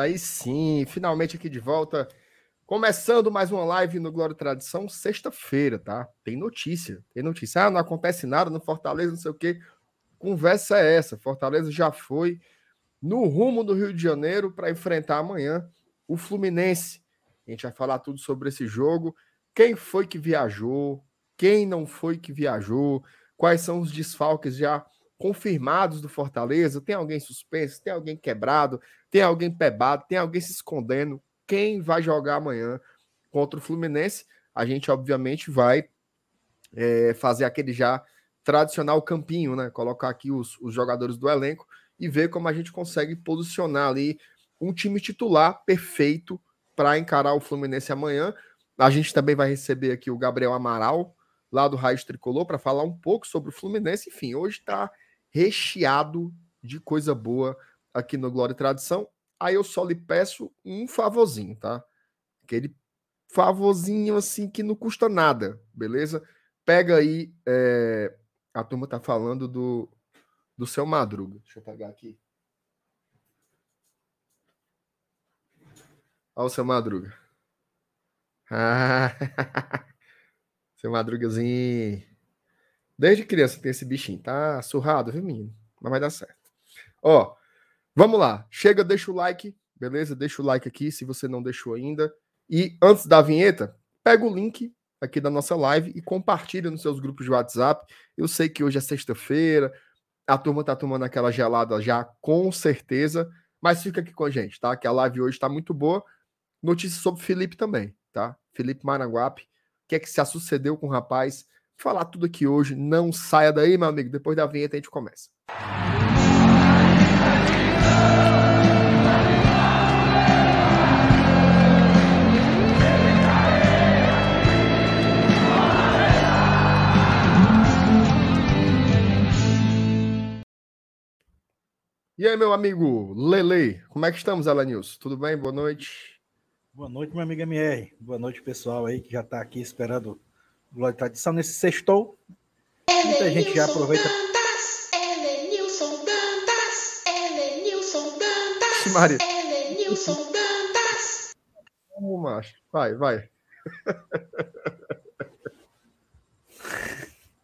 Aí sim, finalmente aqui de volta. Começando mais uma live no Glória e Tradição, sexta-feira, tá? Tem notícia, tem notícia. Ah, não acontece nada no Fortaleza, não sei o quê. Conversa é essa. Fortaleza já foi no rumo do Rio de Janeiro para enfrentar amanhã o Fluminense. A gente vai falar tudo sobre esse jogo. Quem foi que viajou? Quem não foi que viajou? Quais são os desfalques já confirmados do Fortaleza? Tem alguém suspenso? Tem alguém quebrado? Tem alguém pebado? Tem alguém se escondendo? Quem vai jogar amanhã contra o Fluminense? A gente, obviamente, vai é, fazer aquele já tradicional campinho, né? Colocar aqui os, os jogadores do elenco e ver como a gente consegue posicionar ali um time titular perfeito para encarar o Fluminense amanhã. A gente também vai receber aqui o Gabriel Amaral, lá do Raiz Tricolor, para falar um pouco sobre o Fluminense. Enfim, hoje está recheado de coisa boa aqui no Glória e Tradição. Aí eu só lhe peço um favorzinho, tá? Aquele favorzinho assim que não custa nada, beleza? Pega aí. É... A turma tá falando do, do seu Madruga. Deixa eu pegar aqui. Olha o seu Madruga. Ah, seu Madrugazinho. Desde criança tem esse bichinho, tá surrado, viu, menino? Mas vai dar certo. Ó, vamos lá. Chega, deixa o like, beleza? Deixa o like aqui se você não deixou ainda. E antes da vinheta, pega o link aqui da nossa live e compartilha nos seus grupos de WhatsApp. Eu sei que hoje é sexta-feira, a turma tá tomando aquela gelada já, com certeza. Mas fica aqui com a gente, tá? Que a live hoje está muito boa. Notícia sobre Felipe também, tá? Felipe Maranguape. O que é que se sucedeu com o rapaz? Falar tudo aqui hoje. Não saia daí, meu amigo. Depois da vinheta a gente começa. E aí, meu amigo Lele, como é que estamos, Alanils? Tudo bem? Boa noite. Boa noite, meu amigo MR. Boa noite, pessoal aí que já está aqui esperando Glória e Tradição nesse sextou. Muita gente já aproveita. Dantas, Elenilson Dantas, Elenilson Dantas, Maria. Elenilson Dantas. Vamos, macho. Vai, vai.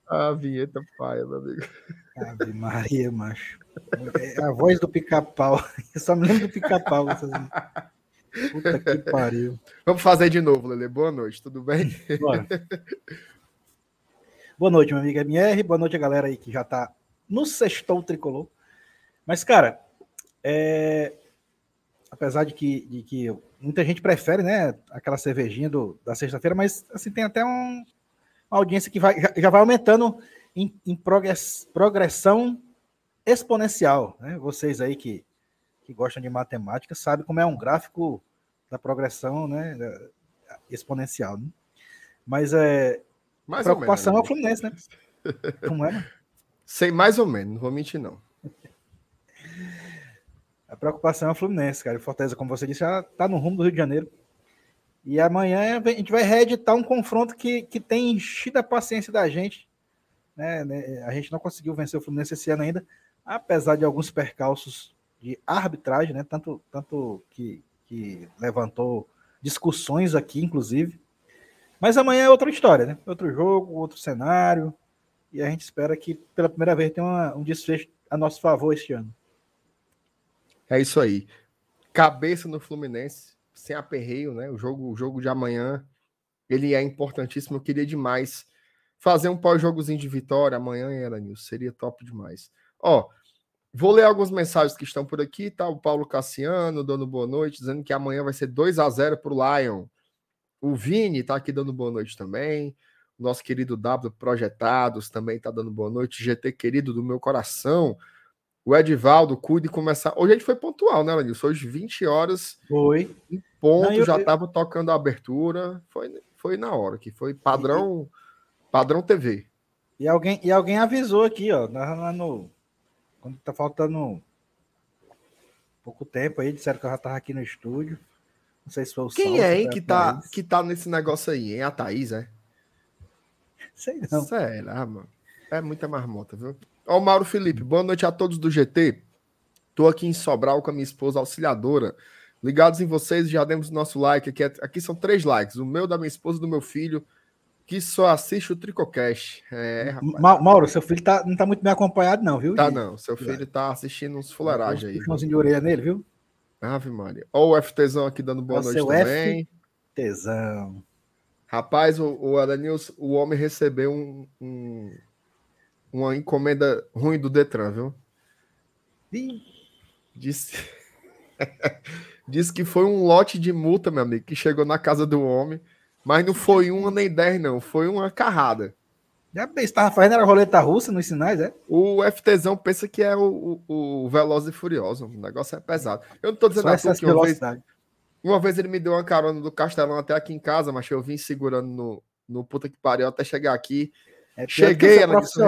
A vinheta paia, meu amigo. Ave Maria, macho. É a voz do pica-pau. Eu só me lembro do pica-pau. Puta que pariu. Vamos fazer de novo, Lele. Boa noite, tudo bem? Bora. Boa noite, meu amigo MR. Boa noite a galera aí que já tá no sextou tricolor. Mas, cara, é... apesar de que, de que muita gente prefere, né, aquela cervejinha do, da sexta-feira, mas assim tem até um, uma audiência que vai, já, já vai aumentando em, em progress, progressão exponencial. Né? Vocês aí que, que gostam de matemática sabem como é um gráfico da progressão né, exponencial. Né? Mas é, mais a preocupação menos, é o Fluminense, né? Como é? Sei mais ou menos, não vou mentir, não. A preocupação é o Fluminense, cara. O Fortaleza, como você disse, já está no rumo do Rio de Janeiro. E amanhã a gente vai reeditar um confronto que, que tem enchido a paciência da gente. Né? né? A gente não conseguiu vencer o Fluminense esse ano ainda, apesar de alguns percalços de arbitragem, né? Tanto, tanto que, que levantou discussões aqui, inclusive. Mas amanhã é outra história, né? Outro jogo, outro cenário. E a gente espera que pela primeira vez tenha uma, um desfecho a nosso favor este ano. É isso aí. Cabeça no Fluminense, sem aperreio, né? O jogo, o jogo de amanhã, ele é importantíssimo. Eu queria demais fazer um pós-jogozinho de vitória amanhã, era Nilson. Seria top demais. Ó, Vou ler algumas mensagens que estão por aqui, tá? O Paulo Cassiano dando boa noite, dizendo que amanhã vai ser 2 a 0 para o Lion. O Vini tá aqui dando boa noite também. O nosso querido W Projetados também tá dando boa noite. GT querido do meu coração. O Edivaldo, cuide começar. Hoje a gente foi pontual, né, Lenilson? Hoje, 20 horas. Foi. Em ponto, Não, eu, já tava tocando a abertura. Foi, foi na hora, que foi padrão, padrão TV. E alguém, e alguém avisou aqui, ó, lá no, quando tá faltando pouco tempo aí, disseram que eu já tava aqui no estúdio. Não sei se foi o Quem é, hein, que tá, que tá nesse negócio aí, hein? A Thaís, é? Sei não. Será, mano? É muita marmota, viu? Ó, o Mauro Felipe, boa noite a todos do GT. Tô aqui em Sobral com a minha esposa auxiliadora. Ligados em vocês, já demos nosso like. Aqui, aqui são três likes: o meu, da minha esposa e do meu filho, que só assiste o Tricocast. É, rapaz. Mauro, seu filho tá, não tá muito bem acompanhado, não, viu? Tá, não. Seu filho tá assistindo uns fuleiragens aí. Puxãozinho de orelha nele, viu? Ave Maria. Olha o FTzão aqui dando boa noite também. FTzão. Rapaz, o, o Adanils, o homem recebeu um, um, uma encomenda ruim do Detran, viu? Ih. Disse. Disse que foi um lote de multa, meu amigo, que chegou na casa do homem. Mas não foi uma nem dez, não. Foi uma carrada. Já estava fazendo a roleta russa nos sinais, é? O FTzão pensa que é o, o, o Veloz e Furioso. O negócio é pesado. Eu não tô dizendo assim que uma vez, uma vez ele me deu uma carona do Castelão até aqui em casa, mas eu vim segurando no, no puta que pariu até chegar aqui. É Cheguei, ela disse,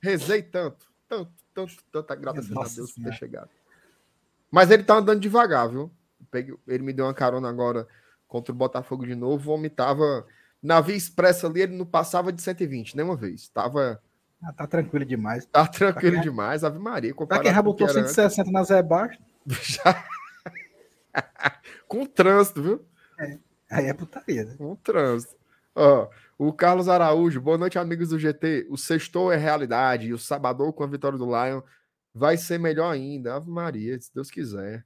rezei tanto, tanto, tanto, tanto, agradecer a Deus por ter chegado. Mas ele tá andando devagar, viu? Ele me deu uma carona agora contra o Botafogo de novo. O homem tava na Via Expressa ali, ele não passava de 120, nenhuma vez. Tava. Ah, tá tranquilo demais. Tá tranquilo tá demais, Ave Maria. Quem já botou 160 antes. na Zé Baixo. Já. Com trânsito, viu? É. Aí é putaria, né? Com trânsito. Ó, o Carlos Araújo, boa noite, amigos do GT. O sextou é realidade e o sabadão com a vitória do Lion vai ser melhor ainda. Ave Maria, se Deus quiser.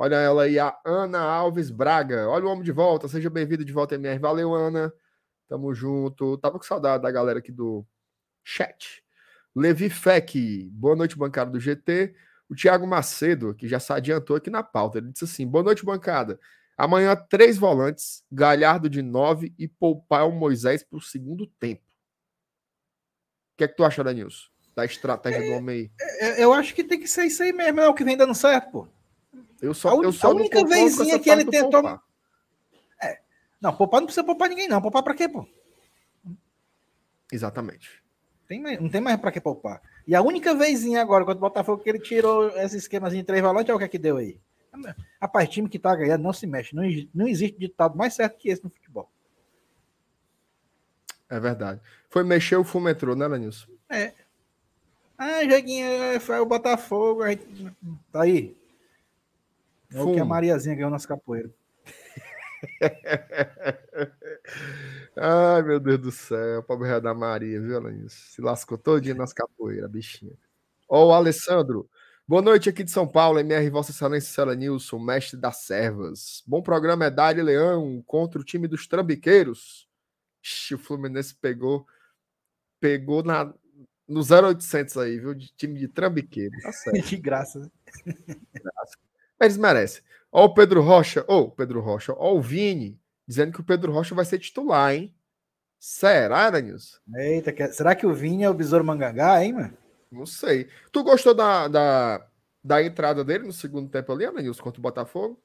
Olha ela aí, a Ana Alves Braga. Olha o homem de volta, seja bem-vindo de volta, MR. Valeu, Ana. Tamo junto. Tava com saudade da galera aqui do chat. Levi Feck, boa noite, bancada do GT. O Thiago Macedo, que já se adiantou aqui na pauta, ele disse assim: boa noite, bancada. Amanhã, três volantes, Galhardo de nove e poupar o Moisés para o segundo tempo. O que é que tu acha, Danilson? da estratégia é, do homem aí? É, eu acho que tem que ser isso aí mesmo, é o que vem dando certo, pô. Eu só, a, eu só a única vezinha que ele tentou. Poupar. É. Não, poupar não precisa poupar ninguém, não. Poupar pra quê, pô? Exatamente. Tem, não tem mais pra que poupar. E a única vezinha agora, quando o Botafogo, que ele tirou esse esquemazinho de três volantes, é o que é que deu aí. Rapaz, time que tá ganhando não se mexe. Não, não existe ditado mais certo que esse no futebol. É verdade. Foi mexer o fumo entrou, né, Lenilson? É. Ah, joguinho foi o Botafogo. Aí, tá aí. É o que a Mariazinha ganhou nas capoeiras. Ai, meu Deus do céu. Pobre da Maria, viu, Alanis? Se lascou todinha nas capoeiras, bichinha. Ó, o Alessandro. Boa noite aqui de São Paulo, MR Vossa Excelência Cela Nilson, mestre das servas. Bom programa é Dário Leão contra o time dos Trambiqueiros. Ixi, o Fluminense pegou pegou na, no 0800 aí, viu? De time de trambiqueiro. Tá certo. de graça, Eles merecem. Ó o Pedro Rocha, ou oh, Pedro Rocha, ó o Vini, dizendo que o Pedro Rocha vai ser titular, hein? Será, Danilson? Eita, será que o Vini é o Besouro Mangangá, hein, mano? Não sei. Tu gostou da, da, da entrada dele no segundo tempo ali, Danilson, contra o Botafogo?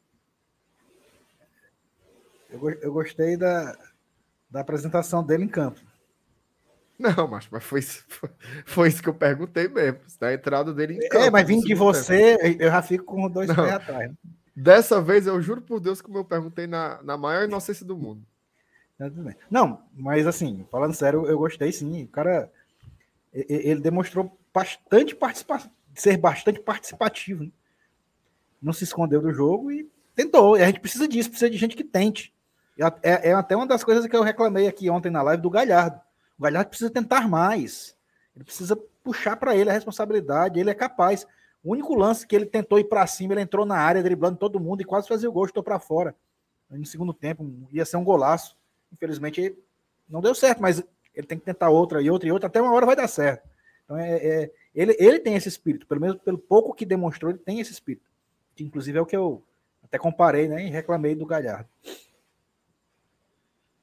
Eu, eu gostei da, da apresentação dele em campo. Não, mas, mas foi, foi isso que eu perguntei mesmo. Da entrada dele em é, campo. É, mas vindo de você, tempo. eu já fico com dois pés atrás. Né? Dessa vez, eu juro por Deus, como eu perguntei na, na maior inocência do mundo. Não, mas assim, falando sério, eu gostei sim. O cara, ele demonstrou bastante participação, ser bastante participativo. Né? Não se escondeu do jogo e tentou. E a gente precisa disso, precisa de gente que tente. É, é até uma das coisas que eu reclamei aqui ontem na live do Galhardo o Galhardo precisa tentar mais. Ele precisa puxar para ele a responsabilidade. Ele é capaz. O único lance que ele tentou ir para cima, ele entrou na área, driblando todo mundo e quase fazia o gol, estou para fora. No segundo tempo, ia ser um golaço. Infelizmente, não deu certo, mas ele tem que tentar outra e outra e outra, até uma hora vai dar certo. Então, é, é, ele, ele tem esse espírito, pelo menos pelo pouco que demonstrou, ele tem esse espírito. Que, inclusive, é o que eu até comparei né, e reclamei do Galhardo.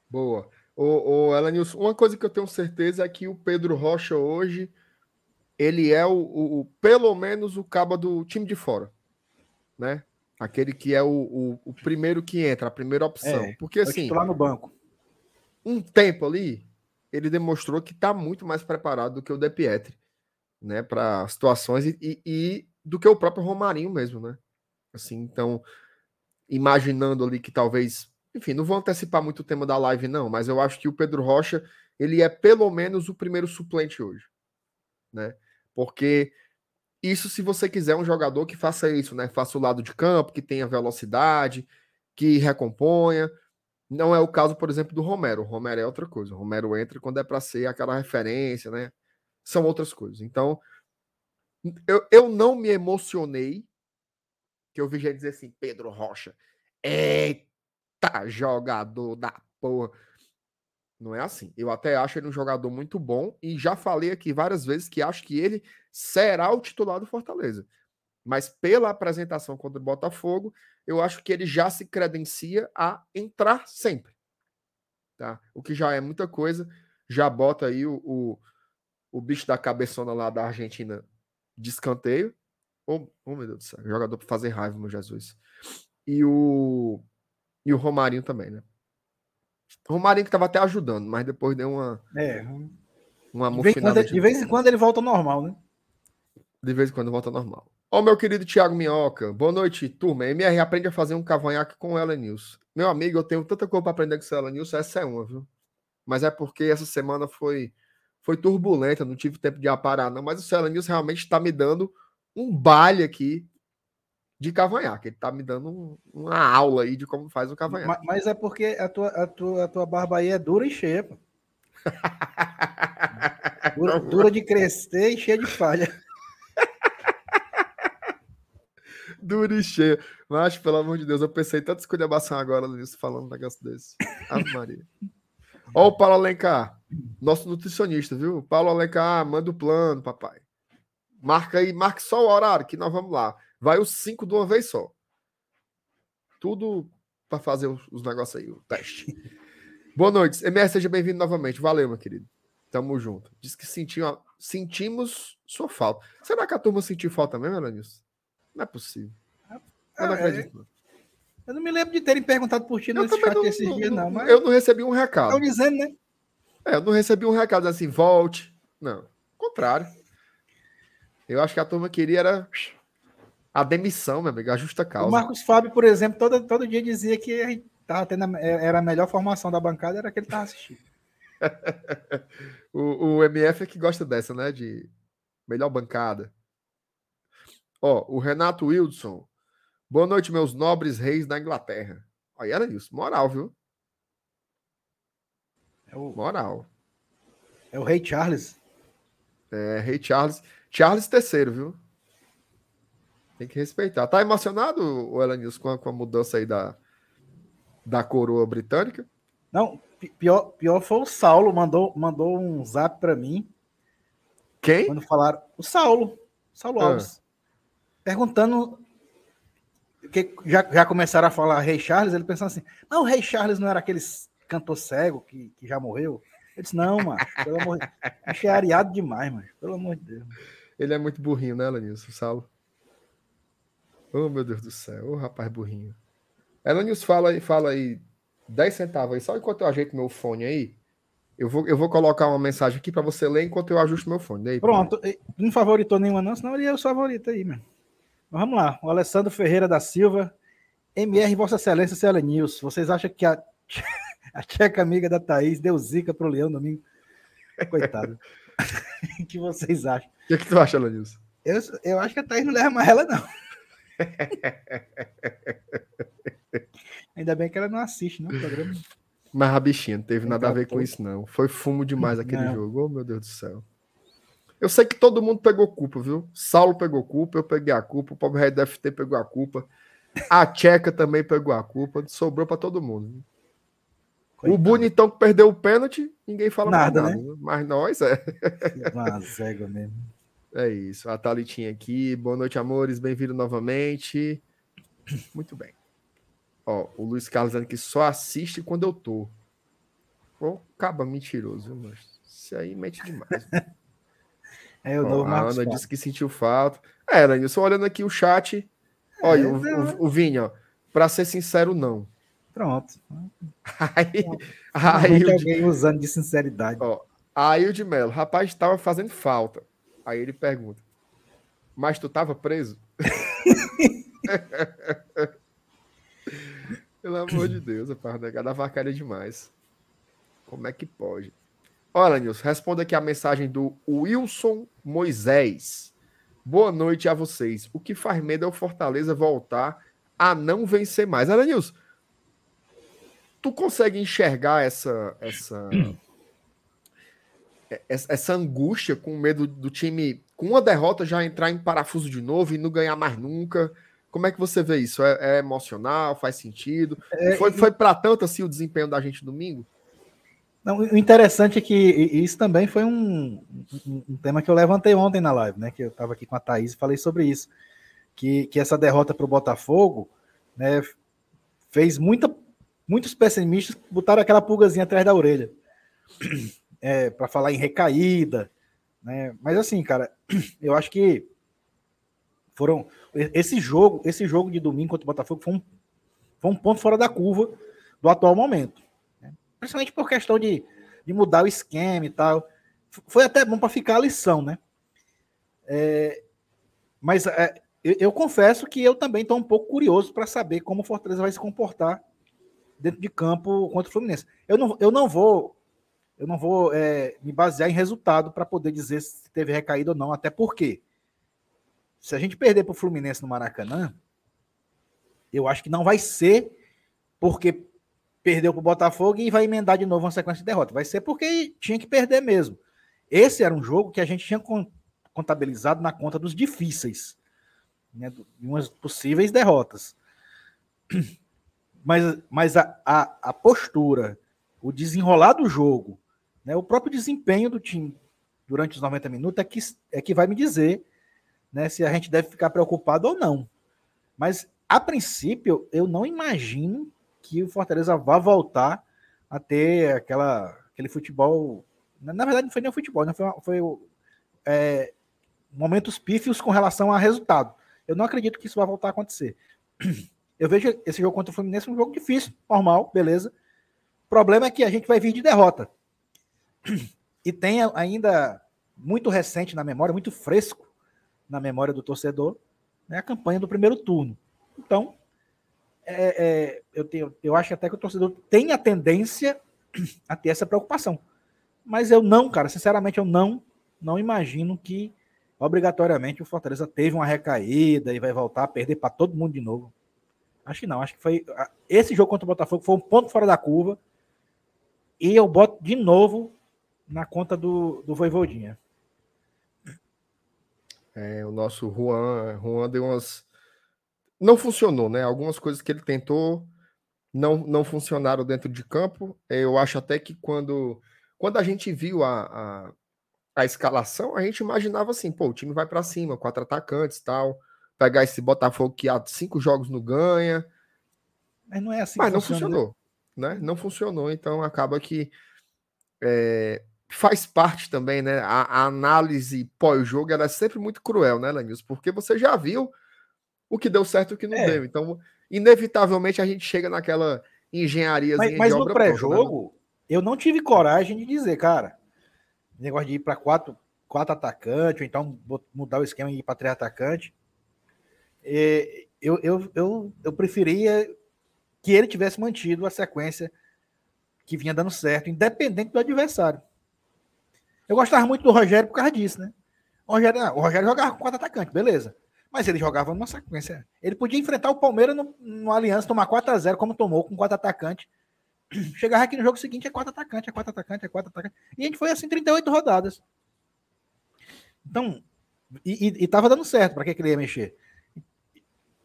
Boa. Ô, ô Elenilson, uma coisa que eu tenho certeza é que o Pedro Rocha hoje ele é o, o, o pelo menos o cabo do time de fora, né? Aquele que é o, o, o primeiro que entra, a primeira opção. É, Porque assim, lá no banco. Um tempo ali, ele demonstrou que está muito mais preparado do que o De Pietri, né, para situações e, e, e, do que o próprio Romarinho mesmo, né? Assim, então, imaginando ali que talvez enfim, não vou antecipar muito o tema da live, não, mas eu acho que o Pedro Rocha ele é pelo menos o primeiro suplente hoje, né? Porque Isso se você quiser um jogador que faça isso, né? Faça o lado de campo, que tenha velocidade, que recomponha. Não é o caso, por exemplo, do Romero. O Romero é outra coisa. O Romero entra quando é para ser aquela referência, né? São outras coisas. Então, eu, eu não me emocionei que eu vi gente dizer assim, Pedro Rocha, eita jogador da porra. Não é assim. Eu até acho ele um jogador muito bom e já falei aqui várias vezes que acho que ele será o titular do Fortaleza. Mas pela apresentação contra o Botafogo, eu acho que ele já se credencia a entrar sempre. Tá? O que já é muita coisa. Já bota aí o, o, o bicho da cabeçona lá da Argentina de escanteio. Oh, oh meu Deus do céu. Jogador para fazer raiva, meu Jesus. E o, e o Romarinho também, né? O Romarinho que estava até ajudando, mas depois deu uma. É. Uma de, vez quando, de vez em quando ele volta ao normal, né? De vez em quando volta ao normal. Ó, oh, meu querido Thiago Minhoca. Boa noite, turma. MR aprende a fazer um cavanhaque com ela News. Meu amigo, eu tenho tanta coisa para aprender com ela News, essa é uma, viu? Mas é porque essa semana foi foi turbulenta, não tive tempo de aparar, não. Mas o Cela News realmente está me dando um baile aqui de cavanhaque. Ele tá me dando um, uma aula aí de como faz o cavanhaque. Mas, mas, é porque a tua, a, tua, a tua barba aí é dura e cheia, pô. dura, dura de crescer e cheia de falha. dura e cheia. Mas, pelo amor de Deus, eu pensei tanto esculhambação agora nisso, falando um negócio desse. Ave Maria. Ó o Paulo Alencar, nosso nutricionista, viu? Paulo Alencar, manda o plano, papai. Marca aí, marque só o horário que nós vamos lá. Vai os cinco de uma vez só. Tudo para fazer os, os negócios aí, o teste. Boa noite. MS, seja bem-vindo novamente. Valeu, meu querido. Tamo junto. Diz que sentiu, sentimos sua falta. Será que a turma sentiu falta mesmo, Elenilson? Não é possível. Eu não é, acredito. Eu não me lembro de terem perguntado por ti no chat não, esses não, dias, não. Mas... Eu não recebi um recado. Estão dizendo, né? É, eu não recebi um recado assim, volte. Não. Contrário. Eu acho que a turma queria era a demissão, meu amigo, a justa causa. O Marcos Fábio, por exemplo, todo, todo dia dizia que a tava tendo a, é, era a melhor formação da bancada, era que ele estava assistindo. o, o MF é que gosta dessa, né? De melhor bancada. Ó, o Renato Wilson. Boa noite, meus nobres reis da Inglaterra. Olha, era isso. Moral, viu? É o... Moral. É o rei Charles. É, rei Charles. Charles III, viu? Tem que respeitar. Tá emocionado, o Elenilson, com a, com a mudança aí da, da coroa britânica? Não, pior, pior foi o Saulo, mandou, mandou um zap para mim. Quem? Quando falaram. O Saulo. Saulo ah. Alves. Perguntando. Que já, já começaram a falar Rei Charles, ele pensando assim: não, o Rei Charles não era aquele cantor cego que, que já morreu? Ele disse: não, mano, pelo amor de Deus. é areado demais, mano, pelo amor de Deus. Ele é muito burrinho, né, Lenilson? O Saulo. Oh, meu Deus do céu. Ô, oh, rapaz burrinho. Elanius, fala aí, fala aí 10 centavos aí, só enquanto eu ajeito meu fone aí. Eu vou, eu vou colocar uma mensagem aqui para você ler enquanto eu ajusto meu fone. Aí, Pronto. Não favoritou nenhuma, não, senão ele é o favorito aí, mano. Mas vamos lá. O Alessandro Ferreira da Silva. MR Vossa Excelência Cela News. Vocês acham que a, a tcheca amiga da Thaís deu zica pro Leão domingo? Coitado. o que vocês acham? O que, é que tu acha, Lenilson? Eu, eu acho que a Thaís não leva mais ela, não. Ainda bem que ela não assiste, não, programa. Mas a bichinha não teve nada a ver com isso, não. Foi fumo demais aquele não. jogo. Oh, meu Deus do céu. Eu sei que todo mundo pegou culpa, viu? Saulo pegou culpa, eu peguei a culpa, o pobre Red FT pegou a culpa. A Tcheca também pegou a culpa. Sobrou para todo mundo. Coitado. O bonitão que perdeu o pênalti, ninguém fala nada, nada né? Mas nós é. Uma zega mesmo. É isso. A Thalitinha aqui. Boa noite, amores. Bem-vindo novamente. Muito bem. Ó, o Luiz Carlos dizendo que só assiste quando eu tô. Pô, caba mentiroso, mas isso aí mete demais. é o novo A Ana disse que sentiu falta. É, Ana, eu só olhando aqui o chat. Olha, é, o, o, o Vinha, ó, pra ser sincero, não. Pronto. Aí, aí, aí alguém usando de sinceridade. Ó, aí o de Melo, rapaz, estava fazendo falta. Aí ele pergunta: Mas tu tava preso? Pelo amor de Deus, rapaz, negada vacaria demais. Como é que pode? Olha, Nilson, responda aqui a mensagem do Wilson Moisés. Boa noite a vocês. O que faz medo é o Fortaleza voltar a não vencer mais. Aranilson, tu consegue enxergar essa essa essa angústia com medo do time com uma derrota já entrar em parafuso de novo e não ganhar mais nunca? Como é que você vê isso? É, é emocional? Faz sentido? É, foi foi para tanto assim o desempenho da gente domingo? Não, o interessante é que isso também foi um, um, um, tema que eu levantei ontem na live, né? Que eu estava aqui com a Thaís e falei sobre isso. Que, que essa derrota para o Botafogo né, fez muita, muitos pessimistas botaram aquela pulgazinha atrás da orelha. É, para falar em recaída. Né? Mas assim, cara, eu acho que foram. Esse jogo, esse jogo de domingo contra o Botafogo foi um, foi um ponto fora da curva do atual momento principalmente por questão de, de mudar o esquema e tal. Foi até bom para ficar a lição, né? É, mas é, eu, eu, confesso que eu também estou um pouco curioso para saber como o Fortaleza vai se comportar dentro de campo contra o Fluminense. Eu não, eu não vou eu não vou é, me basear em resultado para poder dizer se teve recaída ou não, até porque se a gente perder para o Fluminense no Maracanã, eu acho que não vai ser porque perdeu para o Botafogo e vai emendar de novo uma sequência de derrota. Vai ser porque tinha que perder mesmo. Esse era um jogo que a gente tinha contabilizado na conta dos difíceis, né, de umas possíveis derrotas. Mas, mas a, a, a postura, o desenrolar do jogo, né, o próprio desempenho do time durante os 90 minutos é que, é que vai me dizer né, se a gente deve ficar preocupado ou não. Mas, a princípio, eu não imagino que o Fortaleza vá voltar a ter aquela, aquele futebol. Na verdade, não foi nem o futebol, né? foi, foi é, momentos pífios com relação a resultado. Eu não acredito que isso vai voltar a acontecer. Eu vejo esse jogo contra o Fluminense um jogo difícil, normal, beleza. O problema é que a gente vai vir de derrota. E tem ainda muito recente na memória, muito fresco na memória do torcedor, né, a campanha do primeiro turno. Então, é, é, eu, tenho, eu acho até que o torcedor tem a tendência a ter essa preocupação. Mas eu não, cara, sinceramente, eu não, não imagino que obrigatoriamente o Fortaleza teve uma recaída e vai voltar a perder para todo mundo de novo. Acho que não, acho que foi. Esse jogo contra o Botafogo foi um ponto fora da curva. E eu boto de novo na conta do, do Voivodinha. É, o nosso Juan, Juan deu umas não funcionou, né? Algumas coisas que ele tentou não, não funcionaram dentro de campo. Eu acho até que quando, quando a gente viu a, a, a escalação, a gente imaginava assim, pô, o time vai para cima, quatro atacantes tal, pegar esse Botafogo que há cinco jogos não ganha. Mas não é assim. Mas não funciona, né? funcionou, né? Não funcionou, então acaba que é, faz parte também, né? A, a análise pós-jogo é sempre muito cruel, né, Lenils? Porque você já viu o que deu certo e o que não é. deu. Então, inevitavelmente, a gente chega naquela engenharia. Mas, mas no né, pré-jogo, né? eu não tive coragem de dizer, cara, negócio de ir para quatro, quatro atacantes, ou então mudar o esquema e ir para três atacantes. É, eu, eu, eu, eu preferia que ele tivesse mantido a sequência que vinha dando certo, independente do adversário. Eu gostava muito do Rogério por causa disso, né? O Rogério, o Rogério jogava com quatro atacantes, beleza. Mas ele jogava numa sequência. Ele podia enfrentar o Palmeiras no, no Aliança, tomar 4x0, como tomou, com quatro atacantes. Chegar aqui no jogo seguinte é quatro atacantes, é quatro atacantes, é quatro atacantes. E a gente foi assim 38 rodadas. Então, e, e, e tava dando certo para que, que ele ia mexer.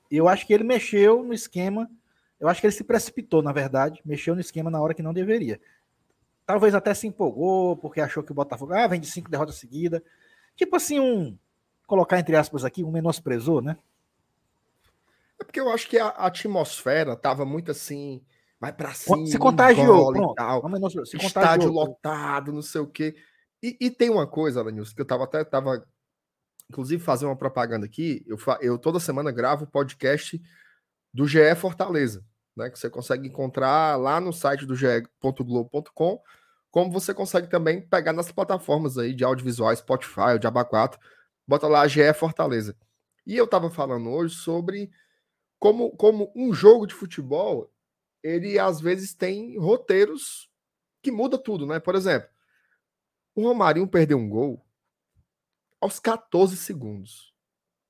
Eu acho que ele mexeu no esquema. Eu acho que ele se precipitou, na verdade. Mexeu no esquema na hora que não deveria. Talvez até se empolgou, porque achou que o Botafogo ah, vem de cinco derrotas seguidas. Tipo assim, um colocar entre aspas aqui, um menosprezou, né? É porque eu acho que a, atmosfera tava muito assim, vai para cima, se contagiou, pronto, tal, se estádio lotado, não sei o quê. E, e tem uma coisa, Alanils, que eu tava até tava inclusive fazer uma propaganda aqui, eu, eu toda semana gravo podcast do GE Fortaleza, né, que você consegue encontrar lá no site do ge.globo.com, como você consegue também pegar nas plataformas aí de audiovisual, Spotify, o Diaba 4, bota lá GE Fortaleza. E eu estava falando hoje sobre como, como um jogo de futebol, ele às vezes tem roteiros que muda tudo, né? Por exemplo, o Romarinho perdeu um gol aos 14 segundos.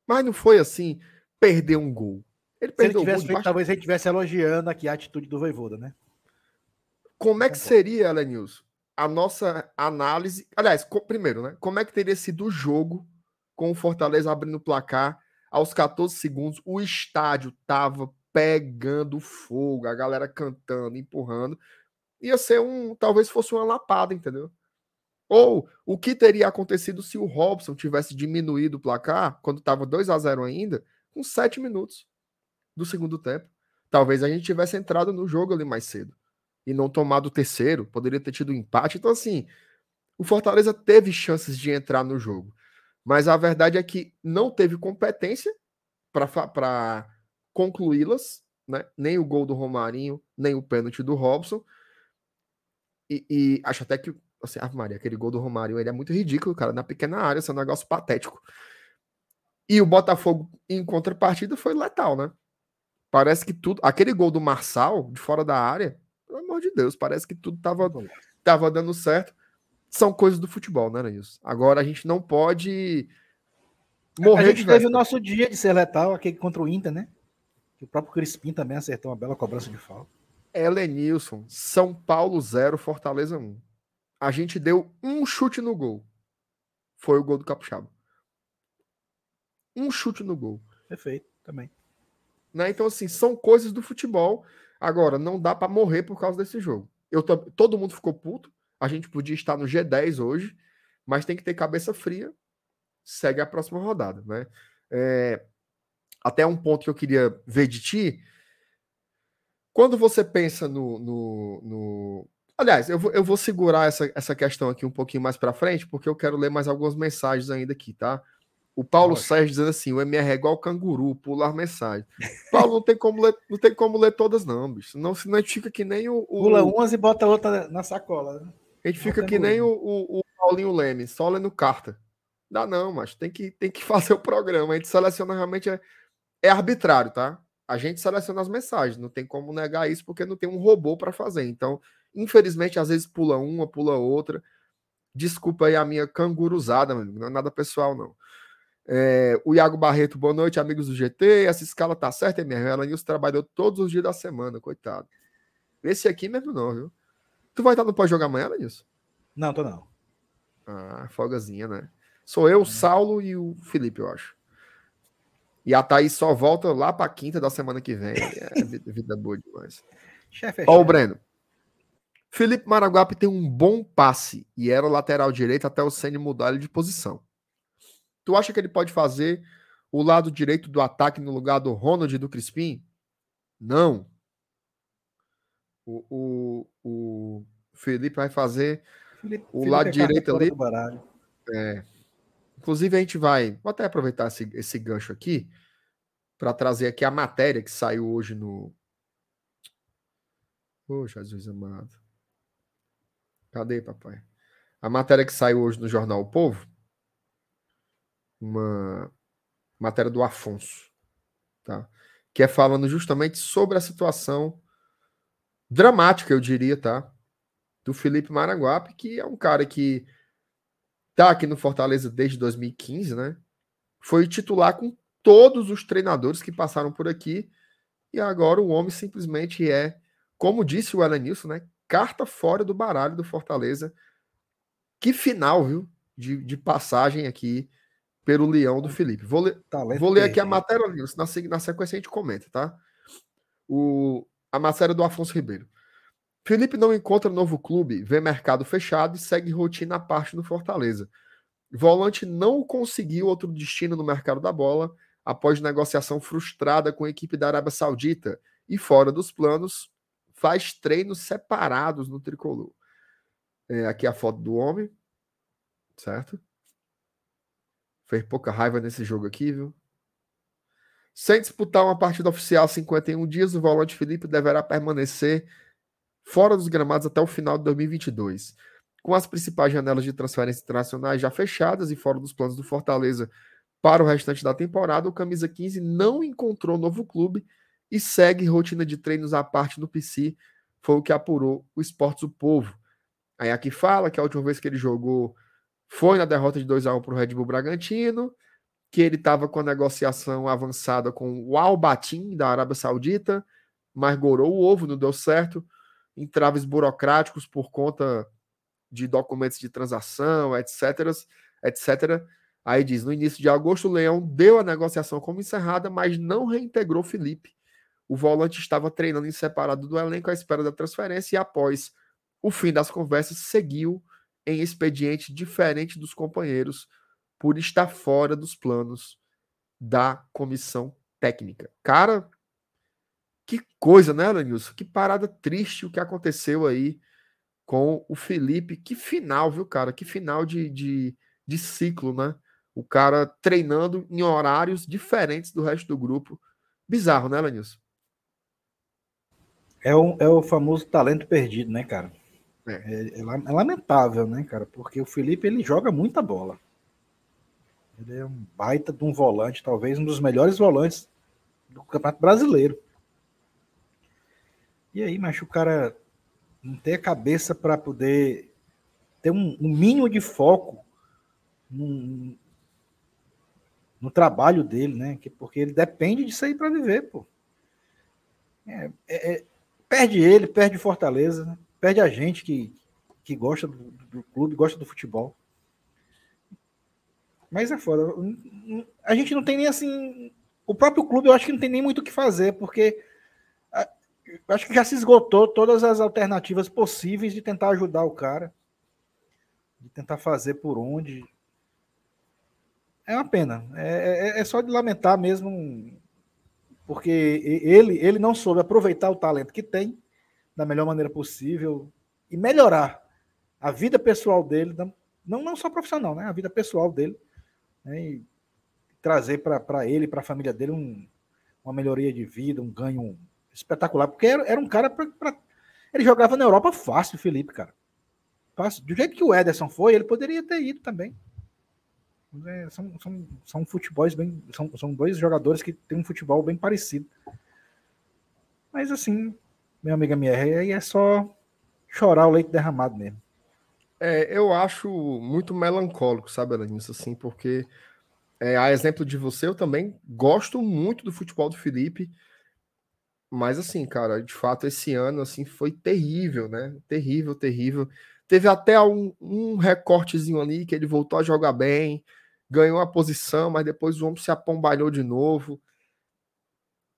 Mas não foi assim, perder um gol. Ele Se ele tivesse feito, talvez ele estivesse elogiando aqui a atitude do Voivoda, né? Como é que seria, Elenilson, a nossa análise? Aliás, primeiro, né? Como é que teria sido o jogo com o Fortaleza abrindo o placar aos 14 segundos? O estádio tava pegando fogo, a galera cantando, empurrando. Ia ser um, talvez fosse uma lapada, entendeu? Ou o que teria acontecido se o Robson tivesse diminuído o placar quando estava 2 a 0 ainda, com 7 minutos do segundo tempo? Talvez a gente tivesse entrado no jogo ali mais cedo e não tomado o terceiro, poderia ter tido um empate. Então, assim, o Fortaleza teve chances de entrar no jogo, mas a verdade é que não teve competência para concluí-las, né? nem o gol do Romarinho, nem o pênalti do Robson. E, e, acho até que, assim, ah, Maria, aquele gol do Romarinho ele é muito ridículo, cara, na pequena área, isso é um negócio patético. E o Botafogo, em contrapartida, foi letal, né? Parece que tudo. Aquele gol do Marçal, de fora da área, pelo amor de Deus, parece que tudo tava, tava dando certo. São coisas do futebol, né, isso? Agora a gente não pode morrer A gente teve o nosso dia de ser letal, aquele contra o Inter, né? O próprio Crispim também acertou uma bela cobrança de falta. Elenilson, São Paulo 0, Fortaleza 1. A gente deu um chute no gol. Foi o gol do Capixaba. Um chute no gol. Perfeito, também. Né? Então, assim, são coisas do futebol. Agora, não dá para morrer por causa desse jogo. Eu todo mundo ficou puto. A gente podia estar no G10 hoje, mas tem que ter cabeça fria. Segue a próxima rodada, né? É, até um ponto que eu queria ver de ti. Quando você pensa no. no, no... Aliás, eu vou, eu vou segurar essa, essa questão aqui um pouquinho mais para frente, porque eu quero ler mais algumas mensagens ainda aqui, tá? O Paulo Nossa. Sérgio dizendo assim: o MR é igual canguru, pular mensagem. Paulo, não tem como ler, não tem como ler todas, não, bicho. Senão, senão a gente fica que nem o. o... Pula umas e bota outra na sacola. Né? A gente fica que nem o, o, o, Paulinho Leme, só lendo carta. Dá não, mas tem que, tem que fazer o programa. A gente seleciona realmente. É, é arbitrário, tá? A gente seleciona as mensagens, não tem como negar isso, porque não tem um robô para fazer. Então, infelizmente, às vezes pula uma, pula outra. Desculpa aí a minha canguruzada, não é nada pessoal, não. É, o Iago Barreto, boa noite, amigos do GT. Essa escala tá certa, MR. Ela News trabalhou todos os dias da semana, coitado. Esse aqui mesmo não, viu? Tu vai estar no pós-jogar amanhã, Lenilson? Não, tô não. Ah, folgazinha, né? Sou eu, o Saulo e o Felipe, eu acho. E a Thaís só volta lá pra quinta da semana que vem. É vida, vida boa demais. Chefe, é Ó, o Breno. Felipe Maraguape tem um bom passe e era o lateral direito até o Senna mudar ele de posição. Tu acha que ele pode fazer o lado direito do ataque no lugar do Ronald e do Crispim? Não. O, o, o Felipe vai fazer Felipe, o Felipe lado é direito ali. É. Inclusive, a gente vai. Vou até aproveitar esse, esse gancho aqui para trazer aqui a matéria que saiu hoje no. Oh, Jesus amado. Cadê, papai? A matéria que saiu hoje no Jornal O Povo uma matéria do Afonso, tá? Que é falando justamente sobre a situação dramática, eu diria, tá? Do Felipe Maranguape, que é um cara que tá aqui no Fortaleza desde 2015, né? Foi titular com todos os treinadores que passaram por aqui e agora o homem simplesmente é, como disse o Elenilson, né? Carta fora do baralho do Fortaleza. Que final, viu? De, de passagem aqui pelo Leão do Felipe. Vou ler, vou ler aqui a matéria, na, na sequência a gente comenta, tá? O, a matéria do Afonso Ribeiro. Felipe não encontra novo clube, vê mercado fechado e segue rotina à parte no Fortaleza. Volante não conseguiu outro destino no mercado da bola após negociação frustrada com a equipe da Arábia Saudita e fora dos planos, faz treinos separados no tricolor. É, aqui a foto do homem, certo? Fez pouca raiva nesse jogo aqui, viu? Sem disputar uma partida oficial 51 dias, o volante Felipe deverá permanecer fora dos gramados até o final de 2022. Com as principais janelas de transferência internacionais já fechadas e fora dos planos do Fortaleza para o restante da temporada, o Camisa 15 não encontrou novo clube e segue rotina de treinos à parte no PC, foi o que apurou o Esportes do Povo. Aí aqui fala que a última vez que ele jogou foi na derrota de 2 a 1 para o Red Bull Bragantino, que ele estava com a negociação avançada com o Al-Batin, da Arábia Saudita, mas gorou o ovo, não deu certo. Entraves burocráticos por conta de documentos de transação, etc, etc. Aí diz, no início de agosto, o Leão deu a negociação como encerrada, mas não reintegrou Felipe. O volante estava treinando em separado do elenco à espera da transferência e após o fim das conversas seguiu em expediente diferente dos companheiros por estar fora dos planos da comissão técnica. Cara, que coisa, né, Lenilson? Que parada triste o que aconteceu aí com o Felipe. Que final, viu, cara? Que final de, de, de ciclo, né? O cara treinando em horários diferentes do resto do grupo. Bizarro, né, Lenilson? É o, é o famoso talento perdido, né, cara? É. É, é, lamentável, né, cara? Porque o Felipe ele joga muita bola. Ele é um baita de um volante, talvez um dos melhores volantes do Campeonato Brasileiro. E aí, mas o cara não tem a cabeça para poder ter um, um, mínimo de foco no, no trabalho dele, né? Porque ele depende disso aí para viver, pô. É, é, é, perde ele, perde Fortaleza, né? Perde a gente que, que gosta do, do clube, gosta do futebol. Mas é foda. A gente não tem nem assim. O próprio clube eu acho que não tem nem muito o que fazer, porque acho que já se esgotou todas as alternativas possíveis de tentar ajudar o cara, de tentar fazer por onde. É uma pena. É, é, é só de lamentar mesmo, porque ele, ele não soube aproveitar o talento que tem da melhor maneira possível e melhorar a vida pessoal dele, não, não só profissional, né? A vida pessoal dele, né? E trazer para ele, para a família dele, um, uma melhoria de vida, um ganho espetacular, porque era, era um cara para. Ele jogava na Europa fácil, Felipe, cara. Fácil. Do jeito que o Ederson foi, ele poderia ter ido também. É, são, são, são futebols bem. São, são dois jogadores que têm um futebol bem parecido. Mas assim, meu amigo minha, aí é só chorar o leite derramado mesmo. É, eu acho muito melancólico, sabe, Alanis, assim, porque é, a exemplo de você, eu também gosto muito do futebol do Felipe. Mas assim, cara, de fato esse ano assim foi terrível, né? Terrível, terrível. Teve até um, um recortezinho ali que ele voltou a jogar bem, ganhou a posição, mas depois o homem se apombalhou de novo.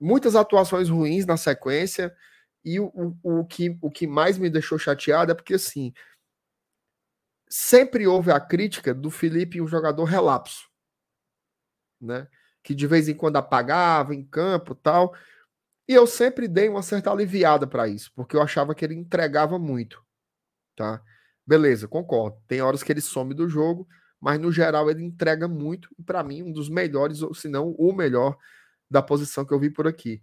Muitas atuações ruins na sequência. E o, o, o, que, o que mais me deixou chateado é porque assim sempre houve a crítica do Felipe um jogador relapso, né? Que de vez em quando apagava em campo tal. E eu sempre dei uma certa aliviada para isso, porque eu achava que ele entregava muito, tá? Beleza, concordo. Tem horas que ele some do jogo, mas no geral ele entrega muito e para mim um dos melhores, ou se não o melhor da posição que eu vi por aqui.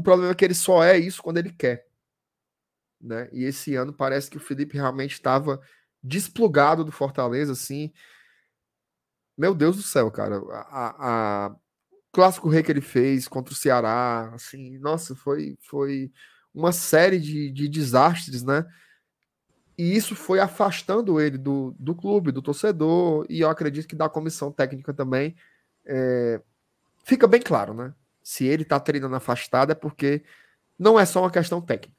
O problema é que ele só é isso quando ele quer, né? E esse ano parece que o Felipe realmente estava desplugado do Fortaleza, assim. Meu Deus do céu, cara. A, a, clássico rei que ele fez contra o Ceará, assim, nossa, foi, foi uma série de, de desastres, né? E isso foi afastando ele do, do clube, do torcedor, e eu acredito que da comissão técnica também. É, fica bem claro, né? Se ele tá treinando afastado é porque não é só uma questão técnica.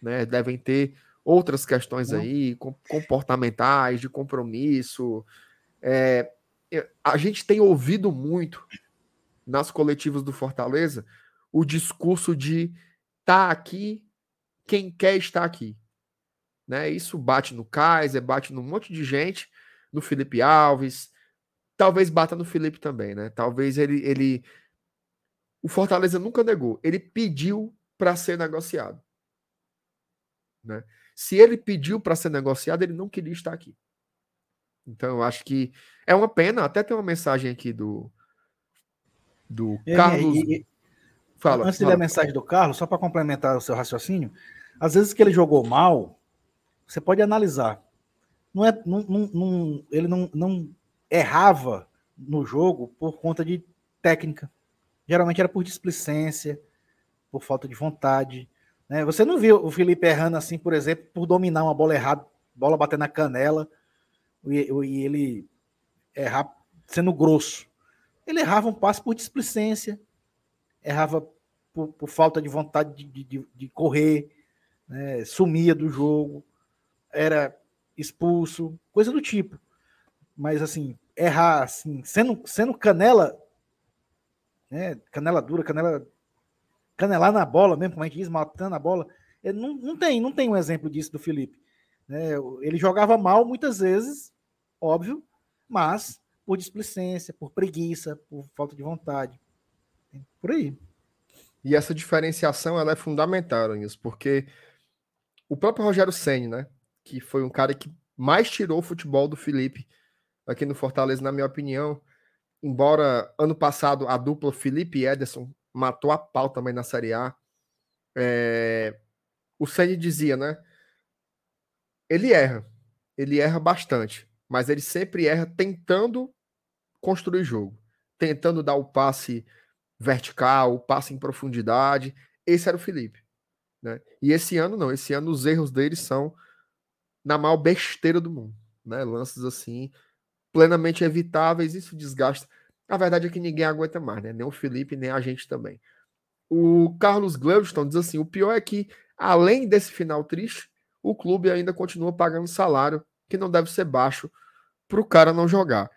Né? Devem ter outras questões aí, comportamentais, de compromisso. É, a gente tem ouvido muito nas coletivas do Fortaleza o discurso de tá aqui quem quer estar aqui. Né? Isso bate no Kaiser, bate num monte de gente, no Felipe Alves, talvez bata no Felipe também, né? Talvez ele, ele o Fortaleza nunca negou, ele pediu para ser negociado. Né? Se ele pediu para ser negociado, ele não queria estar aqui. Então eu acho que é uma pena, até tem uma mensagem aqui do do e, Carlos. E, e, fala, antes fala. de ler a mensagem do Carlos, só para complementar o seu raciocínio, às vezes que ele jogou mal, você pode analisar. Não é, não, não, não, ele não, não errava no jogo por conta de técnica. Geralmente era por displicência, por falta de vontade. Né? Você não viu o Felipe errando assim, por exemplo, por dominar uma bola errada, bola bater na canela, e, ele errar sendo grosso. ele errava um passe por displicência, errava por, por falta de vontade de, de, de correr, né? sumia do jogo, era expulso, coisa do tipo. Mas assim, errar assim, sendo, sendo canela, né? Canela dura, canela canelar na bola mesmo, como a gente diz, matando a bola. Não, não tem, não tem um exemplo disso do Felipe. Né? Ele jogava mal muitas vezes, óbvio, mas por displicência, por preguiça, por falta de vontade. Por aí. E essa diferenciação ela é fundamental, nisso, porque o próprio Rogério Senni, né, que foi um cara que mais tirou o futebol do Felipe aqui no Fortaleza, na minha opinião, embora ano passado a dupla Felipe e Ederson matou a pau também na Série A, é... o Senni dizia, né, ele erra, ele erra bastante, mas ele sempre erra tentando construir jogo, tentando dar o passe vertical, o passe em profundidade. Esse era o Felipe. Né? E esse ano não, esse ano os erros dele são na maior besteira do mundo. Né? Lances assim, plenamente evitáveis, isso desgasta. A verdade é que ninguém aguenta mais, né? nem o Felipe, nem a gente também. O Carlos Gleudson diz assim: o pior é que, além desse final triste, o clube ainda continua pagando salário que não deve ser baixo para o cara não jogar.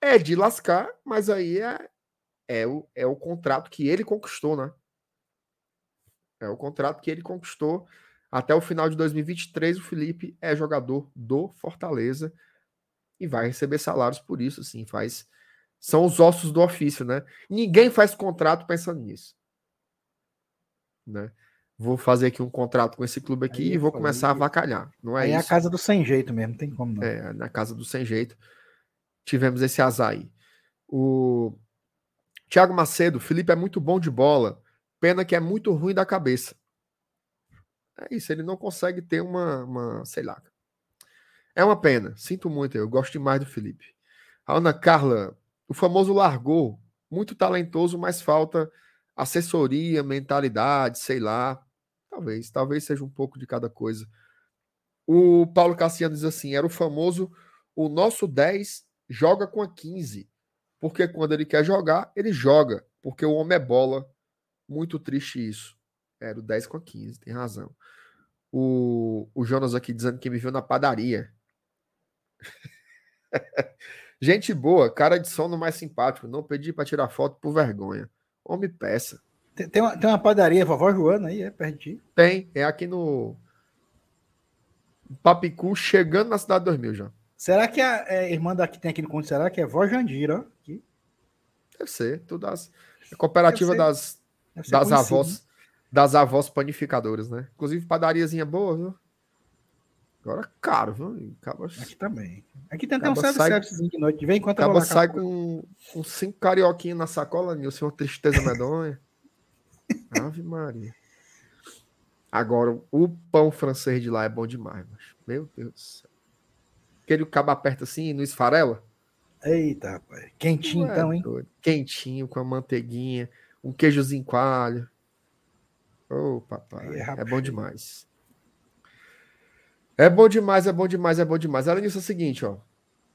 É de lascar, mas aí é, é, o, é o contrato que ele conquistou, né? É o contrato que ele conquistou. Até o final de 2023, o Felipe é jogador do Fortaleza e vai receber salários por isso, sim. Faz. São os ossos do ofício, né? Ninguém faz contrato pensando nisso. Né? vou fazer aqui um contrato com esse clube aqui aí, e vou começar a avacalhar. Não é aí isso. é a casa do sem jeito mesmo, não tem como não. É, na casa do sem jeito. Tivemos esse azar aí. O Thiago Macedo, Felipe é muito bom de bola, pena que é muito ruim da cabeça. É isso, ele não consegue ter uma, uma sei lá. É uma pena, sinto muito, eu gosto demais do Felipe. A Ana Carla, o famoso largou, muito talentoso, mas falta assessoria, mentalidade, sei lá. Talvez, talvez seja um pouco de cada coisa. O Paulo Cassiano diz assim: era o famoso o nosso 10 joga com a 15. Porque quando ele quer jogar, ele joga. Porque o homem é bola. Muito triste isso. Era o 10 com a 15, tem razão. O, o Jonas aqui dizendo que me viu na padaria. Gente boa, cara de sono mais simpático. Não pedi para tirar foto por vergonha. Homem peça. Tem, tem, uma, tem uma padaria, vovó Joana aí, é pertinho? Tem, é aqui no Papicu, chegando na cidade de 2000 já. Será que a é, irmã daqui tem aqui no conto? Será que é vó Jandira? Aqui? Deve ser, tudo as a cooperativa das, das avós, né? das avós panificadoras, né? Inclusive padariazinha boa, viu? Agora caro, viu? Acaba... Aqui também. Aqui tem até um service de noite. Vem enquanto Acaba sai com, com cinco carioquinhos na sacola, Nilson, uma tristeza medonha. Ave Maria. Agora, o pão francês de lá é bom demais, mas, meu Deus do céu. Aquele cabo aperta assim não esfarela? Eita, rapaz. Quentinho é então, hein? Doido. Quentinho, com a manteiguinha, um queijozinho coalho. Ô, oh, papai. É, é bom demais. É bom demais, é bom demais, é bom demais. Além disso, é o seguinte, ó.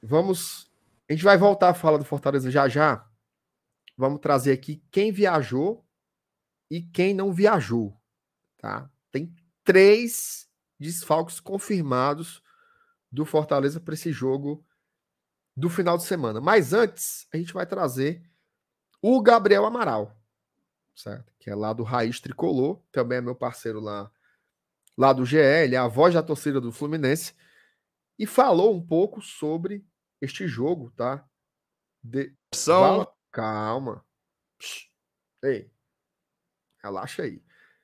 Vamos. A gente vai voltar a falar do Fortaleza já já. Vamos trazer aqui quem viajou e quem não viajou, tá? Tem três desfalques confirmados do Fortaleza para esse jogo do final de semana. Mas antes, a gente vai trazer o Gabriel Amaral, certo? Que é lá do Raiz Tricolor, também é meu parceiro lá, lá do GE, ele é a voz da torcida do Fluminense, e falou um pouco sobre este jogo, tá? De... São... Calma. Ei, Relaxa aí.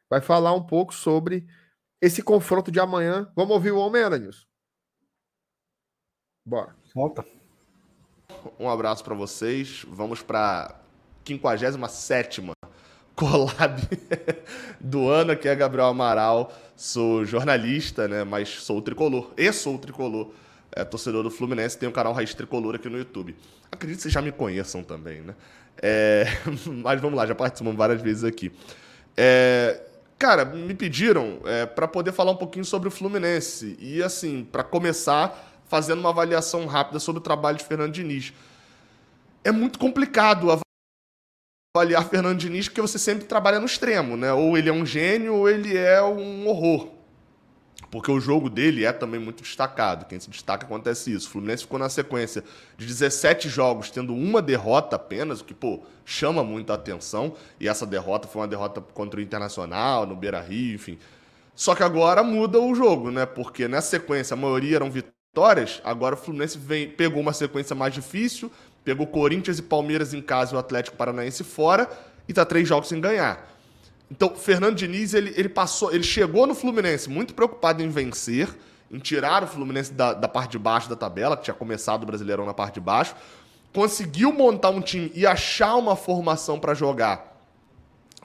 Vai falar um pouco sobre esse confronto de amanhã. Vamos ouvir o homem, Nilson? Bora. Volta. Um abraço para vocês. Vamos para 57 collab do ano, que é Gabriel Amaral. Sou jornalista, né? Mas sou tricolor. E sou tricolor. É, torcedor do Fluminense, tem um canal Raiz Tricolor aqui no YouTube. Acredito que vocês já me conheçam também, né? É... mas vamos lá, já participamos várias vezes aqui. É, cara, me pediram é, para poder falar um pouquinho sobre o Fluminense. E, assim, para começar, fazendo uma avaliação rápida sobre o trabalho de Fernando Diniz. é muito complicado avaliar Fernando Diniz porque você sempre trabalha no extremo, né? Ou ele é um gênio ou ele é um horror. Porque o jogo dele é também muito destacado. Quem se destaca acontece isso. O Fluminense ficou na sequência de 17 jogos, tendo uma derrota apenas, o que, pô, chama muita atenção. E essa derrota foi uma derrota contra o Internacional, no Beira Rio, enfim. Só que agora muda o jogo, né? Porque nessa sequência a maioria eram vitórias, agora o Fluminense vem, pegou uma sequência mais difícil, pegou Corinthians e Palmeiras em casa e o Atlético Paranaense fora, e tá três jogos sem ganhar. Então, Fernando Diniz, ele, ele passou, ele chegou no Fluminense muito preocupado em vencer, em tirar o Fluminense da, da parte de baixo da tabela, que tinha começado o Brasileirão na parte de baixo, conseguiu montar um time e achar uma formação para jogar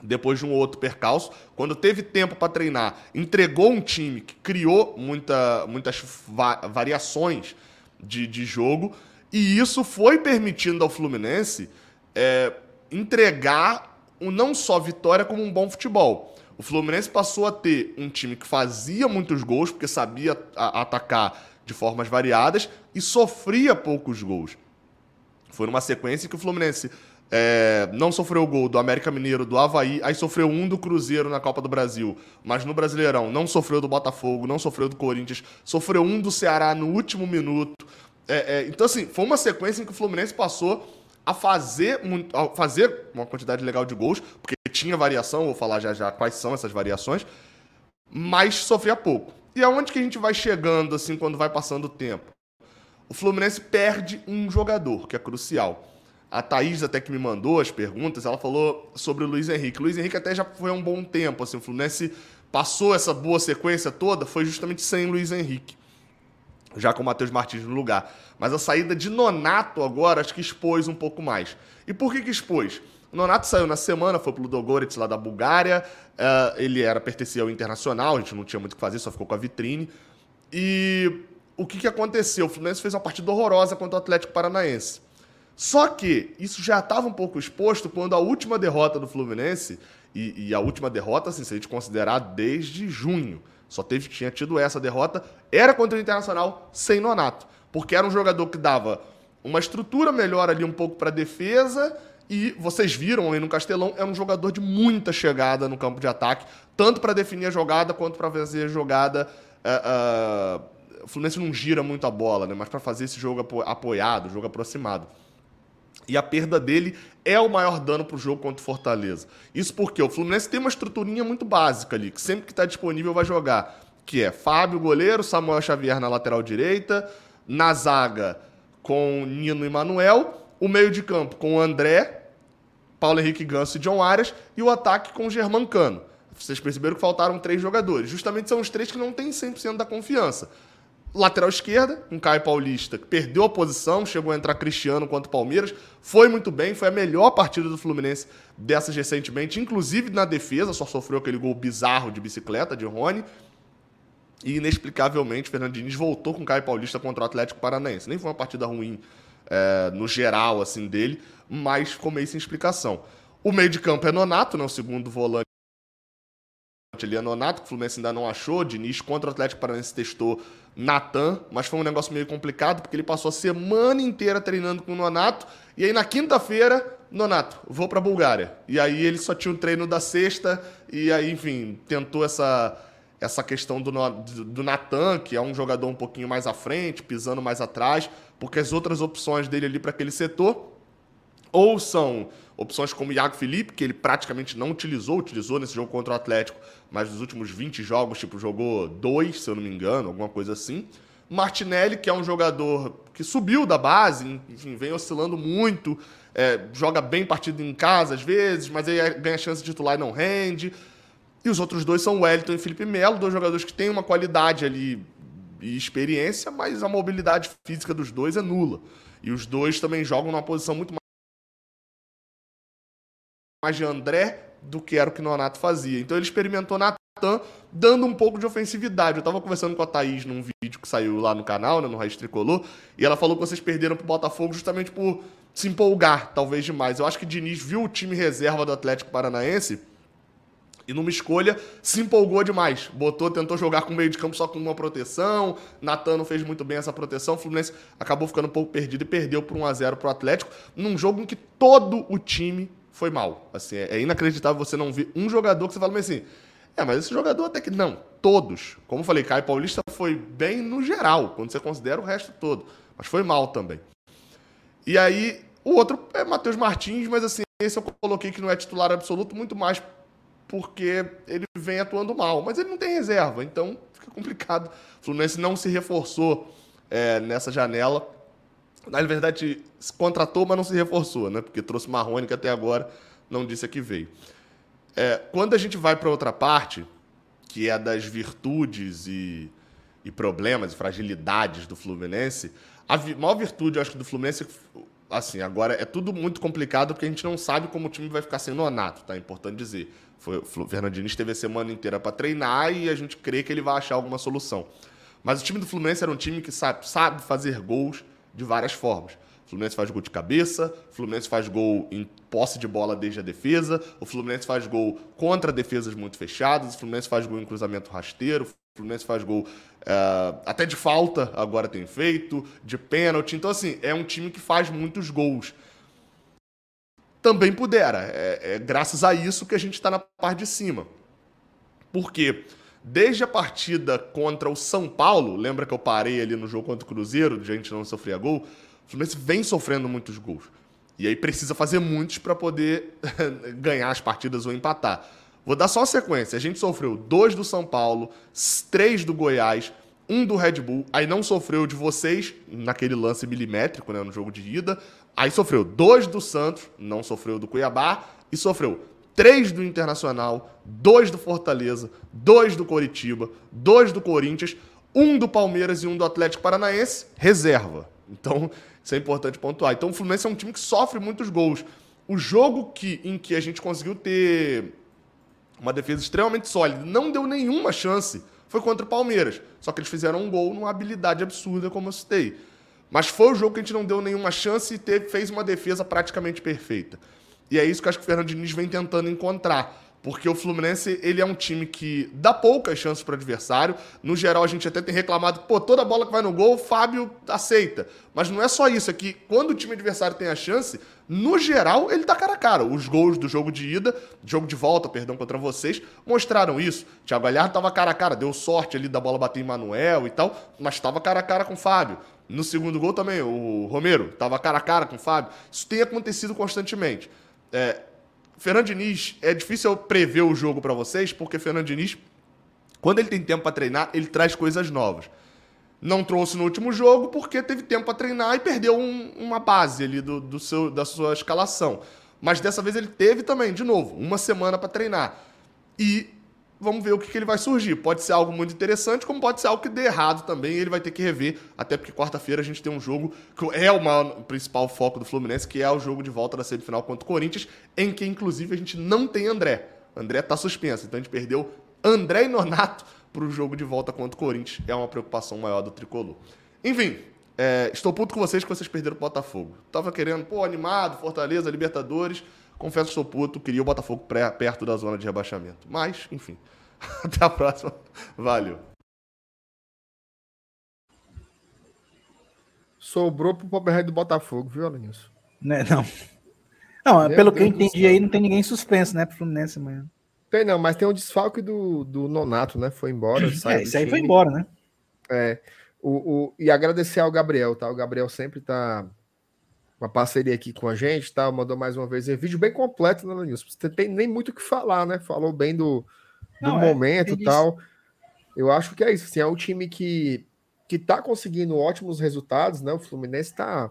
depois de um outro percalço, quando teve tempo para treinar, entregou um time que criou muita, muitas va variações de, de jogo, e isso foi permitindo ao Fluminense é, entregar um, não só vitória, como um bom futebol. O Fluminense passou a ter um time que fazia muitos gols, porque sabia atacar de formas variadas, e sofria poucos gols. Foi numa sequência que o Fluminense é, não sofreu gol do América Mineiro, do Havaí, aí sofreu um do Cruzeiro na Copa do Brasil, mas no Brasileirão não sofreu do Botafogo, não sofreu do Corinthians, sofreu um do Ceará no último minuto. É, é, então, assim, foi uma sequência em que o Fluminense passou a fazer, a fazer uma quantidade legal de gols, porque tinha variação, vou falar já já quais são essas variações, mas sofria pouco. E aonde que a gente vai chegando, assim, quando vai passando o tempo? O Fluminense perde um jogador, que é crucial a Thaís até que me mandou as perguntas, ela falou sobre o Luiz Henrique. O Luiz Henrique até já foi há um bom tempo, assim, o Fluminense passou essa boa sequência toda, foi justamente sem Luiz Henrique. Já com o Matheus Martins no lugar. Mas a saída de Nonato agora acho que expôs um pouco mais. E por que que expôs? O Nonato saiu na semana, foi pro Ludogorets lá da Bulgária. Uh, ele era pertencia ao Internacional, a gente não tinha muito o que fazer, só ficou com a vitrine. E o que, que aconteceu? O Fluminense fez uma partida horrorosa contra o Atlético Paranaense. Só que isso já estava um pouco exposto quando a última derrota do Fluminense, e, e, a última derrota, assim, se a gente considerar desde junho, só teve, tinha tido essa derrota, era contra o Internacional sem Nonato. Porque era um jogador que dava uma estrutura melhor ali um pouco para defesa e vocês viram aí no Castelão, era um jogador de muita chegada no campo de ataque, tanto para definir a jogada quanto para fazer a jogada. Uh, uh, o Fluminense não gira muito a bola, né? mas para fazer esse jogo apoiado, jogo aproximado. E a perda dele é o maior dano para o jogo contra o Fortaleza. Isso porque o Fluminense tem uma estruturinha muito básica ali, que sempre que está disponível vai jogar. Que é Fábio, goleiro, Samuel Xavier na lateral direita, na zaga com Nino e Manuel, o meio de campo com André, Paulo Henrique Ganso e John Arias, e o ataque com Germán Cano. Vocês perceberam que faltaram três jogadores. Justamente são os três que não têm 100% da confiança. Lateral esquerda, com Caio Paulista, que perdeu a posição, chegou a entrar Cristiano contra o Palmeiras, foi muito bem, foi a melhor partida do Fluminense dessas recentemente, inclusive na defesa, só sofreu aquele gol bizarro de bicicleta de Rony. E inexplicavelmente, Fernando Diniz voltou com Caio Paulista contra o Atlético Paranaense. Nem foi uma partida ruim é, no geral assim dele, mas ficou meio sem explicação. O meio de campo é Nonato, né, o segundo volante ali é Nonato, que o Fluminense ainda não achou. Diniz contra o Atlético Paranaense testou Natan, mas foi um negócio meio complicado, porque ele passou a semana inteira treinando com o Nonato, e aí na quinta-feira, Nonato, vou para a Bulgária. E aí ele só tinha o treino da sexta, e aí, enfim, tentou essa, essa questão do, do Natan, que é um jogador um pouquinho mais à frente, pisando mais atrás, porque as outras opções dele ali para aquele setor ou são opções como Iago Felipe, que ele praticamente não utilizou, utilizou nesse jogo contra o Atlético, mas nos últimos 20 jogos, tipo, jogou dois, se eu não me engano, alguma coisa assim. Martinelli, que é um jogador que subiu da base, enfim, vem oscilando muito, é, joga bem partido em casa às vezes, mas aí ganha chance de titular e não rende. E os outros dois são Wellington e Felipe Melo, dois jogadores que têm uma qualidade ali e experiência, mas a mobilidade física dos dois é nula. E os dois também jogam numa posição muito mais de André do que era o que Nonato fazia. Então ele experimentou Natan dando um pouco de ofensividade. Eu estava conversando com a Thaís num vídeo que saiu lá no canal, né, no Raiz Tricolor, e ela falou que vocês perderam pro Botafogo justamente por se empolgar, talvez demais. Eu acho que Diniz viu o time reserva do Atlético Paranaense E numa escolha, se empolgou demais. Botou, tentou jogar com meio de campo só com uma proteção. Natano fez muito bem essa proteção. O Fluminense acabou ficando um pouco perdido e perdeu por 1 a 0 pro Atlético, num jogo em que todo o time foi mal. Assim, é inacreditável você não ver um jogador que você fala assim, é, mas esse jogador até que não, todos. Como eu falei, Caio Paulista foi bem no geral, quando você considera o resto todo, mas foi mal também. E aí, o outro é Matheus Martins, mas assim, esse eu coloquei que não é titular absoluto, muito mais porque ele vem atuando mal. Mas ele não tem reserva, então fica complicado. O Fluminense não se reforçou é, nessa janela. Na verdade, contratou, mas não se reforçou, né? Porque trouxe Marrone, que até agora não disse a que veio. É, quando a gente vai para outra parte, que é das virtudes e, e problemas e fragilidades do Fluminense, a vi maior virtude, eu acho, do Fluminense assim, agora é tudo muito complicado porque a gente não sabe como o time vai ficar sem Nonato, tá? É importante dizer. Foi, o Fernandinho esteve a semana inteira para treinar e a gente crê que ele vai achar alguma solução. Mas o time do Fluminense era um time que sabe, sabe fazer gols de várias formas. O Fluminense faz gol de cabeça, o Fluminense faz gol em posse de bola desde a defesa, o Fluminense faz gol contra defesas muito fechadas, o Fluminense faz gol em cruzamento rasteiro, o Fluminense faz gol uh, até de falta, agora tem feito, de pênalti. Então, assim, é um time que faz muitos gols também pudera. É, é graças a isso que a gente está na parte de cima. Porque desde a partida contra o São Paulo, lembra que eu parei ali no jogo contra o Cruzeiro, de a gente não sofria gol? O Fluminense vem sofrendo muitos gols. E aí precisa fazer muitos para poder ganhar as partidas ou empatar. Vou dar só a sequência. A gente sofreu dois do São Paulo, três do Goiás, um do Red Bull, aí não sofreu de vocês naquele lance milimétrico, né, no jogo de ida. Aí sofreu dois do Santos, não sofreu do Cuiabá, e sofreu três do Internacional, dois do Fortaleza, dois do Coritiba, dois do Corinthians, um do Palmeiras e um do Atlético Paranaense, reserva. Então, isso é importante pontuar. Então, o Fluminense é um time que sofre muitos gols. O jogo que, em que a gente conseguiu ter uma defesa extremamente sólida, não deu nenhuma chance foi contra o Palmeiras. Só que eles fizeram um gol numa habilidade absurda, como eu citei. Mas foi o jogo que a gente não deu nenhuma chance e teve, fez uma defesa praticamente perfeita. E é isso que eu acho que o Fernando Diniz vem tentando encontrar. Porque o Fluminense, ele é um time que dá poucas chances para o adversário. No geral, a gente até tem reclamado pô, toda bola que vai no gol, o Fábio aceita. Mas não é só isso, é que quando o time adversário tem a chance, no geral, ele tá cara a cara. Os gols do jogo de ida, jogo de volta, perdão, contra vocês, mostraram isso. Thiago Galhardo tava cara a cara, deu sorte ali da bola bater em Manuel e tal, mas tava cara a cara com o Fábio. No segundo gol também, o Romero tava cara a cara com o Fábio. Isso tem acontecido constantemente. É, Fernando Diniz, é difícil eu prever o jogo para vocês, porque Fernando Diniz, quando ele tem tempo para treinar, ele traz coisas novas. Não trouxe no último jogo porque teve tempo para treinar e perdeu um, uma base ali do, do seu, da sua escalação. Mas dessa vez ele teve também, de novo, uma semana para treinar. E vamos ver o que, que, ele vai surgir. Pode ser algo muito interessante, como pode ser algo que dê errado também. ele vai ter que rever, até porque quarta-feira a gente tem um jogo que é o, maior, principal foco do Fluminense, que é o jogo de volta da semifinal contra o Corinthians, em que inclusive a gente não tem André. André está suspenso, então a gente perdeu André e Nonato para o jogo de volta contra o Corinthians. É uma preocupação maior do tricolor. Enfim, é, estou puto com vocês que vocês perderam o Botafogo. Tava querendo, pô, animado, Fortaleza, Libertadores. Confesso que sou puto, queria o Botafogo pré, perto da zona de rebaixamento. Mas, enfim. Até a próxima. Valeu. Sobrou pro pobre do Botafogo, viu, Alinhos? Né, não. Não, Meu pelo Deus que eu entendi aí, não tem ninguém suspenso, né, pro Fluminense amanhã. Tem não, mas tem um desfalque do, do Nonato, né? Foi embora. É, isso aí foi embora, né? É. O, o, e agradecer ao Gabriel, tá? O Gabriel sempre tá uma parceria aqui com a gente, tá? Mandou mais uma vez um vídeo bem completo na News. Você tem nem muito o que falar, né? Falou bem do, do Não, é, momento e tal. Eu acho que é isso. Assim, é um time que, que tá conseguindo ótimos resultados, né? O Fluminense tá.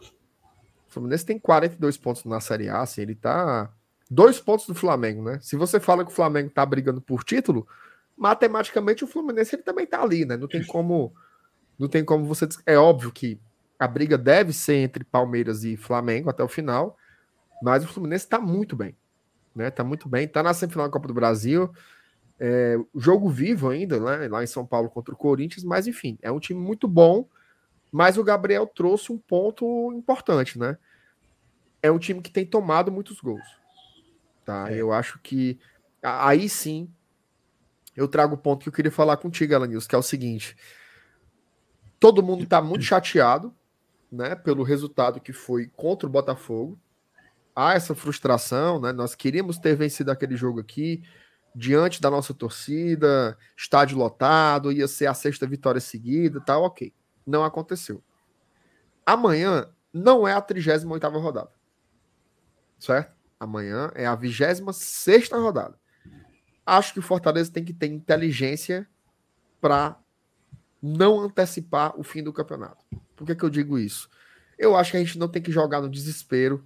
O Fluminense tem 42 pontos na Série A, assim, ele tá. Dois pontos do Flamengo, né? Se você fala que o Flamengo tá brigando por título, matematicamente o Fluminense ele também tá ali, né? Não tem como. Não tem como você. É óbvio que a briga deve ser entre Palmeiras e Flamengo até o final, mas o Fluminense está muito bem, né? Tá muito bem, tá na semifinal da Copa do Brasil, é, jogo vivo ainda, né? Lá em São Paulo contra o Corinthians, mas enfim, é um time muito bom. Mas o Gabriel trouxe um ponto importante, né? É um time que tem tomado muitos gols, tá? É. Eu acho que aí sim eu trago o ponto que eu queria falar contigo, Alanils, que é o seguinte. Todo mundo está muito chateado, né, pelo resultado que foi contra o Botafogo. Há essa frustração, né? Nós queríamos ter vencido aquele jogo aqui diante da nossa torcida, estádio lotado, ia ser a sexta vitória seguida, tá ok. Não aconteceu. Amanhã não é a 38 rodada. Certo? Amanhã é a 26 rodada. Acho que o Fortaleza tem que ter inteligência para não antecipar o fim do campeonato. Por que, que eu digo isso? Eu acho que a gente não tem que jogar no desespero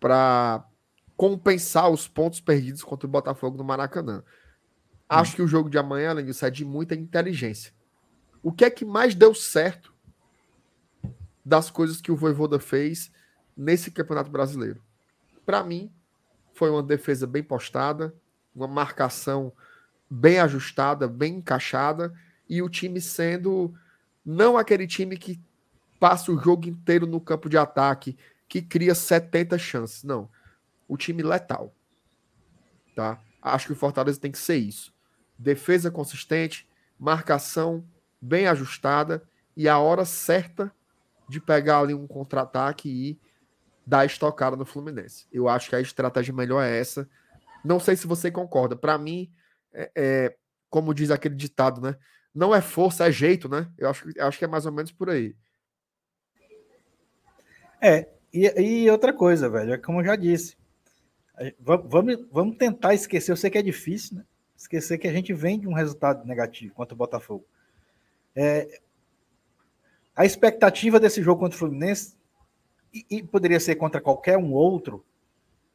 para compensar os pontos perdidos contra o Botafogo no Maracanã. Acho hum. que o jogo de amanhã, além disso, é de muita inteligência. O que é que mais deu certo das coisas que o Voivoda fez nesse Campeonato Brasileiro? Para mim, foi uma defesa bem postada, uma marcação bem ajustada, bem encaixada, e o time sendo não aquele time que passa o jogo inteiro no campo de ataque, que cria 70 chances. Não. O time letal. Tá? Acho que o Fortaleza tem que ser isso. Defesa consistente, marcação bem ajustada e a hora certa de pegar ali um contra-ataque e dar estocada no Fluminense. Eu acho que a estratégia melhor é essa. Não sei se você concorda. Para mim, é, é, como diz aquele ditado, né? Não é força, é jeito, né? Eu acho, eu acho que é mais ou menos por aí. É, e, e outra coisa, velho, é como eu já disse. Vamos, vamos tentar esquecer, eu sei que é difícil, né? Esquecer que a gente vem de um resultado negativo contra o Botafogo. É, a expectativa desse jogo contra o Fluminense, e, e, poderia ser contra qualquer um outro,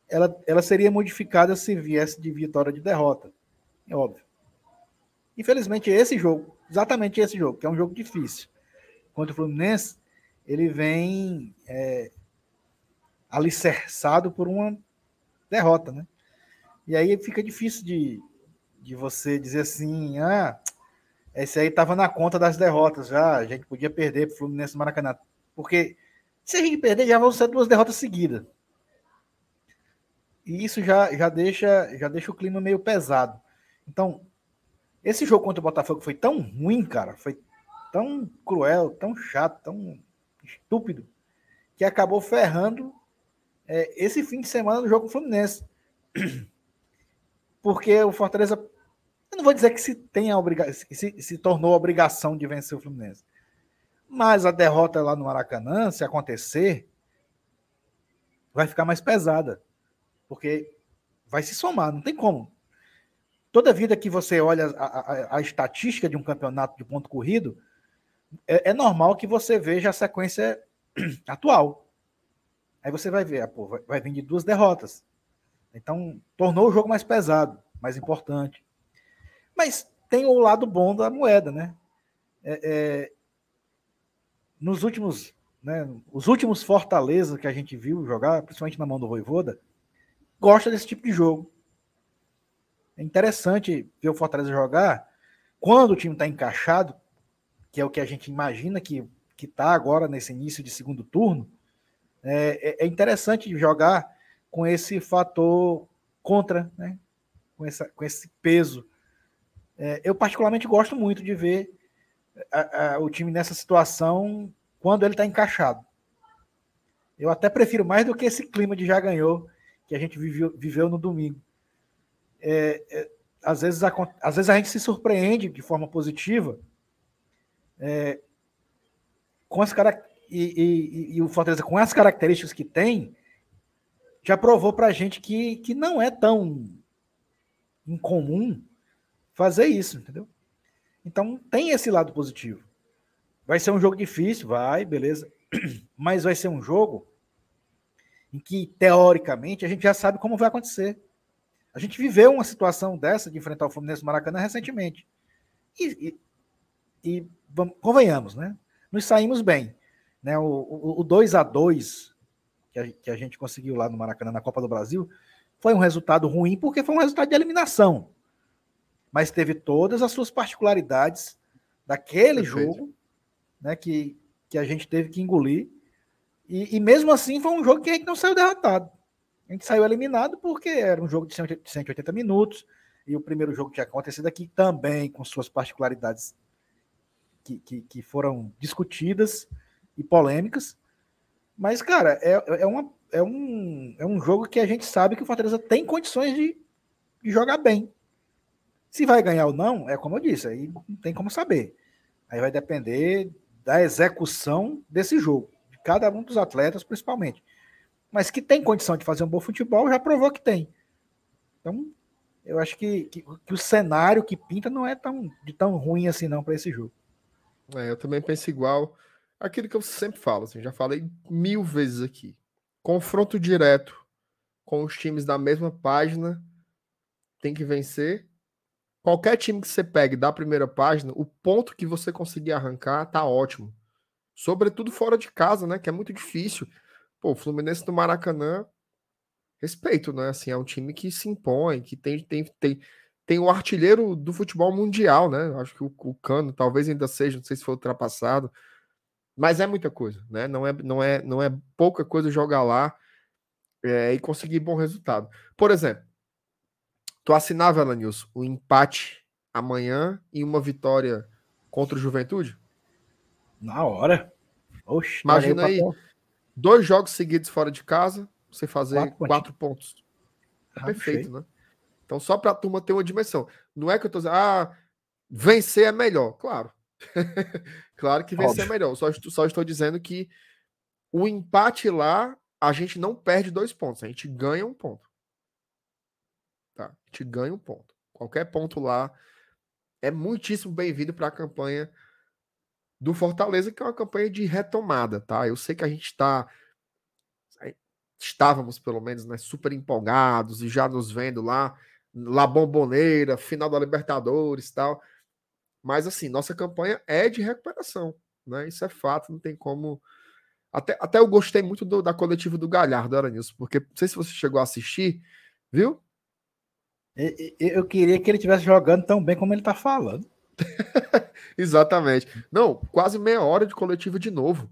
ela, ela seria modificada se viesse de vitória de derrota. É óbvio. Infelizmente, esse jogo, exatamente esse jogo, que é um jogo difícil, contra o Fluminense, ele vem é, alicerçado por uma derrota, né? E aí fica difícil de, de você dizer assim, ah, esse aí estava na conta das derrotas já, a gente podia perder para o Fluminense Maracanã. Porque se a gente perder, já vão ser duas derrotas seguidas. E isso já, já, deixa, já deixa o clima meio pesado. Então, esse jogo contra o Botafogo foi tão ruim, cara, foi tão cruel, tão chato, tão estúpido, que acabou ferrando é, esse fim de semana do jogo Fluminense. Porque o Fortaleza, eu não vou dizer que se tenha obriga se, se tornou obrigação de vencer o Fluminense. Mas a derrota lá no Maracanã, se acontecer, vai ficar mais pesada. Porque vai se somar, não tem como. Toda vida que você olha a, a, a estatística de um campeonato de ponto corrido, é, é normal que você veja a sequência atual. Aí você vai ver, ah, pô, vai, vai vir de duas derrotas. Então, tornou o jogo mais pesado, mais importante. Mas tem o lado bom da moeda, né? É, é, nos últimos, né, os últimos Fortaleza que a gente viu jogar, principalmente na mão do Voivoda, gosta desse tipo de jogo. É interessante ver o Fortaleza jogar quando o time está encaixado, que é o que a gente imagina que está agora nesse início de segundo turno é, é, é interessante jogar com esse fator contra, né? com, essa, com esse peso. É, eu, particularmente, gosto muito de ver a, a, o time nessa situação quando ele está encaixado. Eu até prefiro mais do que esse clima de já ganhou que a gente viveu, viveu no domingo. É, é, às, vezes, a, às vezes a gente se surpreende de forma positiva é, com as e, e, e, o Fortaleza, com as características que tem, já provou para a gente que, que não é tão incomum fazer isso, entendeu? Então tem esse lado positivo. Vai ser um jogo difícil, vai, beleza. Mas vai ser um jogo em que, teoricamente, a gente já sabe como vai acontecer. A gente viveu uma situação dessa de enfrentar o Fluminense Maracanã recentemente. E, e, e vamos, convenhamos, né? Nos saímos bem. Né, o, o, o 2 a 2 que a, que a gente conseguiu lá no Maracanã, na Copa do Brasil, foi um resultado ruim porque foi um resultado de eliminação. Mas teve todas as suas particularidades daquele Perfeito. jogo né, que, que a gente teve que engolir. E, e, mesmo assim foi um jogo que a gente não saiu derrotado. A gente saiu eliminado porque era um jogo de 180 minutos. e o primeiro jogo tinha acontecido aqui também com suas particularidades que, que, que foram discutidas e polêmicas. Mas, cara, é, é, uma, é, um, é um jogo que a gente sabe que o Fortaleza tem condições de, de jogar bem. Se vai ganhar ou não, é como eu disse, aí não tem como saber. Aí vai depender da execução desse jogo, de cada um dos atletas, principalmente. Mas que tem condição de fazer um bom futebol, já provou que tem. Então, eu acho que, que, que o cenário que pinta não é tão, de tão ruim assim não para esse jogo. É, eu também penso igual. Aquilo que eu sempre falo, assim, já falei mil vezes aqui. Confronto direto com os times da mesma página tem que vencer. Qualquer time que você pegue da primeira página, o ponto que você conseguir arrancar tá ótimo. Sobretudo fora de casa, né? Que é muito difícil. Pô, o Fluminense do Maracanã, respeito, né? Assim, é um time que se impõe, que tem, tem, tem, tem o artilheiro do futebol mundial, né? Acho que o, o Cano talvez ainda seja, não sei se foi ultrapassado, mas é muita coisa, né? Não é, não é, não é pouca coisa jogar lá é, e conseguir bom resultado. Por exemplo, tu assinava, Elenilson, o empate amanhã e uma vitória contra o Juventude? Na hora. Oxe, Imagina aí, dois jogos seguidos fora de casa, você fazer quatro, quatro pontos. Ah, Perfeito, né? Então, só para a turma ter uma dimensão. Não é que eu estou dizendo, ah, vencer é melhor. Claro. claro que vencer é Óbvio. é melhor. Só, só estou dizendo que o empate lá, a gente não perde dois pontos, a gente ganha um ponto. Tá? A gente ganha um ponto. Qualquer ponto lá é muitíssimo bem-vindo para a campanha do Fortaleza, que é uma campanha de retomada, tá? Eu sei que a gente está estávamos pelo menos né, super empolgados e já nos vendo lá, La Bomboneira, final da Libertadores tal. Mas assim, nossa campanha é de recuperação, né? Isso é fato, não tem como. Até, até eu gostei muito do, da coletiva do Galhardo, Aranilson, porque não sei se você chegou a assistir, viu? Eu queria que ele estivesse jogando tão bem como ele está falando. Exatamente. Não, quase meia hora de coletiva de novo.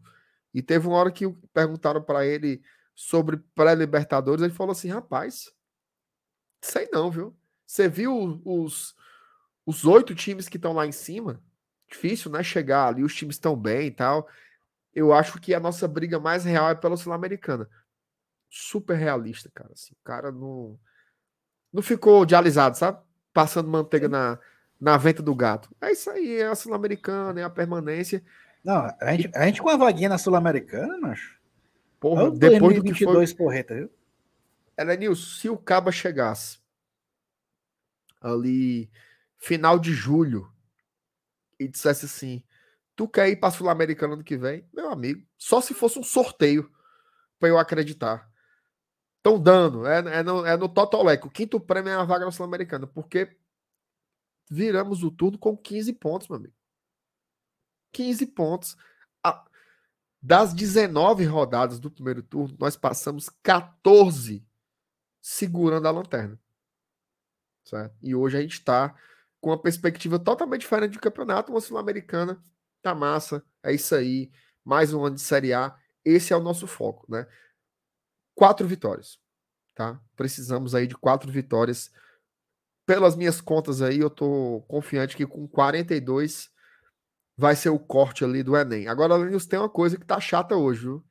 E teve uma hora que perguntaram para ele sobre pré-Libertadores, ele falou assim: rapaz, sei não, viu? Você viu os, os oito times que estão lá em cima? Difícil, né? Chegar ali, os times estão bem e tal. Eu acho que a nossa briga mais real é pela Sul-Americana. Super realista, cara. Assim, o cara não, não ficou dialisado, sabe? Passando manteiga na, na venta do gato. É isso aí, é a Sul-Americana, é a permanência. Não, a gente, a gente com a vaguinha na Sul-Americana, macho. Porra, depois do que foi. Porreta, viu? Elenilson, se o Caba chegasse ali final de julho e dissesse assim: Tu quer ir para Sul-Americana ano que vem? Meu amigo, só se fosse um sorteio para eu acreditar. Estão dando, é, é, no, é no. O quinto prêmio é a vaga na Sul-Americana, porque viramos o turno com 15 pontos, meu amigo. 15 pontos. Das 19 rodadas do primeiro turno, nós passamos 14 segurando a lanterna. Certo? E hoje a gente está com uma perspectiva totalmente diferente de campeonato. Uma Sul-Americana tá massa, é isso aí. Mais um ano de Série A. Esse é o nosso foco, né? Quatro vitórias, tá? Precisamos aí de quatro vitórias. Pelas minhas contas aí, eu tô confiante que com 42 vai ser o corte ali do Enem. Agora, Linus, tem uma coisa que tá chata hoje, viu?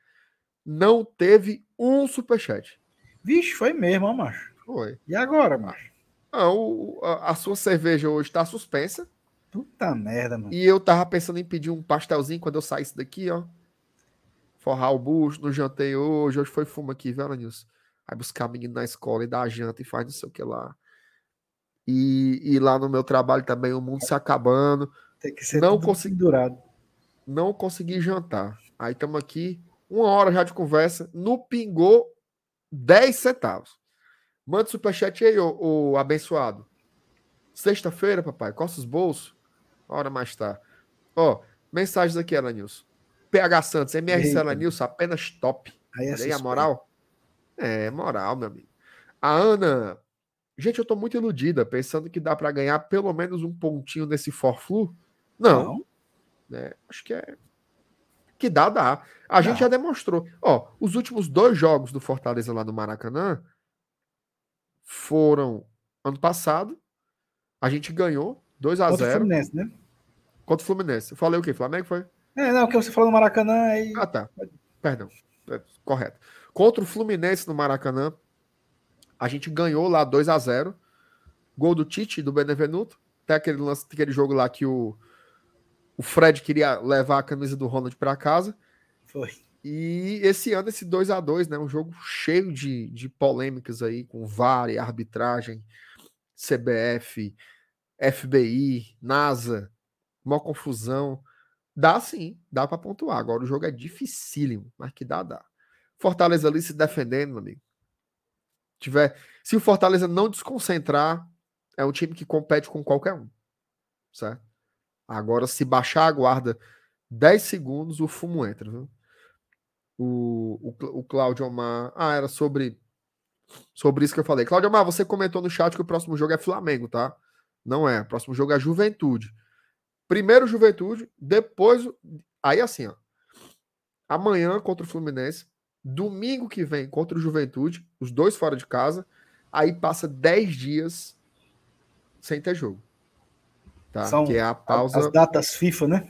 Não teve um superchat. Vixe, foi mesmo, ó, macho. Foi. E agora, macho? Não, a, a sua cerveja hoje tá suspensa. Puta merda, mano. E eu tava pensando em pedir um pastelzinho quando eu saísse daqui, ó. Forrar o bucho, não jantei hoje. Hoje foi fumo aqui, viu, Nilson? Vai buscar menino na escola e dar a janta e faz não sei o que lá. E, e lá no meu trabalho também, o mundo se acabando. Tem que ser não consegui, durado. Não consegui jantar. Aí estamos aqui, uma hora já de conversa. No pingou 10 centavos. Manda superchat aí, ô, ô abençoado. Sexta-feira, papai, costa os bolsos. Hora mais tá. Ó, mensagens aqui, Alanilson. PH Santos, MRC Alanilson, apenas top. Aí, aí a moral? É, moral, meu amigo. A Ana. Gente, eu tô muito iludida, pensando que dá para ganhar pelo menos um pontinho nesse Forflu. Não. Não. Né? Acho que é. Que dá, dá. A gente já demonstrou. Ó, os últimos dois jogos do Fortaleza lá no Maracanã foram ano passado A gente ganhou 2 a 0 Contra o Fluminense, né? Contra o Fluminense. Eu falei o quê? Flamengo foi? É, não, o que você falou no Maracanã aí. Ah, tá. Perdão. É, correto. Contra o Fluminense no Maracanã, a gente ganhou lá 2 a 0 Gol do Tite, do Benevenuto. Até aquele, lance, aquele jogo lá que o, o Fred queria levar a camisa do Ronald para casa. Foi. E esse ano, esse 2 a 2 né? Um jogo cheio de, de polêmicas aí, com VAR e arbitragem, CBF, FBI, NASA, uma confusão. Dá sim, dá para pontuar. Agora o jogo é dificílimo, mas que dá, dá. Fortaleza ali se defendendo, meu amigo. Tiver, se o Fortaleza não desconcentrar, é um time que compete com qualquer um. Certo? Agora, se baixar a guarda 10 segundos, o fumo entra, viu? O, o, o Claudio Omar. Ah, era sobre sobre isso que eu falei. Claudio Omar, você comentou no chat que o próximo jogo é Flamengo, tá? Não é. O próximo jogo é Juventude. Primeiro Juventude, depois. Aí assim, ó. Amanhã contra o Fluminense. Domingo que vem contra o Juventude. Os dois fora de casa. Aí passa 10 dias sem ter jogo. Tá? São que é a pausa. As datas FIFA, né?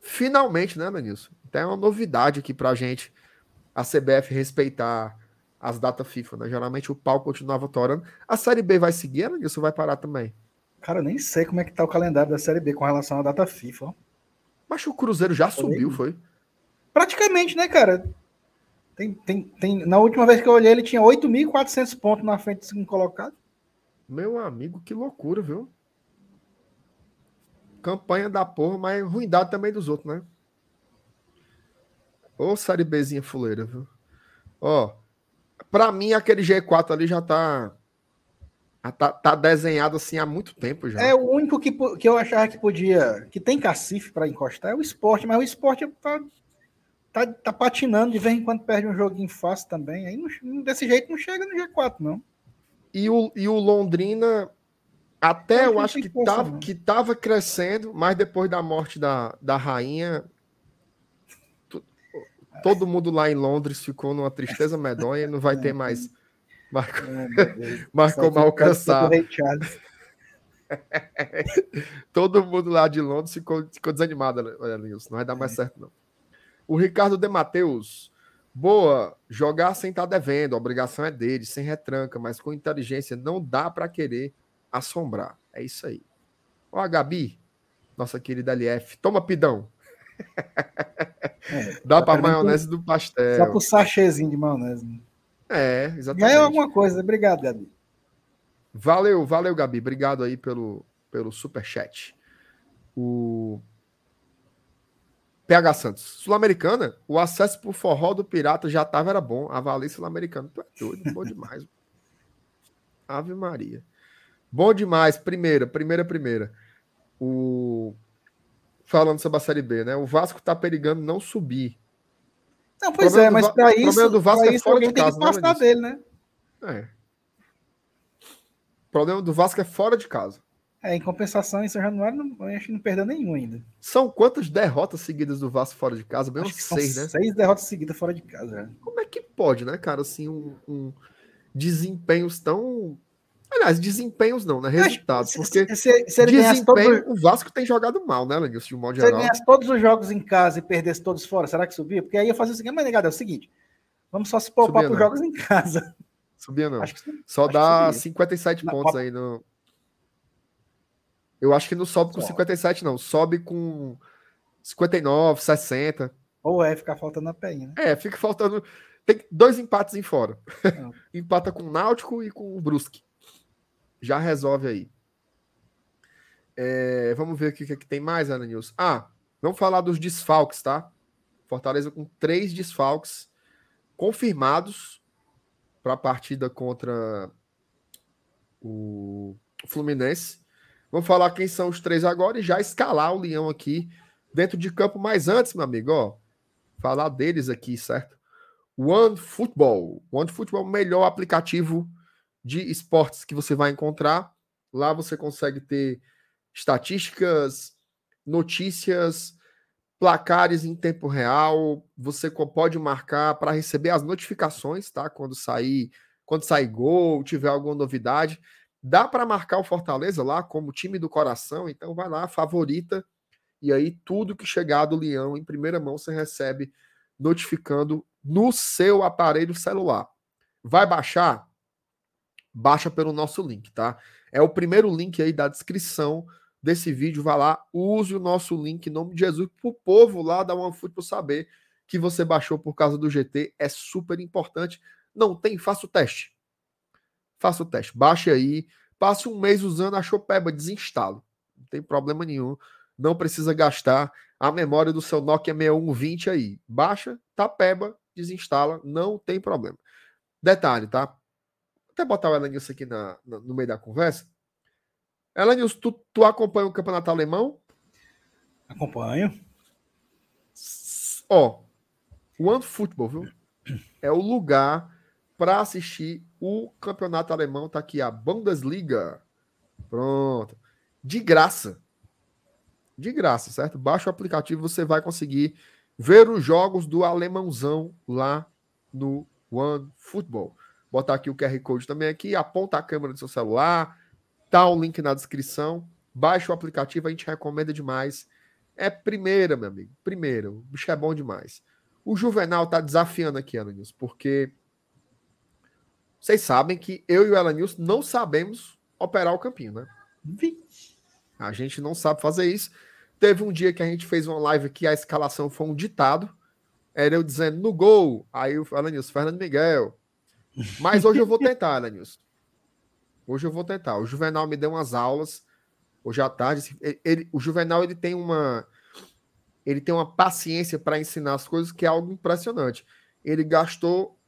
Finalmente, né, Danilson? Então é uma novidade aqui pra gente. A CBF respeitar as datas FIFA, né? Geralmente o pau continuava torando. A Série B vai seguir, Danilson, vai parar também? Cara, eu nem sei como é que tá o calendário da Série B com relação à data FIFA. Mas o Cruzeiro já subiu, foi? Praticamente, né, cara? Tem, tem, tem... Na última vez que eu olhei, ele tinha 8.400 pontos na frente do segundo colocado. Meu amigo, que loucura, viu? Campanha da porra, mas ruindade também dos outros, né? Ô, Série Bzinha fuleira, viu? Ó, pra mim, aquele G4 ali já tá tá, tá, desenhado assim há muito tempo já. É o único que, que eu achava que podia. que tem cacife para encostar é o esporte, mas o esporte tá, tá, tá, patinando de vez em quando perde um joguinho fácil também. Aí não, desse jeito não chega no G4, não. E o, e o Londrina, até eu, acho que, que, tava, que tava crescendo, mas depois da morte da, da rainha, todo mundo lá em Londres ficou numa tristeza medonha, não vai ter mais Marco, é, Marcou mal alcançar. Todo mundo lá de Londres ficou, ficou desanimado, olha, Nilson. Não vai dar mais é. certo, não. O Ricardo de Mateus. Boa, jogar sem estar tá devendo, a obrigação é dele, sem retranca, mas com inteligência não dá para querer assombrar. É isso aí. Ó, a Gabi, nossa querida LF, toma pidão. É, dá para maionese do pastel. Só pro sachêzinho de maionese. Né? É, exatamente. Ganhou alguma coisa. Obrigado, Gabi. Valeu, valeu, Gabi. Obrigado aí pelo, pelo super chat. O PH Santos. Sul-Americana, o acesso pro forró do Pirata já tava, era bom. Avalie Sul-Americana. Tu é doido, bom demais. Ave Maria. Bom demais. Primeira, primeira, primeira. O... Falando sobre a Série B, né? O Vasco tá perigando não subir. Não, pois é, mas para isso, o problema do Vasco é fora de casa, tem que passar dele, né? É. O problema do Vasco é fora de casa. É, em compensação, em São Januário, não, acho que não perdeu nenhum ainda. São quantas derrotas seguidas do Vasco fora de casa? Bem seis, né? Seis derrotas seguidas fora de casa. É. Como é que pode, né, cara, assim, um, um desempenhos tão Aliás, desempenhos não, né? Resultados. Porque se, se, se desempenho, o Vasco tem jogado mal, né, Lenilson, de um modo se geral. Se ele ganhasse todos os jogos em casa e perdesse todos fora, será que subia? Porque aí ia fazer o seguinte, mas negado, é o seguinte, vamos só se poupar para os jogos em casa. Subia não. Acho que, só acho dá 57 pontos aí no... Eu acho que não sobe com só. 57 não, sobe com 59, 60. Ou é ficar faltando a penha, né? É, fica faltando... Tem dois empates em fora. Empata com o Náutico e com o Brusque já resolve aí. É, vamos ver o que, que tem mais, Ana News. Ah, vamos falar dos desfalques, tá? Fortaleza com três desfalques confirmados para a partida contra o Fluminense. Vamos falar quem são os três agora e já escalar o Leão aqui dentro de campo. Mas antes, meu amigo, ó, falar deles aqui, certo? One Football. One Football, o melhor aplicativo de esportes que você vai encontrar. Lá você consegue ter estatísticas, notícias, placares em tempo real. Você pode marcar para receber as notificações, tá? Quando sair, quando sair gol, tiver alguma novidade. Dá para marcar o Fortaleza lá como time do coração, então vai lá, favorita. E aí tudo que chegar do Leão em primeira mão você recebe notificando no seu aparelho celular. Vai baixar? Baixa pelo nosso link, tá? É o primeiro link aí da descrição desse vídeo. Vai lá, use o nosso link em nome de Jesus para o povo lá da OneFootball saber que você baixou por causa do GT. É super importante. Não tem, faça o teste. Faça o teste. Baixe aí, passe um mês usando, achou peba, desinstalo. Não tem problema nenhum. Não precisa gastar a memória do seu Nokia 6120 aí. Baixa, tá peba, desinstala, não tem problema. Detalhe, tá? Até botar o Elenilson aqui na, na, no meio da conversa. Elenilson, tu, tu acompanha o campeonato alemão? Acompanho. Ó, o One Football, viu? É o lugar para assistir o campeonato alemão. Tá aqui a Bundesliga. Pronto. De graça. De graça, certo? Baixa o aplicativo, você vai conseguir ver os jogos do alemãozão lá no One Football. Botar aqui o QR Code também aqui, aponta a câmera do seu celular, tá o link na descrição. Baixa o aplicativo, a gente recomenda demais. É primeira, meu amigo. Primeira. O bicho é bom demais. O Juvenal tá desafiando aqui, Alanils, porque vocês sabem que eu e o Elanils não sabemos operar o campinho, né? A gente não sabe fazer isso. Teve um dia que a gente fez uma live que a escalação foi um ditado. Era eu dizendo no gol. Aí o Elanils, Fernando Miguel. Mas hoje eu vou tentar, Elanils. Hoje eu vou tentar. O Juvenal me deu umas aulas hoje à tarde. Ele, o Juvenal ele tem uma ele tem uma paciência para ensinar as coisas que é algo impressionante. Ele gastou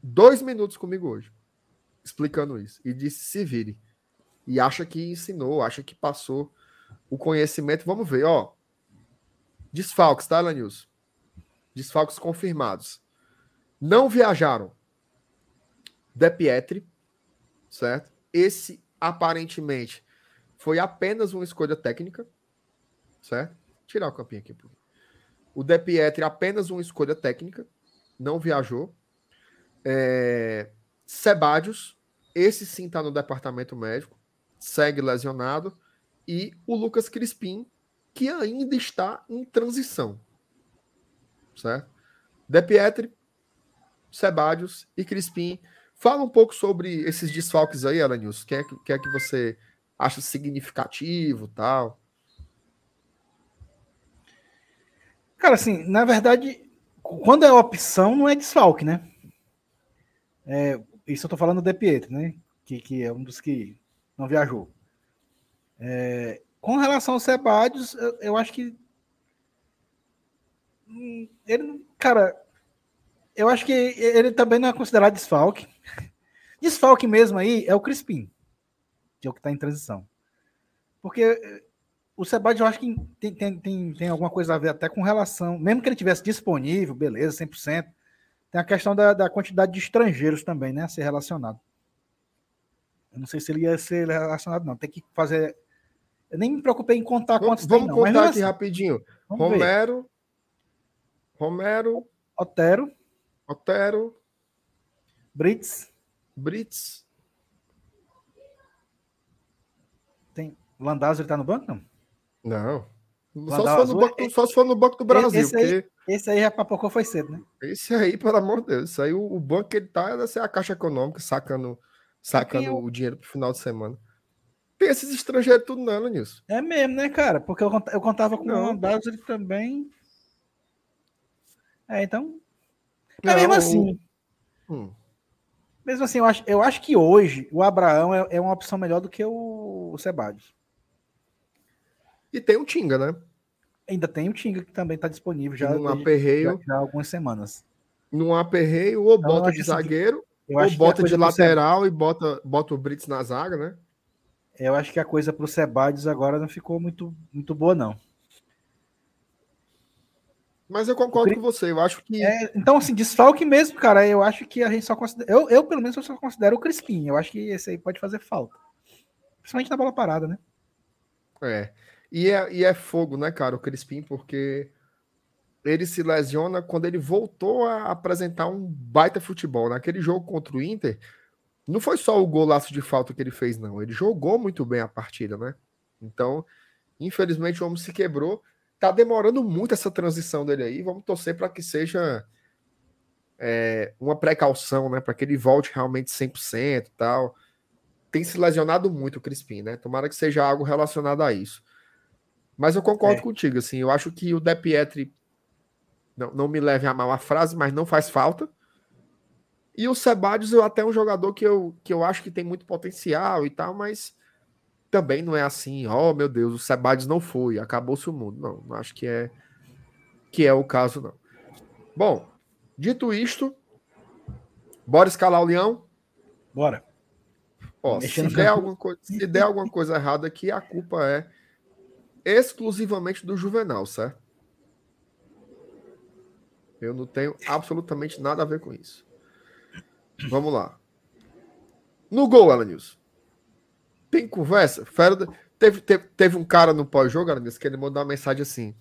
dois minutos comigo hoje explicando isso. E disse: se vire. E acha que ensinou, acha que passou o conhecimento. Vamos ver, ó. Desfalques, tá, Lanils? Desfalques confirmados. Não viajaram. De Pietri, certo? Esse aparentemente foi apenas uma escolha técnica, certo? Tirar o campinho aqui. O De Pietri apenas uma escolha técnica, não viajou. É... Esse sim está no departamento médico, segue lesionado. E o Lucas Crispim, que ainda está em transição. Certo? De Pietri, Sebadios e Crispim. Fala um pouco sobre esses desfalques aí, Alanils. O que, é que, que é que você acha significativo tal? Cara, assim, na verdade, quando é opção, não é desfalque, né? É, isso eu tô falando do De Pietro, né? Que, que é um dos que não viajou. É, com relação ao Sebadios, eu, eu, acho que. Hum, ele, cara, eu acho que ele também não é considerado desfalque. Desfalque mesmo aí é o Crispim, que é o que está em transição. Porque eh, o Sebadios eu acho que tem, tem, tem, tem alguma coisa a ver até com relação, mesmo que ele tivesse disponível, beleza, 100%, tem a questão da, da quantidade de estrangeiros também, né? A ser relacionado. Eu não sei se ele ia ser relacionado, não. Tem que fazer. Eu nem me preocupei em contar quantos Vamos tem, contar aqui assim, rapidinho. Romero. Ver. Romero. Otero. Otero. Brits. Brits. Tem. Landazzo ele tá no banco, não? Não. Só se, for no banco, só se for no Banco do Brasil. Esse aí, porque... esse aí já papocou foi cedo, né? Esse aí, pelo amor de Deus. Isso aí, o, o banco que ele tá ser a Caixa Econômica, sacando, sacando eu... o dinheiro pro final de semana. Tem esses estrangeiros tudo não, nisso. É mesmo, né, cara? Porque eu, eu contava com o Mandados, ele também. É, então. Mas mesmo assim. Hum. Mesmo assim, eu acho, eu acho que hoje o Abraão é, é uma opção melhor do que o, o Sebadios. E tem o Tinga, né? Ainda tem o Tinga que também está disponível já, num aperreio, já, já há algumas semanas. Num aperreio, ou então, bota de zagueiro, ou bota de lateral e bota, bota o Brits na zaga, né? Eu acho que a coisa para o Sebades agora não ficou muito, muito boa, não. Mas eu concordo com você, eu acho que. É, então, assim, desfalque mesmo, cara. Eu acho que a gente só considera. Eu, eu, pelo menos, eu só considero o Crispim. Eu acho que esse aí pode fazer falta. Principalmente na bola parada, né? É. E é, e é fogo, né, cara, o Crispim, porque ele se lesiona quando ele voltou a apresentar um baita futebol. Naquele jogo contra o Inter, não foi só o golaço de falta que ele fez, não. Ele jogou muito bem a partida, né? Então, infelizmente, o homem se quebrou. Tá demorando muito essa transição dele aí. Vamos torcer para que seja é, uma precaução, né? Para que ele volte realmente 100% e tal. Tem se lesionado muito o Crispim, né? Tomara que seja algo relacionado a isso. Mas eu concordo é. contigo, assim. Eu acho que o De Pietri, não, não me leve a mal a frase, mas não faz falta. E o Sebadios eu até um jogador que eu, que eu acho que tem muito potencial e tal, mas também não é assim, oh meu Deus, o Sebadios não foi, acabou-se o mundo. Não, não acho que é que é o caso, não. Bom, dito isto, bora escalar o leão? Bora. Ó, se der, alguma coisa, se der alguma coisa errada aqui, a culpa é exclusivamente do Juvenal, certo? Eu não tenho absolutamente nada a ver com isso. Vamos lá. No gol, Alanils. Tem conversa? Fera, teve, teve, teve um cara no pós-jogo, Alanils, que ele mandou uma mensagem assim.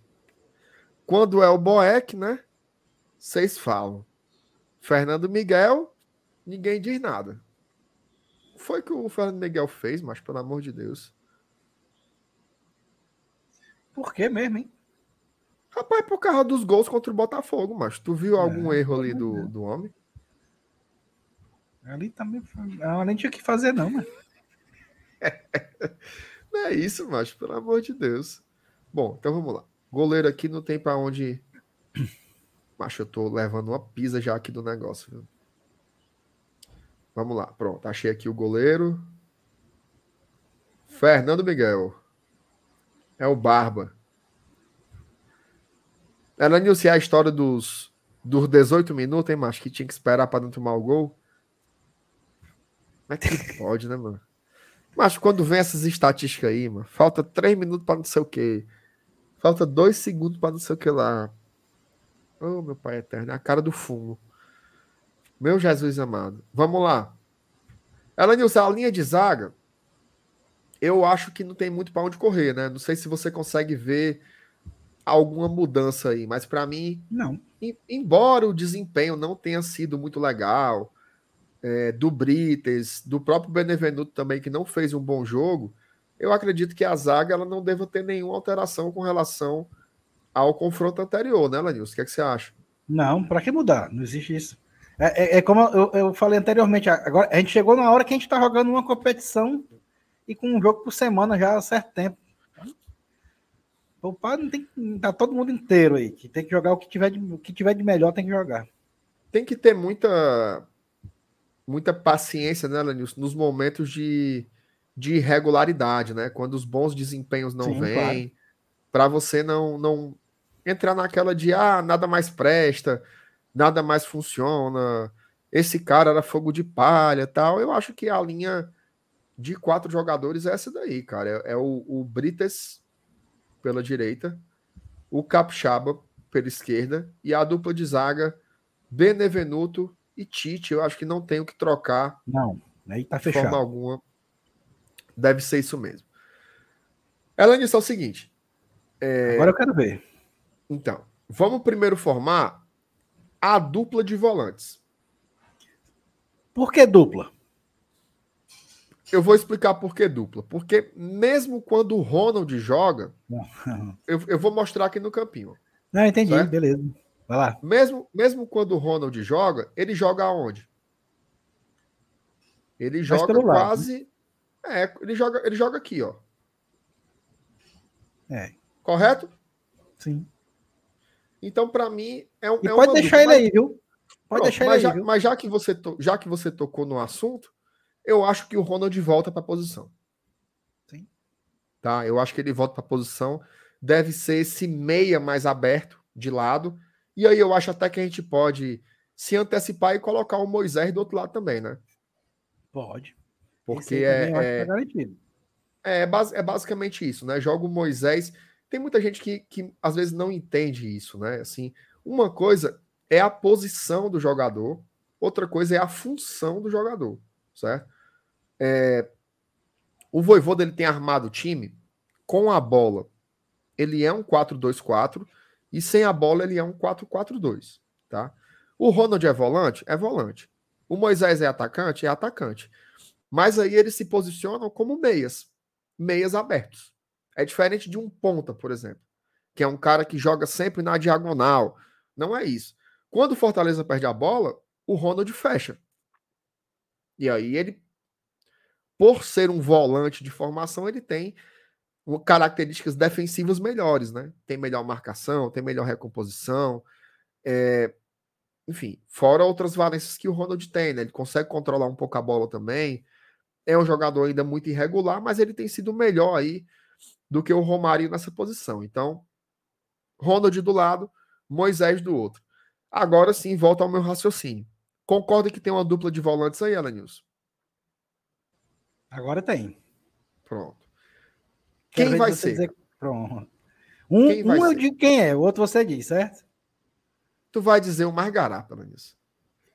Quando é o Boeck, né? Vocês falam. Fernando Miguel, ninguém diz nada. Foi que o Fernando Miguel fez, mas pelo amor de Deus. Por que mesmo, hein? Rapaz, por causa dos gols contra o Botafogo, mas tu viu algum é, erro ali do, do homem? Ali também. Ela nem tinha o que fazer, não, mano. não é isso, macho, pelo amor de Deus. Bom, então vamos lá. Goleiro aqui não tem para onde. Macho, eu tô levando uma pisa já aqui do negócio, viu? Vamos lá, pronto. Achei aqui o goleiro. Fernando Miguel. É o Barba. Ela anunciar a história dos, dos 18 minutos, hein, macho? Que tinha que esperar para não tomar o gol. É que pode, né, mano? Mas quando vem essas estatísticas aí, mano, falta 3 minutos para não sei o que. Falta 2 segundos para não sei o que lá. Oh, meu pai eterno, é a cara do fumo. Meu Jesus amado. Vamos lá. Ela Nilson, a linha de zaga, eu acho que não tem muito para onde correr, né? Não sei se você consegue ver alguma mudança aí, mas para mim, não. Embora o desempenho não tenha sido muito legal, é, do Brites, do próprio Benevenuto também, que não fez um bom jogo, eu acredito que a zaga ela não deva ter nenhuma alteração com relação ao confronto anterior, né, Lanilson? O que, é que você acha? Não, para que mudar? Não existe isso. É, é, é como eu, eu, falei anteriormente, agora a gente chegou na hora que a gente está jogando uma competição e com um jogo por semana já há certo tempo. Poupar não tem tá todo mundo inteiro aí, que tem que jogar o que tiver de, o que tiver de melhor tem que jogar. Tem que ter muita muita paciência, né, Lenilson, nos momentos de, de irregularidade, né? Quando os bons desempenhos não Sim, vêm, claro. para você não, não entrar naquela de ah, nada mais presta, nada mais funciona, esse cara era fogo de palha tal. Eu acho que a linha de quatro jogadores é essa daí, cara. É, é o, o Brites pela direita, o Capixaba pela esquerda e a dupla de zaga Benevenuto e Tite, eu acho que não tem o que trocar. Não, aí tá fechado. De forma alguma. Deve ser isso mesmo. Elanis, é o seguinte. É... Agora eu quero ver. Então, vamos primeiro formar a dupla de volantes. Por que dupla? Eu vou explicar por que dupla. Porque mesmo quando o Ronald joga, eu, eu vou mostrar aqui no campinho. Não, entendi, certo? beleza. Vai lá. Mesmo, mesmo quando o Ronald joga, ele joga aonde? Ele Mas joga quase. Lado, né? É, ele joga, ele joga aqui, ó. É. Correto? Sim. Então, para mim, é um. É pode deixar ele aí, viu? Pode Pronto, deixar mas ele aí. Já, mas já que, você to... já que você tocou no assunto, eu acho que o Ronald volta para a posição. Sim. Tá? Eu acho que ele volta para a posição. Deve ser esse meia mais aberto de lado e aí eu acho até que a gente pode se antecipar e colocar o Moisés do outro lado também, né? Pode. Porque é, é, tá é, é, basicamente isso, né? Joga o Moisés. Tem muita gente que, que às vezes não entende isso, né? Assim, uma coisa é a posição do jogador, outra coisa é a função do jogador, certo? É, o Voivoda ele tem armado o time com a bola. Ele é um 4-2-4 e sem a bola ele é um 4-4-2, tá? O Ronald é volante? É volante. O Moisés é atacante? É atacante. Mas aí eles se posicionam como meias, meias abertos. É diferente de um ponta, por exemplo, que é um cara que joga sempre na diagonal. Não é isso. Quando o Fortaleza perde a bola, o Ronald fecha. E aí ele, por ser um volante de formação, ele tem características defensivas melhores, né? Tem melhor marcação, tem melhor recomposição. É... Enfim, fora outras valências que o Ronald tem, né? Ele consegue controlar um pouco a bola também. É um jogador ainda muito irregular, mas ele tem sido melhor aí do que o Romário nessa posição. Então, Ronald do lado, Moisés do outro. Agora sim, volta ao meu raciocínio. Concorda que tem uma dupla de volantes aí, Alanils? Agora tem. Pronto. Quem vai ser? Dizer... Pronto. Um, um eu digo quem é, o outro você diz, certo? Tu vai dizer o Margarapa, Alanils.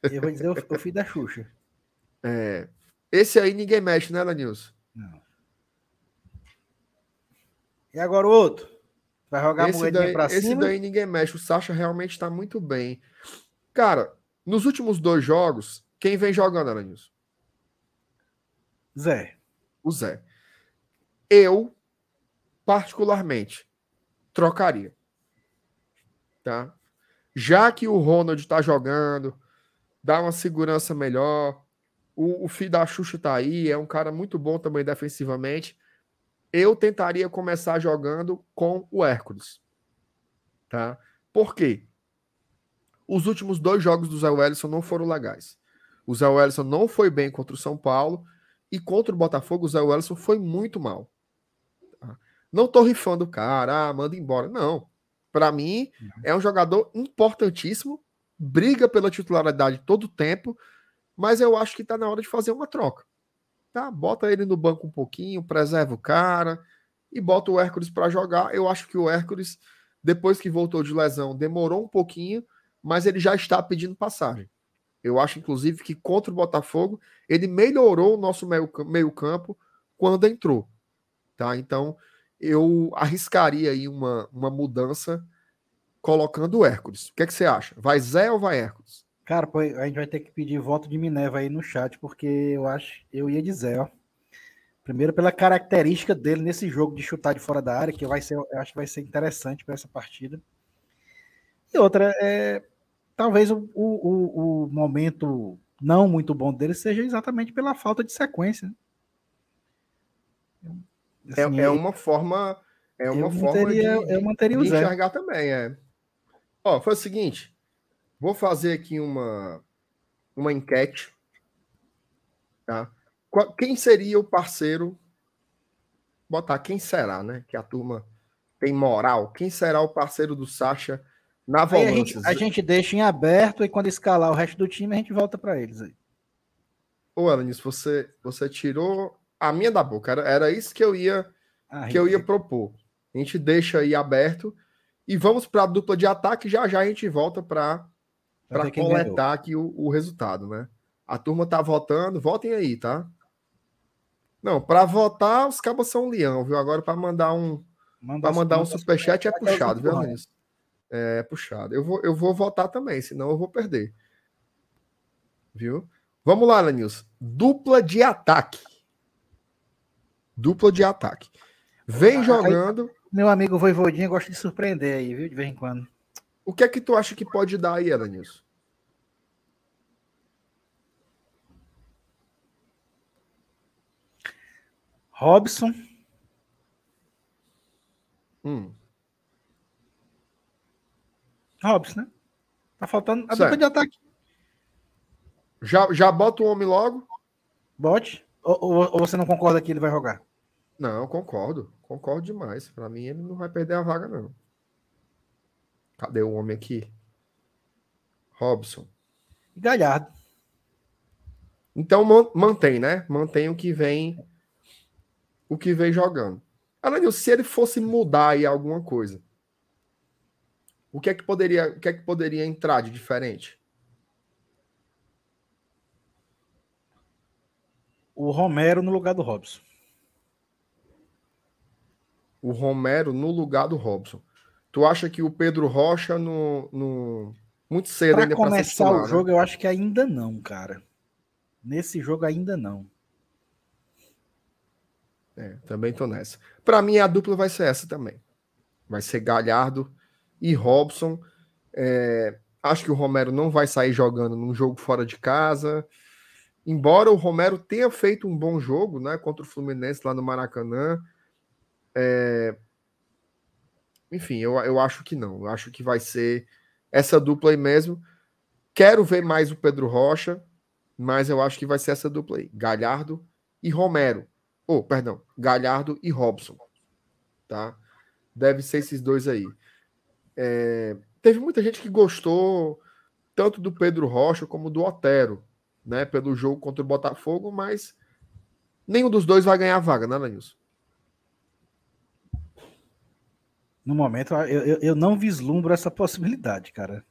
Eu vou dizer o, o filho da Xuxa. É. Esse aí ninguém mexe, né, Lanils? Não. E agora o outro? Vai jogar esse daí, pra esse cima? Esse daí ninguém mexe. O Sacha realmente está muito bem. Cara, nos últimos dois jogos, quem vem jogando, Alanils? Zé. O Zé. Eu, particularmente, trocaria. Tá? Já que o Ronald está jogando, dá uma segurança melhor. O, o filho da Xuxa tá aí, é um cara muito bom também defensivamente eu tentaria começar jogando com o Hércules. Tá? Por quê? Os últimos dois jogos do Zé Wellison não foram legais. O Zé Wellison não foi bem contra o São Paulo e contra o Botafogo o Zé Wellison foi muito mal. Não tô rifando o cara, ah, manda embora. Não. Para mim, é um jogador importantíssimo, briga pela titularidade todo o tempo, mas eu acho que tá na hora de fazer uma troca tá? Bota ele no banco um pouquinho, preserva o cara e bota o Hércules para jogar. Eu acho que o Hércules, depois que voltou de lesão, demorou um pouquinho, mas ele já está pedindo passagem. Eu acho, inclusive, que contra o Botafogo, ele melhorou o nosso meio-campo quando entrou. Tá? Então, eu arriscaria aí uma, uma mudança colocando o Hércules. O que, é que você acha? Vai Zé ou vai Hércules? Cara, pô, a gente vai ter que pedir voto de Minerva aí no chat, porque eu acho, eu ia dizer, ó. Primeiro pela característica dele nesse jogo de chutar de fora da área, que vai ser, eu acho que vai ser interessante para essa partida. E outra, é, talvez o, o, o, momento não muito bom dele seja exatamente pela falta de sequência. Né? Assim, é, é uma forma, é uma forma manteria, de, eu manteria de enxergar também, é. Ó, foi o seguinte, Vou fazer aqui uma, uma enquete. Tá? Quem seria o parceiro? Botar quem será, né? Que a turma tem moral. Quem será o parceiro do Sacha na volância? A gente, a gente deixa em aberto e quando escalar o resto do time, a gente volta para eles aí. Ô, Alanis, você, você tirou a minha da boca. Era, era isso que eu ia ah, que eu ia propor. A gente deixa aí aberto e vamos para a dupla de ataque. Já já a gente volta para para coletar aqui o, o, resultado, né? A turma tá votando, votem aí, tá? Não, para votar os cabos são leão, viu? Agora para mandar um para mandar um superchat é puxado, viu, Luiz? É puxado. Eu vou, eu vou votar também, senão eu vou perder. Viu? Vamos lá, Lenils. Dupla de ataque. Dupla de ataque. Vem jogando. Meu amigo Voivodinha gosta de surpreender aí, viu? De vez em quando. O que é que tu acha que pode dar aí, Elenilson? Robson. Hum. Robson, né? Tá faltando a dupla de ataque. Já, já bota o homem logo? Bote. Ou, ou, ou, você não concorda que ele vai jogar? Não, concordo. Concordo demais. Para mim, ele não vai perder a vaga, não. Cadê o homem aqui? Robson. Galhardo. Então mantém, né? Mantém o que vem o que vem jogando. Além se ele fosse mudar aí alguma coisa, o que é que poderia, o que é que poderia entrar de diferente? O Romero no lugar do Robson. O Romero no lugar do Robson. Tu acha que o Pedro Rocha no, no... muito cedo pra ainda começar titular, o né? jogo, eu acho que ainda não, cara. Nesse jogo ainda não. É, também tô nessa. Para mim, a dupla vai ser essa também. Vai ser Galhardo e Robson. É, acho que o Romero não vai sair jogando num jogo fora de casa. Embora o Romero tenha feito um bom jogo né, contra o Fluminense lá no Maracanã. É, enfim, eu, eu acho que não. Eu acho que vai ser essa dupla aí mesmo. Quero ver mais o Pedro Rocha, mas eu acho que vai ser essa dupla aí. Galhardo e Romero. Oh, perdão, Galhardo e Robson. Tá? Deve ser esses dois aí. É, teve muita gente que gostou tanto do Pedro Rocha como do Otero, né? Pelo jogo contra o Botafogo, mas nenhum dos dois vai ganhar a vaga, né, Lanilson? No momento, eu, eu, eu não vislumbro essa possibilidade, cara.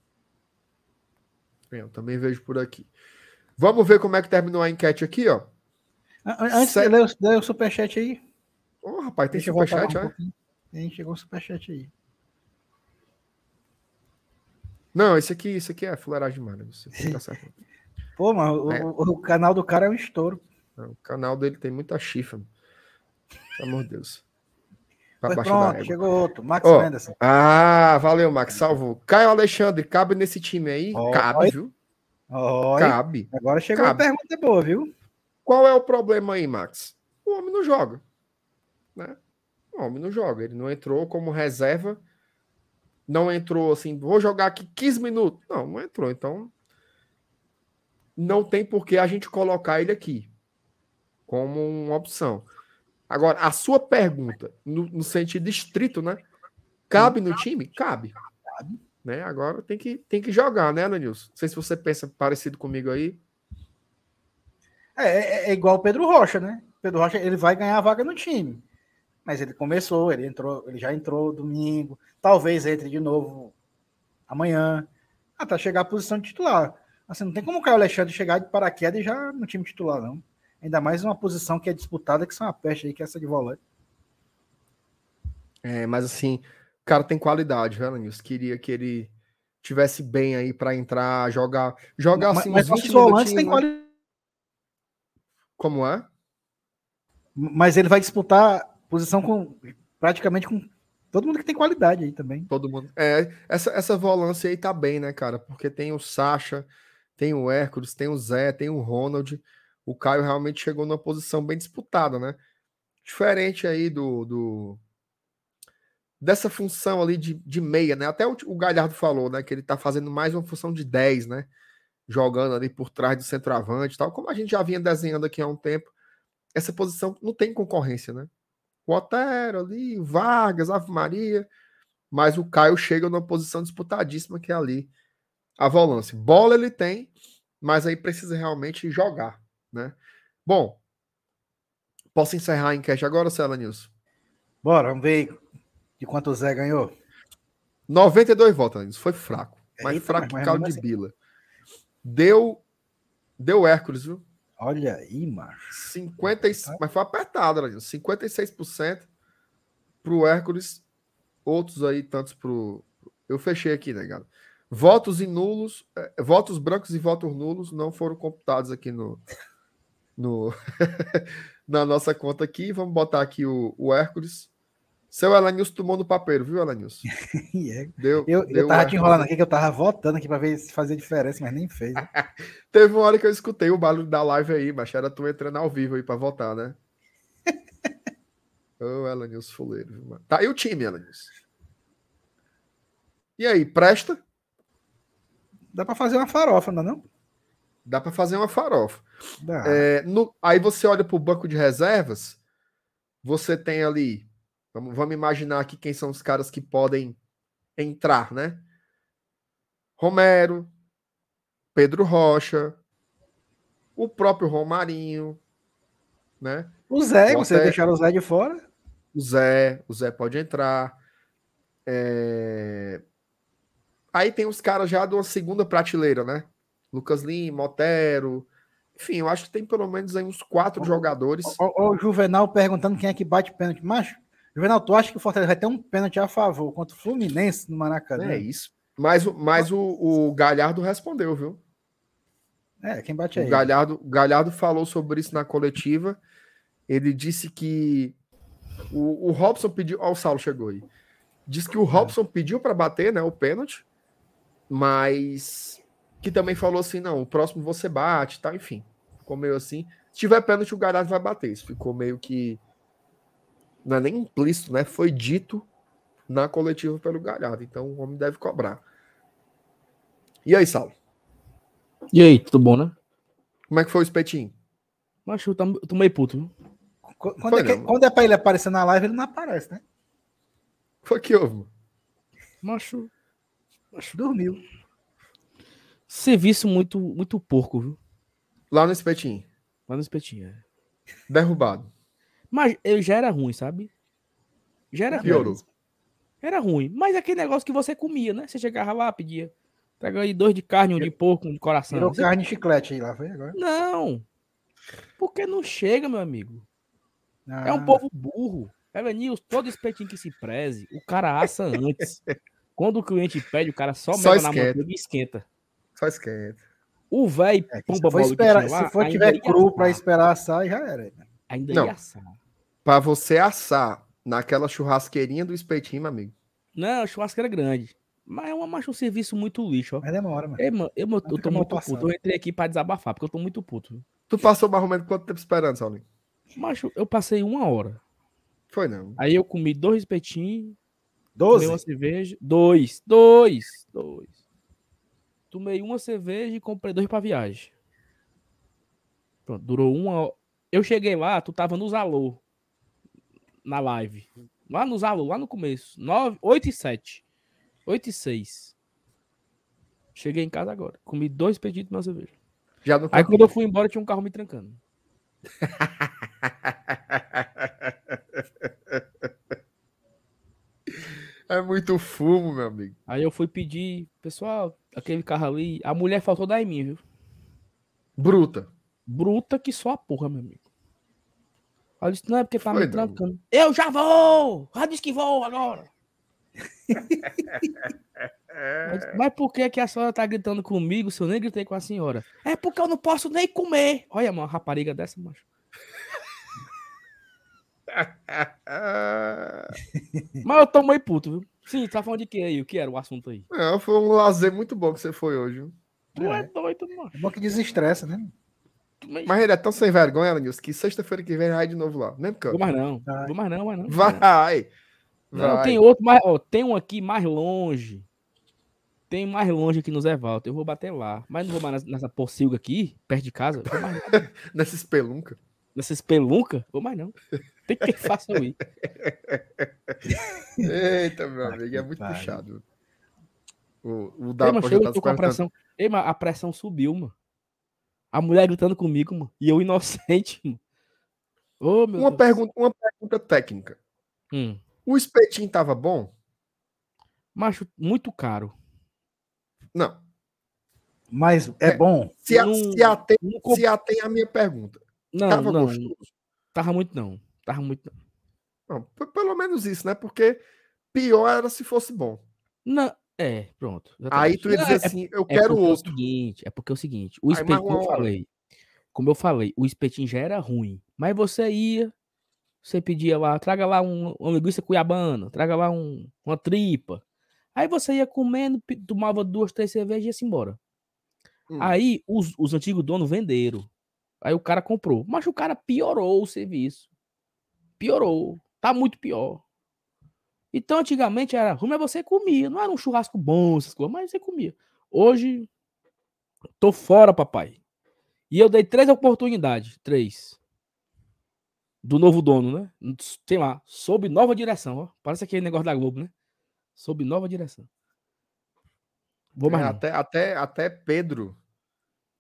Eu também vejo por aqui. Vamos ver como é que terminou a enquete aqui, ó. Antes de ler, ler o superchat aí. Ô, oh, rapaz, tem superchat, um Tem, chegou o superchat aí. Não, esse aqui, esse aqui é fuleiragem demais. Né? Tá certo. Pô, mano, é. o, o, canal do cara é um estouro. O canal dele tem muita chifra. Pelo amor de Deus. Pois pronto, chegou outro. Max oh, Menderson. Ah, valeu, Max. Salvou. Caio Alexandre, cabe nesse time aí? Cabe, viu? Oi. Cabe. Agora chegou cabe. uma pergunta boa, viu? Qual é o problema aí, Max? O homem não joga. Né? O homem não joga. Ele não entrou como reserva. Não entrou assim, vou jogar aqui 15 minutos. Não, não entrou. Então, não tem por que a gente colocar ele aqui como uma opção. Agora, a sua pergunta, no, no sentido estrito, né? Cabe no time? Cabe. Né? Agora tem que, tem que jogar, né, Ananilson? Não sei se você pensa parecido comigo aí. É, é, é igual o Pedro Rocha, né? Pedro Rocha ele vai ganhar a vaga no time. Mas ele começou, ele entrou, ele já entrou domingo, talvez entre de novo amanhã, até chegar à posição de titular. Assim, não tem como o Caio Alexandre chegar de paraquedas e já no time titular, não. Ainda mais uma posição que é disputada, que são a peste aí, que é essa de volante. É, mas assim, o cara tem qualidade, velho, Nilson. Queria que ele tivesse bem aí para entrar, jogar. Jogar assim, mas, mas os volantes têm qualidade. Como é? Mas ele vai disputar posição com praticamente com todo mundo que tem qualidade aí também. Todo mundo. É, essa, essa volância aí tá bem, né, cara? Porque tem o Sacha, tem o Hércules, tem o Zé, tem o Ronald o Caio realmente chegou numa posição bem disputada, né? Diferente aí do, do dessa função ali de, de meia, né? Até o, o, Galhardo falou, né? Que ele tá fazendo mais uma função de 10, né? Jogando ali por trás do centroavante e tal. Como a gente já vinha desenhando aqui há um tempo, essa posição não tem concorrência, né? O Otero ali, Vargas, Ave Maria, mas o Caio chega numa posição disputadíssima que é ali a volância. Bola ele tem, mas aí precisa realmente jogar né? Bom, posso encerrar a enquete agora, Cela News? Bora, vamos ver de quanto o Zé ganhou. 92 votos. Foi fraco. Mais Eita, fraco que caldo de assim. bila. Deu, deu Hércules, viu? Olha aí, macho. 50, mas foi apertado, News. 56% pro Hércules, outros aí, tantos pro. Eu fechei aqui, né, galera? Votos e nulos, eh, votos brancos e votos nulos não foram computados aqui no, no na nossa conta aqui. Vamos botar aqui o, o Hércules. Seu Elanilson tomou no papel, viu, Elanilson? É. deu, eu, deu eu tava te enrolando aqui, que eu tava votando aqui para ver se fazia diferença, mas nem fez. Né? Teve uma hora que eu escutei o barulho da live aí, mas era tu entrando ao vivo aí para votar, né? Ô, oh, Elanilson Fuleiro. Viu, tá, e o time, Elanilson? E aí, presta? Dá para fazer uma farofa, não é não? Dá para fazer uma farofa. É, no, aí você olha para o banco de reservas, você tem ali. Vamos, vamos imaginar aqui quem são os caras que podem entrar, né? Romero, Pedro Rocha, o próprio Romarinho, né? O Zé, o você deixar o Zé de fora? O Zé, o Zé pode entrar. É... Aí tem os caras já de uma segunda prateleira, né? Lucas Lima, Otero. Enfim, eu acho que tem pelo menos aí uns quatro jogadores. O, o, Juvenal perguntando quem é que bate pênalti. Macho, Juvenal, tu acha que o Fortaleza vai ter um pênalti a favor contra o Fluminense no Maracanã? É isso. Mas, mas o, o Galhardo respondeu, viu? É, quem bate é O. Galhardo, Galhardo falou sobre isso na coletiva. Ele disse que o, o Robson pediu. Ó, o Saulo chegou aí. Diz que o Robson pediu para bater, né? O pênalti, mas que também falou assim: não, o próximo você bate, tá? Enfim, ficou meio assim. Se tiver pênalti, o Galhardo vai bater. Isso ficou meio que. Não é nem implícito, né? Foi dito na coletiva pelo Galhardo. Então o homem deve cobrar. E aí, Saulo? E aí, tudo bom, né? Como é que foi o espetinho? Macho, eu meio puto. viu? Quando Foi é, que- não. quando é pra ele aparecer na live, ele não aparece, né? Foi que houve, mano? Macho, Dormiu. Serviço muito, muito porco, viu? Lá no espetinho. Lá no espetinho. é. Derrubado. Mas eu já era ruim, sabe? Já era ruim. Piorou. Era ruim. Mas é aquele negócio que você comia, né? Você chegava lá, pedia. Pega aí dois de carne, um de porco, um de coração. Virou Você- carne e chiclete aí lá, foi agora. Não. Porque não chega, meu amigo. É Ah, um povo burro. Evanilson, todo espetinho que se preze, o cara assa antes. Quando o cliente pede, o cara só, Só mete na manteiga e esquenta. Só esquenta. O velho é pomba bola que esperar, tinha lá, se for tiver cru pra assar. esperar assar, já era. Ainda Não. ia assar. Pra você assar naquela churrasqueirinha do espetinho, meu amigo. Não, a churrasqueira grande. Mas é uma macho um serviço muito lixo, ó. Mas demora, mano. Ei, mano, eu, eu, Vai tô muito passado. puto. Eu entrei aqui pra desabafar, porque eu tô muito puto. Tu passou mais ou menos quanto tempo esperando, Saulinho? Macho, eu passei uma hora. Foi não. Aí eu comi dois espetinhos, Doze? uma cerveja. Dois, dois, dois. Tomei uma cerveja e comprei dois pra viagem. Pronto, durou uma hora. Eu cheguei lá, tu tava nos alô. Na live. Lá nos alô, lá no começo. 9, 8 e 7. 8 e 6. Cheguei em casa agora. Comi dois pedidos na cerveja. Já não Aí quando eu fui embora, tinha um carro me trancando. É muito fumo, meu amigo. Aí eu fui pedir, pessoal, aquele carro ali. A mulher faltou dar em mim, viu? Bruta. Bruta que só a porra, meu amigo. Ela disse, não, é porque tá Foi me trancando. Eu já vou! Já disse que vou agora. Eu disse, Mas por que, que a senhora tá gritando comigo se eu nem gritei com a senhora? É porque eu não posso nem comer. Olha, uma rapariga dessa, macho. Mas eu tô meio puto, viu? Sim, tá falando de que aí? O que era o assunto aí? Não, foi um lazer muito bom que você foi hoje. viu? Tu é, É. doido, macho. É bom que desestressa, né? Mas ele é tão sem vergonha, Lenilson, que sexta-feira que vem vai de novo lá. Mesmo Vou canto. mais não. Vai. Vou mais não, mais não. Vai. Não, Vai. tem outro, mais, ó, tem um aqui mais longe. Tem mais longe aqui no Zé Walter. Eu vou bater lá. Mas não vou mais nessa, pocilga aqui, perto de casa. Vou mais não. Nessa espelunca. Nessa espelunca, vou mais não. Tem que faça ir. Eita, meu Ah, amigo, é muito puxado. O, o Ei, da mano, Poja chega, tá eu tô com a pressão. Ei, mas a pressão subiu, mano. A mulher gritando comigo, mano. E eu inocente, mano. Meu Uma Deus. pergunta, uma pergunta técnica. Hum. O espetinho tava bom? Macho, muito caro. Não. Mas é, É. bom. Se, a, Não- se, atém, não se atém a minha pergunta. Não, Tava não. gostoso? Tava muito não. Tava muito não. Não, pelo menos isso, né? Porque pior era se fosse bom. Não, é, pronto. Aí exatamente. tu ia dizer é- assim, eu É quero é o outro. seguinte, é porque é o seguinte, o Aí espetinho, como eu falei, como eu falei, o espetinho já era ruim, mas você ia, você pedia lá, traga lá um, uma linguiça cuiabana, traga lá um, uma tripa, aí você ia comendo, tomava duas, três cervejas e ia-se embora. Hum. Aí os, os antigos donos venderam, aí o cara comprou, mas o cara piorou o serviço, piorou, tá muito pior. Então, antigamente era ruim, mas você comia. Não era um churrasco bom, essas coisas, mas você comia. Hoje, tô fora, papai. E eu dei três oportunidades. Três. Do novo dono, né? Sei lá, sob nova direção, ó. Parece aquele negócio da Globo, né? Sob nova direção. Vou mais É, até, até, até Pedro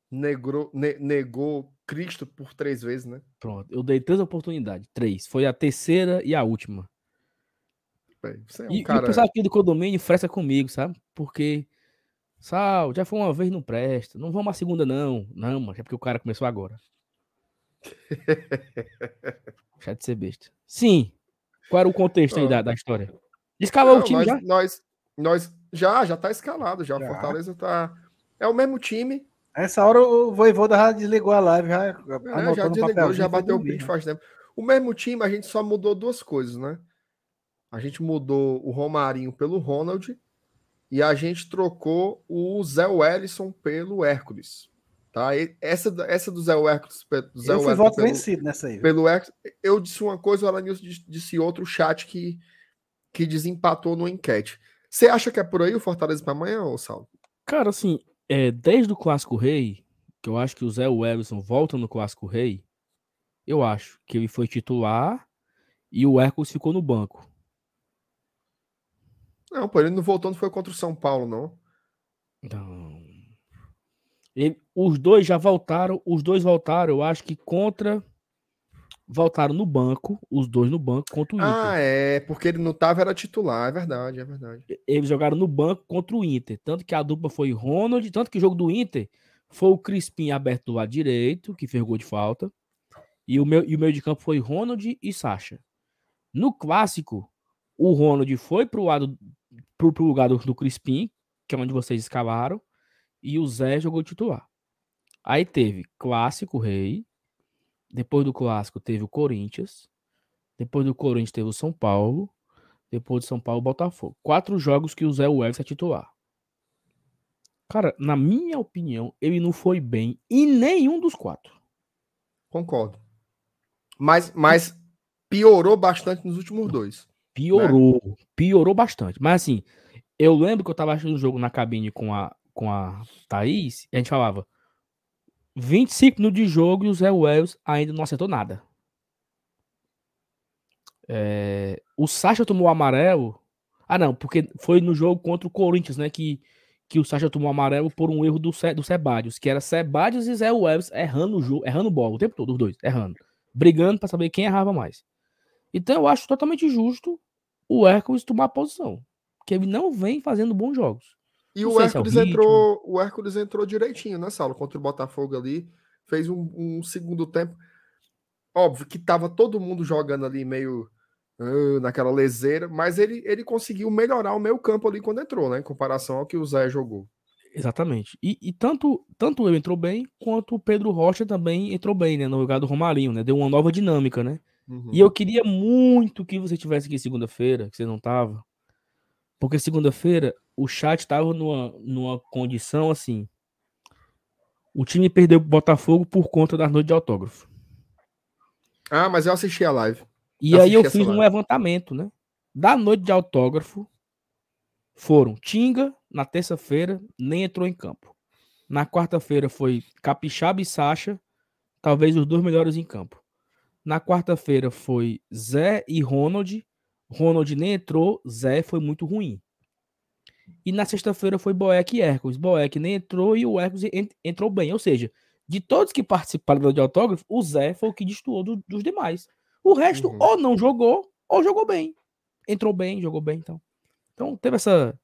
negou, ne- negou Cristo por três vezes, né? Pronto. Eu dei três oportunidades. Três. Foi a terceira e a última. Você é um E, e cara. o pessoal aqui do condomínio fresca comigo, sabe? Porque, Sal, já foi uma vez, não presta. Não vamos a segunda, não. Não, mas é porque o cara começou agora. Deixa de ser besta. Sim. Qual era o contexto aí da, da história? Escalou o time nós, já? Nós, nós já, já tá escalado já. Já. Fortaleza tá. É o mesmo time. Essa hora o Voivoda já desligou a live, já, É, já desligou, já bateu o pitch faz tempo. O mesmo time, a gente só mudou duas coisas, né? A gente mudou o Romarinho pelo Ronald e a gente trocou o Zé Wellison pelo Hércules. Tá? E essa, essa do Zé Hércules, do Zé Eu fui voto pelo, vencido nessa aí. pelo Hércules, eu disse uma coisa, o Alanilson disse, disse outra, o chat que, que desempatou no enquete. Você acha que é por aí o Fortaleza para amanhã, ô Saulo? Cara, assim, é, desde o Clássico Rei, que eu acho que o Zé Wellison volta no Clássico Rei, eu acho que ele foi titular e o Hércules ficou no banco. Não, pô, ele não voltou, não foi contra o São Paulo, não. Então, ele- os dois já voltaram, os dois voltaram, eu acho que contra. Voltaram no banco, os dois no banco contra o Inter. Ah, é, porque ele não tava, era titular, é verdade, é verdade. Eles jogaram no banco contra o Inter. Tanto que a dupla foi Ronald, tanto que o jogo do Inter foi o Crispim aberto do lado direito, que fez gol de falta. E o, meu, e o meio de campo foi Ronald e Sacha. No clássico, o Ronald foi pro, lado, pro, pro lugar do, do Crispim, que é onde vocês escalaram, e o Zé jogou titular. Aí teve clássico rei. Depois do clássico teve o Corinthians. Depois do Corinthians teve o São Paulo. Depois de São Paulo, Botafogo. Quatro jogos que o Zé Welles é titular. Cara, na minha opinião, ele não foi bem em nenhum dos quatro. Concordo. Mas, mas piorou bastante nos últimos dois. Piorou. Piorou bastante. Mas assim, eu lembro que eu tava assistindo o jogo na cabine com a, com a Thaís e a gente falava 25 minutos de jogo e o Zé Wells ainda não acertou nada. É, o Sacha tomou amarelo. Ah, não, porque foi no jogo contra o Corinthians, né? Que, que o Sacha tomou amarelo por um erro do, Ce- do Sebadios, que era Sebadios e Zé Wells errando o jogo, errando bola o tempo todo, os dois, errando. Brigando pra saber quem errava mais. Então eu acho totalmente justo o Hércules tomar a posição. Que ele não vem fazendo bons jogos. E Não o se é o Hércules entrou, o Hércules entrou direitinho nessa aula contra o Botafogo ali, fez um, um segundo tempo. Óbvio que tava todo mundo jogando ali meio ah, naquela leseira, mas ele, ele conseguiu melhorar o meio campo ali quando entrou, né? Em comparação ao que o Zé jogou. Exatamente. E, e tanto, tanto ele entrou bem, quanto o Pedro Rocha também entrou bem, né? No lugar do Romarinho, né? Deu uma nova dinâmica, né? Uhum. E eu queria muito que você tivesse aqui segunda-feira, que você não tava. Porque segunda-feira o chat tava numa, numa condição assim. O time perdeu pro Botafogo por conta das noites de autógrafo. Ah, mas eu assisti a live. E Eu aí eu fiz um live. levantamento, né? Da noite de autógrafo, foram Tinga na terça-feira, nem entrou em campo. Na quarta-feira foi Capixaba e Sacha, talvez os dois melhores em campo. Na quarta-feira foi Zé e Ronald. Ronald nem entrou, Zé foi muito ruim. E na sexta-feira foi Boeck e Hércules. Boeck nem entrou e o Hércules en- entrou bem. Ou seja, de todos que participaram de autógrafo, o Zé foi o que destoou do- dos demais. O resto Uhum. ou não jogou, ou jogou bem. Entrou bem, jogou bem, então. Então teve essa.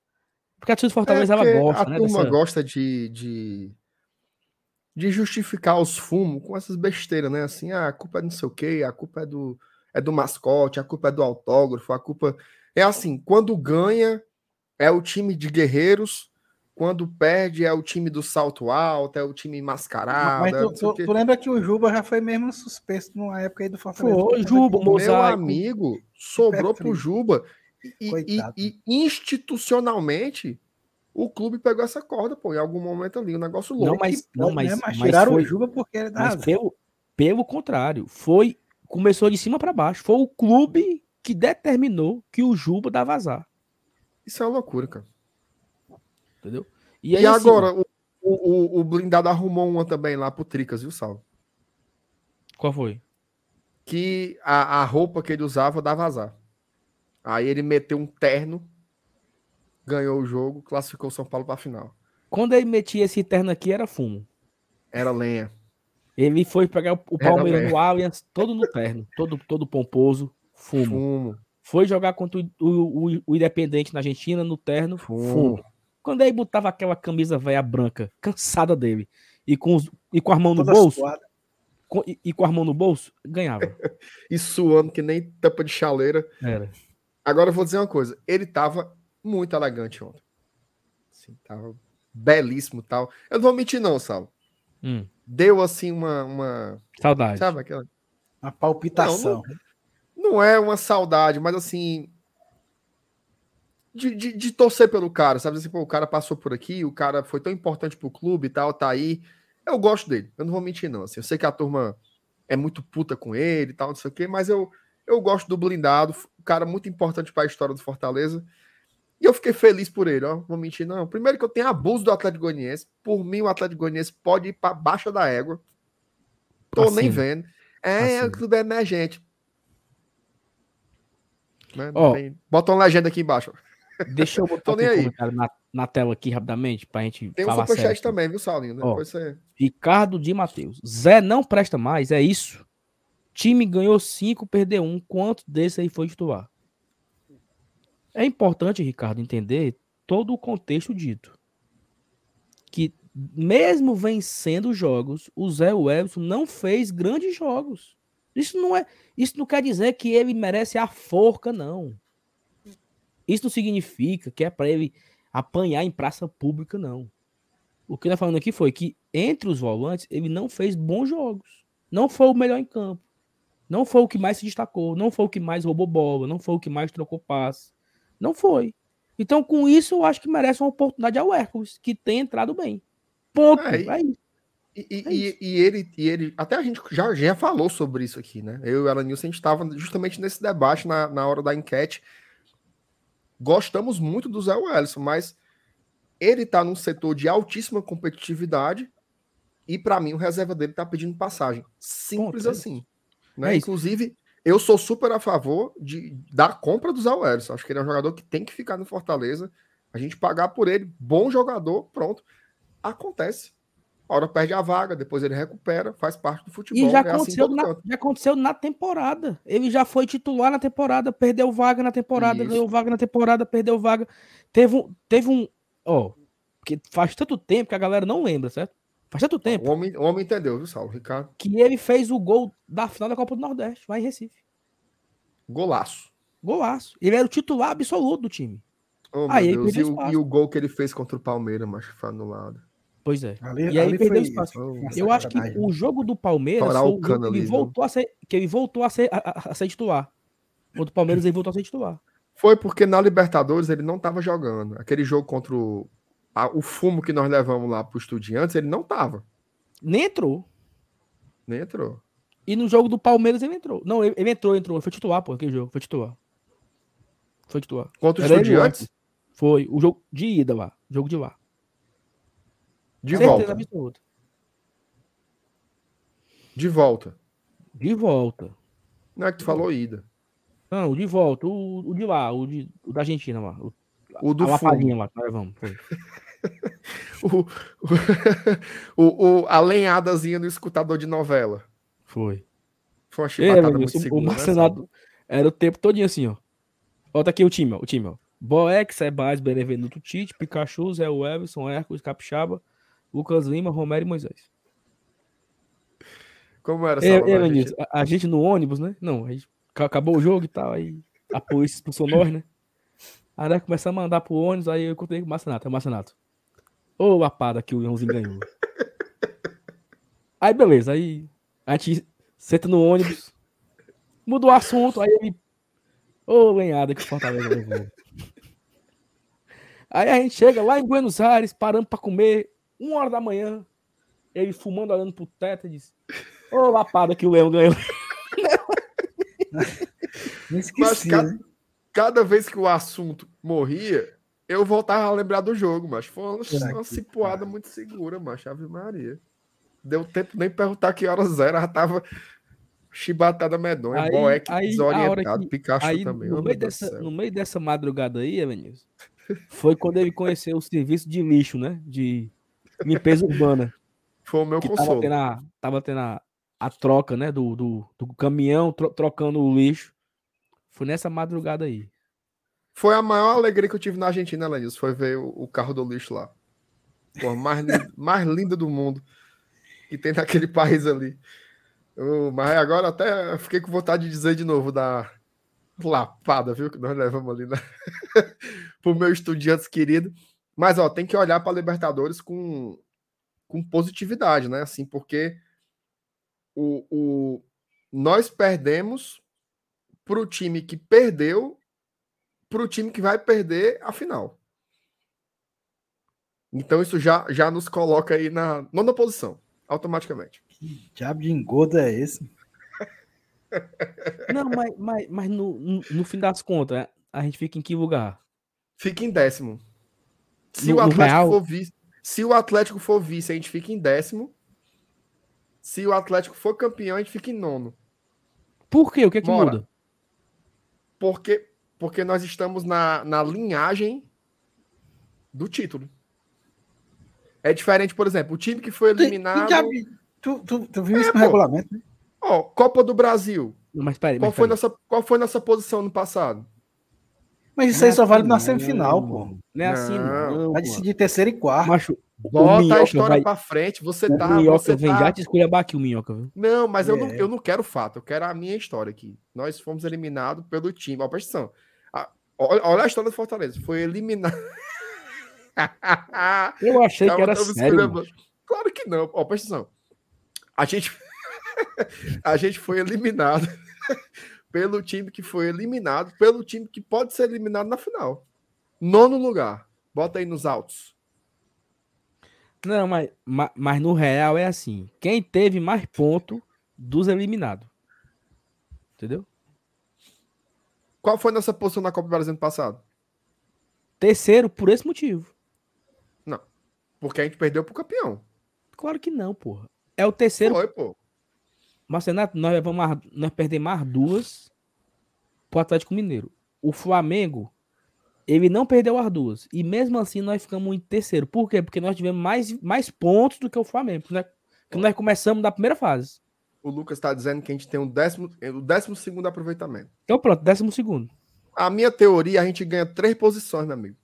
Porque a torcida do Fortaleza ela porque gosta, a né? turma dessa- gosta de, de, de justificar os fumos com essas besteiras, né? Assim, ah, a culpa é não sei o quê, a culpa é do, é do mascote, a culpa é do autógrafo, a culpa. É assim, quando ganha é o time de guerreiros, quando perde é o time do salto alto, é o time mascarado. Mas é tu, o tu- tu lembra que o Juba já foi mesmo suspenso numa época aí do Fortaleza? Foi, conta Juba, Mo- Meu amigo, sobrou pro. Juba. E, e- e institucionalmente, o clube pegou essa corda, pô, em algum momento ali, um negócio louco. Não, mas, Pode, não, né? mas, mas mas tiraram foi, o Juba porque ele dá mas pelo, pelo contrário, foi. Começou de cima para baixo. Foi o clube que determinou que o Juba dá vazar. Isso é uma loucura, cara. Entendeu? E, aí, assim, agora, o, o, o blindado arrumou uma também lá pro Tricas, viu, Sal? Qual foi? Que a, a roupa que ele usava dá vazar. Aí ele meteu um terno, ganhou o jogo, classificou o São Paulo pra final. Quando ele metia esse terno aqui, era fumo. Era lenha. Ele foi pegar o, Palmeiras no Allianz, todo no terno, todo, todo pomposo, fumo. Fumo, Foi jogar contra o, o, o- o Independente na Argentina, no terno, fumo. Quando ele botava aquela camisa velha branca, cansada dele, e com, os- e com a mão no Toda bolso, com- e, e com a mão no bolso, ganhava. E suando que nem tampa de chaleira. Era. Agora eu vou dizer uma coisa. Ele tava muito elegante ontem. Assim, tava belíssimo e tal. Eu não vou mentir, não, Sal. Hum, deu assim uma. uma saudade. sabe aquela. Uma palpitação. Não é uma saudade, mas assim. De, de, de torcer pelo cara, sabe? Assim, pô, o cara passou por aqui, o cara foi tão importante pro clube e tal, tá aí. Eu gosto dele, eu não vou mentir, não. Assim, eu sei que a turma é muito puta com ele e tal, não sei o quê, mas eu, eu gosto do blindado, um cara muito importante para a história do Fortaleza. E eu fiquei feliz por ele, ó. Vou mentir, não. Primeiro que eu tenho abuso do Atlético Goianiense. Por mim, o Atlético Goianiense pode ir para baixa da égua. Tô nem Acima. vendo. É, Acima. o clube é emergente. Né? Ó. tem- Bota uma legenda aqui embaixo. Deixa eu botar nem aí. comentário na, na tela aqui rapidamente pra gente Tem um superchat também, viu, Saulinho? Ó. Depois você... Ricardo de Matheus. Zé não presta mais, é isso. Time ganhou cinco, perdeu um. Quanto desse aí foi titular? É importante, Ricardo, entender todo o contexto dito. Que mesmo vencendo jogos, o Zé Wellison não fez grandes jogos. Isso não é, isso não quer dizer que ele merece a forca, não. Isso não significa que é para ele apanhar em praça pública, não. O que nós falando aqui foi que entre os volantes ele não fez bons jogos. Não foi o melhor em campo. Não foi o que mais se destacou. Não foi o que mais roubou bola. Não foi o que mais trocou passe. Não foi. Então, com isso, eu acho que merece uma oportunidade ao Hércules, que tem entrado bem. Ponto. É, É isso. E, e- É e- ele, e ele, até a gente já, já falou sobre isso aqui, né? Eu e o Alan Nilson, a gente estava justamente nesse debate na, na hora da enquete. Gostamos muito do Zé Wellison, mas ele tá num setor de altíssima competitividade e para mim o reserva dele tá pedindo passagem. Simples Ponto, é assim. Né? É isso. Inclusive, eu sou super a favor de, da compra do Zé Wellison. Acho que ele é um jogador que tem que ficar no Fortaleza. A gente pagar por ele, bom jogador, pronto. Acontece. A hora perde a vaga, depois ele recupera, faz parte do futebol. E já é assim aconteceu, todo na, já aconteceu na temporada. Ele já foi titular na temporada, perdeu vaga na temporada, Isso. ganhou vaga na temporada, perdeu vaga. Teve um. Teve um ó, que faz tanto tempo que a galera não lembra, certo? Faz tanto tempo O homem, o homem entendeu, viu, Saulo? Ricardo? que ele fez o gol da final da Copa do Nordeste, lá em Recife. Golaço. Golaço. Ele era o titular absoluto do time. Oh, meu Aí E o, e o gol que ele fez contra o Palmeiras, mas foi anulado. Pois é. Ali, E aí perdeu espaço. Uma Eu acho que o jogo do Palmeiras o o jogo ele voltou a ser, que ele voltou a ser, a, a- ser titular. Contra o Palmeiras ele voltou a ser titular. Foi porque na Libertadores ele não estava jogando. Aquele jogo contra o, a- o fumo que nós levamos lá pro Estudiantes, ele não tava. Nem entrou. Nem entrou. E no jogo do Palmeiras ele entrou. Não, ele, ele entrou, entrou. Foi titular, pô, aquele jogo. Foi titular. Foi titular. Contra o Estudiantes, antes. Foi. O jogo de ida lá. Jogo de lá. De Certeza volta. absoluta. De volta. De volta. Não é que tu falou ida. Não, o de volta. O, o de lá. O, de, o da Argentina lá. O, O do a lapadinha lá. nós vamos. Foi. O, o, o- a lenhadazinha no escutador de novela. Foi. Foi uma chibatada muito Deus, segura. o né, Marcenato era o tempo todinho assim, ó. Ó, tá aqui o time, ó. O time, ó. Boeck, Sebas, Benevenuto Tite, Pikachu, Zé Everson, Hércules, Capixaba, Lucas Lima, Romero e Moisés. Como era É, é, Vinícius, gente? a, a gente no ônibus, né? Não, a gente, ca- acabou o jogo e tal, aí a polícia expulsou nós, né? Aí nós começamos a mandar pro ônibus, aí eu encontrei com o Marcenato, é o Marcenato. Ô, lapada que o Leãozinho ganhou. Aí, beleza, aí a gente senta no ônibus, muda o assunto, aí ele. Ô, lenhada que o Fortaleza levou. Aí a gente chega lá em Buenos Aires, parando pra comer, uma hora da manhã, ele fumando, olhando pro teto e diz: Ô, lapada que o Leão ganhou. Nem esqueci, Mas, né? Cada vez que o assunto morria, eu voltava a lembrar do jogo, mas foi uma, Será uma que- cipuada muito segura, macho. Ave Maria. Deu tempo nem perguntar que horas era, já tava chibatada medonha, Aí- Boeck aí, desorientado, que- Pikachu Aí, também. no oh, meio, dessa, no meio dessa madrugada aí, Evanilson, foi quando ele conheceu o serviço de lixo, né? De limpeza urbana. Foi o meu Que tava consolo. tendo a, tava tendo a, a troca, né? Do, do, do caminhão tro- trocando o lixo. Foi nessa madrugada aí. Foi a maior alegria que eu tive na Argentina, Lenilson, foi ver o, o carro do lixo lá. Pô, mais, mais linda do mundo que tem naquele país ali. Mas agora até fiquei com vontade de dizer de novo da lapada, viu? Que nós levamos ali na... pro meu estudiantes querido. Mas, ó, tem que olhar para Libertadores com, com positividade, né? Assim, porque o, o, nós perdemos para o time que perdeu para o time que vai perder a final. Então isso já, já nos coloca aí na nona posição, automaticamente. Que diabo de engodo é esse? Não, mas, mas, mas no, no, no fim das contas, a gente fica em que lugar? Fica em décimo. Se No- o Atlético Real- for vice, se o Atlético for vice, a gente fica em décimo. Se o Atlético for campeão, a gente fica em nono. Por quê? O que é que Bora. muda? Porque, porque nós estamos na, na linhagem do título. É diferente, por exemplo, o time que foi eliminado. Tu, tu, tu viu isso no pô. regulamento? né? Ó, Copa do Brasil. Não, mas peraí, Qual mas foi, peraí. nossa, qual foi nossa posição no passado? Mas isso aí só vale na Não, semifinal, pô. Não é assim, Não. não. Vai decidir terceiro e quarto. Macho, Bota a história vai- pra frente. Você o tá. Minhoca Você vem tá... já te escolher aqui o Minhoca, viu? Não, mas eu, não, É. eu não quero fato, eu quero a minha história aqui. Nós fomos eliminados pelo time. Ó, presta atenção. A- olha, olha a história do Fortaleza. Foi eliminado. Eu achei que era sério. Claro que não. Ó, presta atenção. A gente, a gente foi eliminado pelo time que foi eliminado, pelo time que pode ser eliminado na final. Nono lugar. Bota aí nos altos. Não, mas, ma- mas no real é assim. Quem teve mais ponto dos eliminados. Entendeu? Qual foi nossa posição na Copa do Brasil ano passado? Terceiro por esse motivo. Porque a gente perdeu pro campeão. Claro que não, porra. É o terceiro. Foi, pô. Mas, Renato, nós, vamos, nós perdemos mais duas pro Atlético Mineiro. O Flamengo, ele não perdeu as duas. E mesmo assim nós ficamos em terceiro. Por quê? Porque nós tivemos mais, mais pontos do que o Flamengo. Nós, porque nós começamos da primeira fase. O Lucas está dizendo que a gente tem um décimo, o décimo segundo aproveitamento. Então pronto, décimo segundo. A minha teoria, a gente ganha três posições, meu amigo.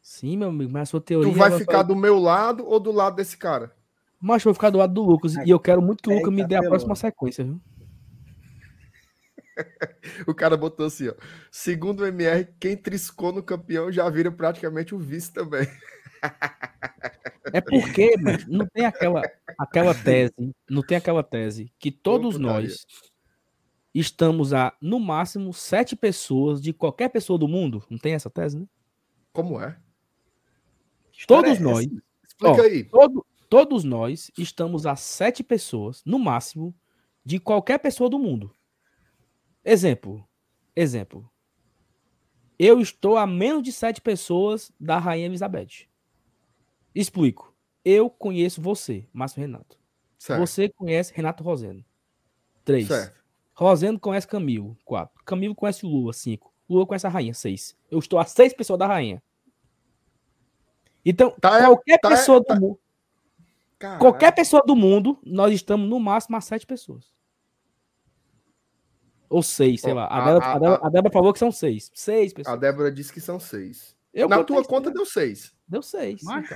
Sim, meu amigo, mas a sua teoria... Tu vai ela ficar do meu lado ou do lado desse cara? Mas eu vou ficar do lado do Lucas. E eu quero muito que o Lucas me dê a próxima sequência, viu? O cara botou assim, ó. Segundo o MR, quem triscou no campeão já vira praticamente o vice também. É porque, mano, não tem aquela, aquela tese, não tem aquela tese que todos nós estamos a, no máximo, sete pessoas de qualquer pessoa do mundo. Não tem essa tese, né? Como é? Todos é nós, essa? Explica Ó, aí. todo, todos nós estamos a sete pessoas, no máximo, de qualquer pessoa do mundo. Exemplo. Exemplo. Eu estou a menos de sete pessoas da Rainha Elizabeth. Explico. Eu conheço você, Márcio Renato. Certo. Você conhece Renato Roseno. Três. certo. Roseno conhece Camilo. Quatro. Camilo conhece Lua. Cinco. Lua conhece a Rainha. Seis. Eu estou a seis pessoas da Rainha. Então, Tá, é- qualquer tá, é- pessoa tá- do mundo. Caralho. Qualquer pessoa do mundo, nós estamos no máximo a sete pessoas. Ou seis, sei lá. A, a- Débora, a- a, Débora, a Débora falou que são seis. Seis A pessoas. Débora disse que são seis. Eu Na tua conta deu seis. Deu seis. Macho.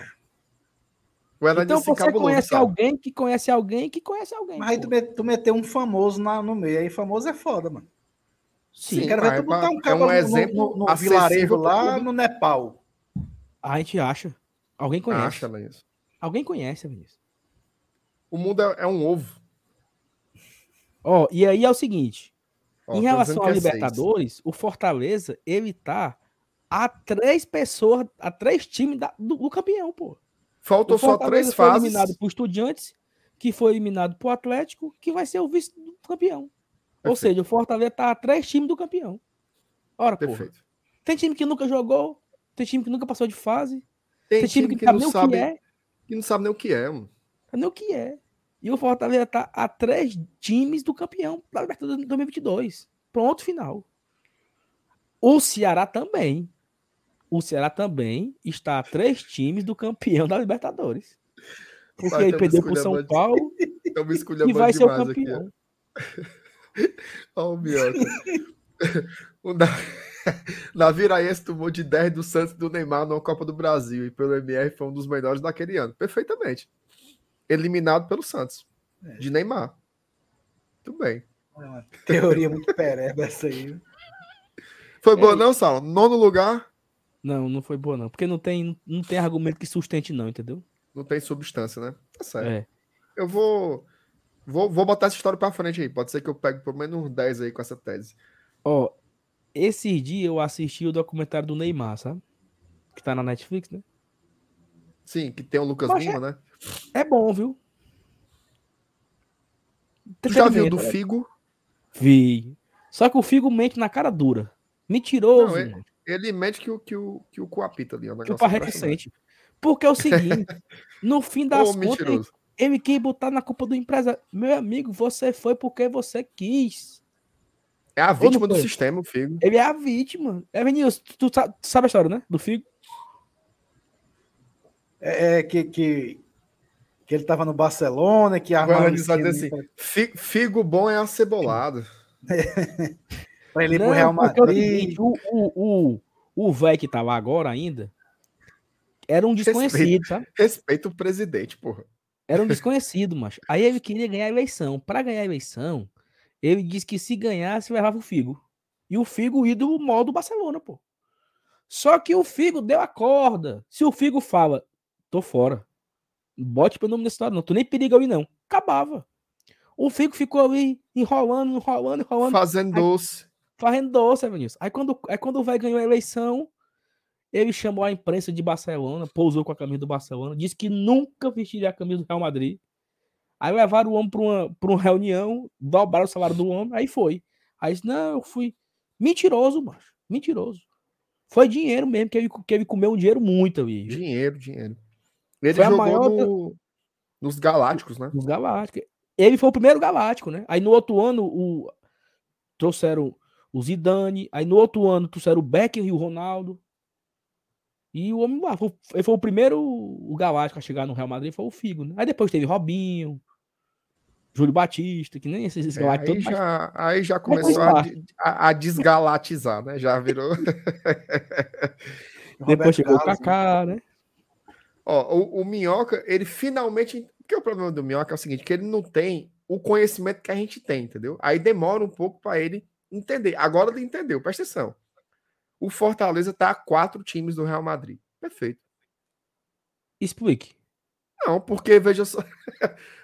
Então, então você encabulou, conhece Saulo. alguém que conhece alguém que conhece alguém. Mas aí tu, met- tu meteu um famoso na- no meio. Aí famoso é foda, mano. Sim, mas ver tu é botar um é cara um no, exemplo no, no vilarejo lá no Nepal. A gente acha. Alguém conhece. Acha, Vinícius. Alguém conhece, Vinícius. O mundo é, é um ovo. Ó, e aí é o seguinte. Ó, em relação que é seis. Libertadores, o Fortaleza, ele tá a três pessoas, a três times da- do, do campeão, pô. Faltam só três foi fases. eliminado pro Estudiantes, que foi eliminado pro Atlético, que vai ser o vice do campeão. Ou Perfeito. seja, o Fortaleza tá a três times do campeão. Ora, pô. Perfeito. Tem time que nunca jogou, tem time que nunca passou de fase, Tem, tem, time, que, não sabe nem o sabe, que é, que não sabe nem o que é. Mano. sabe nem o que é. E o Fortaleza tá a três times do campeão da Libertadores de 2022. Pronto, final. O Ceará também. O Ceará também está a três times do campeão da Libertadores. Porque ele perdeu pro São. Paulo e vai ser o aqui. campeão. Ó, o Minhoca. o da... Naviraense tomou de 10 do Santos e do Neymar na Copa do Brasil e pelo MR foi um dos melhores daquele ano. Perfeitamente. Eliminado pelo Santos. É. De Neymar. Tudo bem. É uma teoria muito pereba essa aí. Foi boa, Ei. não, Saulo? Nono lugar. Não, não foi boa, não. Porque não tem, não tem argumento que sustente, não, entendeu? Não tem substância, né? Tá certo. É. Eu vou, vou. Vou botar essa história pra frente aí. Pode ser que eu pegue pelo menos uns 10 aí com essa tese. Ó, esses dias eu assisti o documentário do Neymar, sabe? Que tá na Netflix, né? Sim, que tem o Lucas Mas é- Lima, né? É bom, viu? Tu já viu do? Figo? Vi. Só que o Figo mente na cara dura. Mentiroso, Não, é- mano. Ele mente que o, que o, que o Coapita ali. É um negócio impressionante. recente. Porque é o seguinte, no fim das Ô, contas, ele, ele quis botar na culpa do empresário. Meu amigo, você foi porque você quis. É a vítima do sistema, o Figo. Ele é a vítima. É, Vinícius, tu, tu tu sabe a história, né? Do Figo? É, é que, que, que ele tava no Barcelona, que esquema assim, pra- "Fi- Figo bom é acebolado. pra ele ir pro Real é o Madrid. o, o, o, o velho que tá lá agora ainda era um desconhecido, Respeito. sabe? Respeita o presidente, porra. Era um desconhecido, macho. Aí ele queria ganhar a eleição. Pra ganhar a eleição, ele disse que se ganhasse, levava o Figo. E o Figo ia do modo Barcelona, pô. Só que o Figo deu a corda. Se o Figo fala, tô fora. Bote meu nome nessa história, não. Tu nem periga ali, não. Acabava. O Figo ficou ali enrolando, enrolando, enrolando. Fazendo doce. fazendo doce, Vinícius. Aí quando, aí quando o velho ganhou a eleição, ele chamou a imprensa de Barcelona, pousou com a camisa do Barcelona, disse que nunca vestiria a camisa do Real Madrid. Aí levaram o homem para uma, pra uma reunião, dobraram o salário do homem, aí foi. Aí disse, não, eu fui. Mentiroso, macho. Mentiroso. Foi dinheiro mesmo, que ele, que ele comeu um dinheiro muito viu? Dinheiro, dinheiro. Ele Foi a jogou maior no- nos Galácticos, né? Nos Galácticos. Ele foi o primeiro Galáctico, né? Aí no outro ano o... trouxeram o Zidane. Aí no outro ano trouxeram o Becker e o Ronaldo. E o homem lá, foi, ele foi o primeiro o Galáctico a chegar no Real Madrid, foi o Figo, né? Aí depois teve Robinho, Júlio Batista, que nem esses É, aí, todos, mas já, aí já começou a, a- a desgalatizar, né? Já virou. depois chegou o Carlos, né? Kaká, né? Ó, o, o Minhoca, ele finalmente. Porque o problema do Minhoca é o seguinte: que ele não tem o conhecimento que a gente tem, entendeu? Aí demora um pouco para ele entender. Agora ele entendeu, presta atenção. O Fortaleza tá a quatro times do Real Madrid. Perfeito. Explique. Não, porque veja só.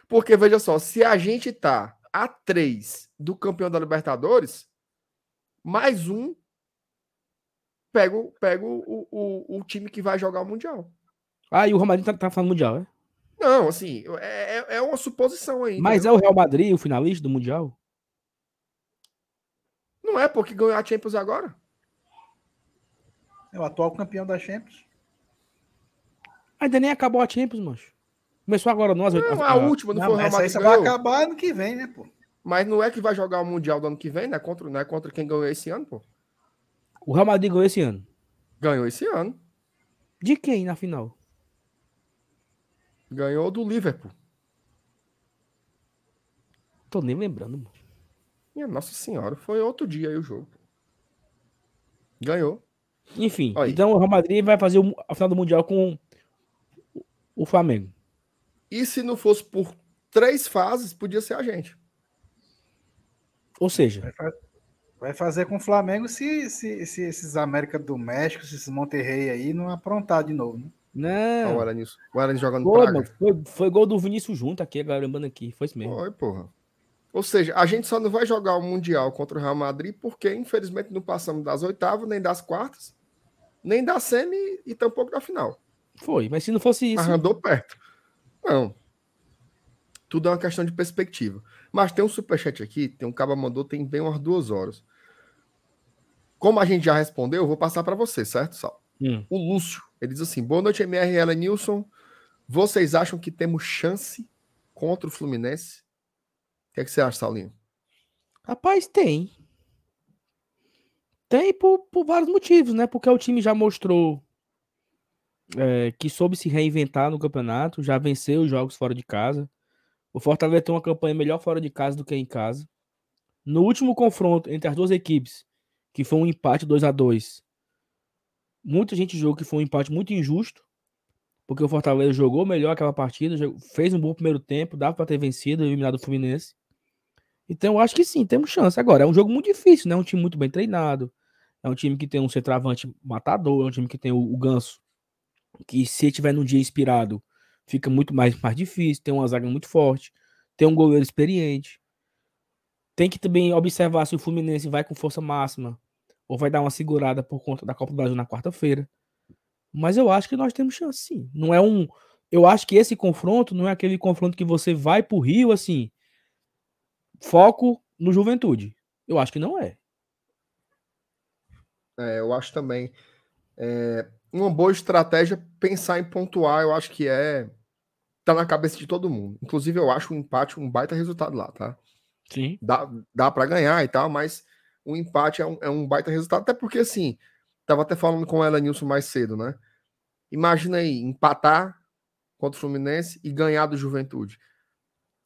porque veja só, se a gente tá a três do campeão da Libertadores, mais um pega, o- pega o, o, o, time que vai jogar o Mundial. Ah, e o Real Madrid tá, tá falando Mundial, é? Não, assim, é, é- é uma suposição aí. Mas entendeu? é o Real Madrid o finalista do Mundial? Não é porque ganhou a Champions agora? É o atual campeão da Champions. Ainda nem acabou a Champions, mancho. Começou agora nós. Não, a última não, Não, foi o Real essa Madrid que vai acabar ano que vem, né, pô? Mas não é que vai jogar o Mundial do ano que vem, né? Contra, não é contra quem ganhou esse ano, pô. O Real Madrid ganhou esse ano. Ganhou esse ano. De quem na final? Ganhou do Liverpool. Tô nem lembrando, mano. Minha Nossa Senhora, foi outro dia aí o jogo. Ganhou. Enfim, Olha aí. então o Real Madrid vai fazer a final do Mundial com o Flamengo. E se não fosse por três fases, podia ser a gente. Ou seja, Vai fazer com o Flamengo se, se, se esses América do México, se esses Monterrey aí não aprontar de novo, né? Olha o não. Aranis, o Aranis jogando Foi, praga. mano, foi, foi gol do Vinícius junto aqui, agora lembrando aqui. Foi isso mesmo. Foi, porra. Ou seja, a gente só não vai jogar o Mundial contra o Real Madrid porque, infelizmente, não passamos das oitavas, nem das quartas, nem da semi e tampouco da final. Foi, mas se não fosse isso. Mas andou perto. Não. Tudo é uma questão de perspectiva. Mas tem um superchat aqui, tem um caba mandou, tem bem umas duas horas. Como a gente já respondeu, eu vou passar para você, certo, Sal? Hum. O Lúcio, ele diz assim: boa noite, MRL Nilson. Vocês acham que temos chance contra o Fluminense? O que, é que você acha, Saulinho? Rapaz, tem. Tem por, por vários motivos, né? Porque o time já mostrou é, que soube se reinventar no campeonato, já venceu os jogos fora de casa. O Fortaleza tem uma campanha melhor fora de casa do que em casa. No último confronto entre as duas equipes, que foi um empate 2 a 2 muita gente jogou que foi um empate muito injusto, porque o Fortaleza jogou melhor aquela partida, fez um bom primeiro tempo, dava para ter vencido, eliminado o Fluminense. Então eu acho que sim, temos chance. Agora, é um jogo muito difícil, né? É um time muito bem treinado. É um time que tem um centroavante matador, é um time que tem o, o Ganso, que se tiver num dia inspirado, fica muito mais, mais difícil, tem uma zaga muito forte, tem um goleiro experiente. Tem que também observar se o Fluminense vai com força máxima ou vai dar uma segurada por conta da Copa do Brasil na quarta-feira. Mas eu acho que nós temos chance, sim. Não é um. Eu acho que esse confronto não é aquele confronto que você vai pro Rio assim. Foco no juventude. Eu acho que não é. É, eu acho também. É, uma boa estratégia pensar em pontuar, eu acho que é. Tá na cabeça de todo mundo. Inclusive, eu acho o um empate um baita resultado lá, tá? Sim. Dá, dá para ganhar e tal, mas o empate é um, é um baita resultado, até porque assim, tava até falando com ela Nilson mais cedo, né? Imagina aí, empatar contra o Fluminense e ganhar do Juventude.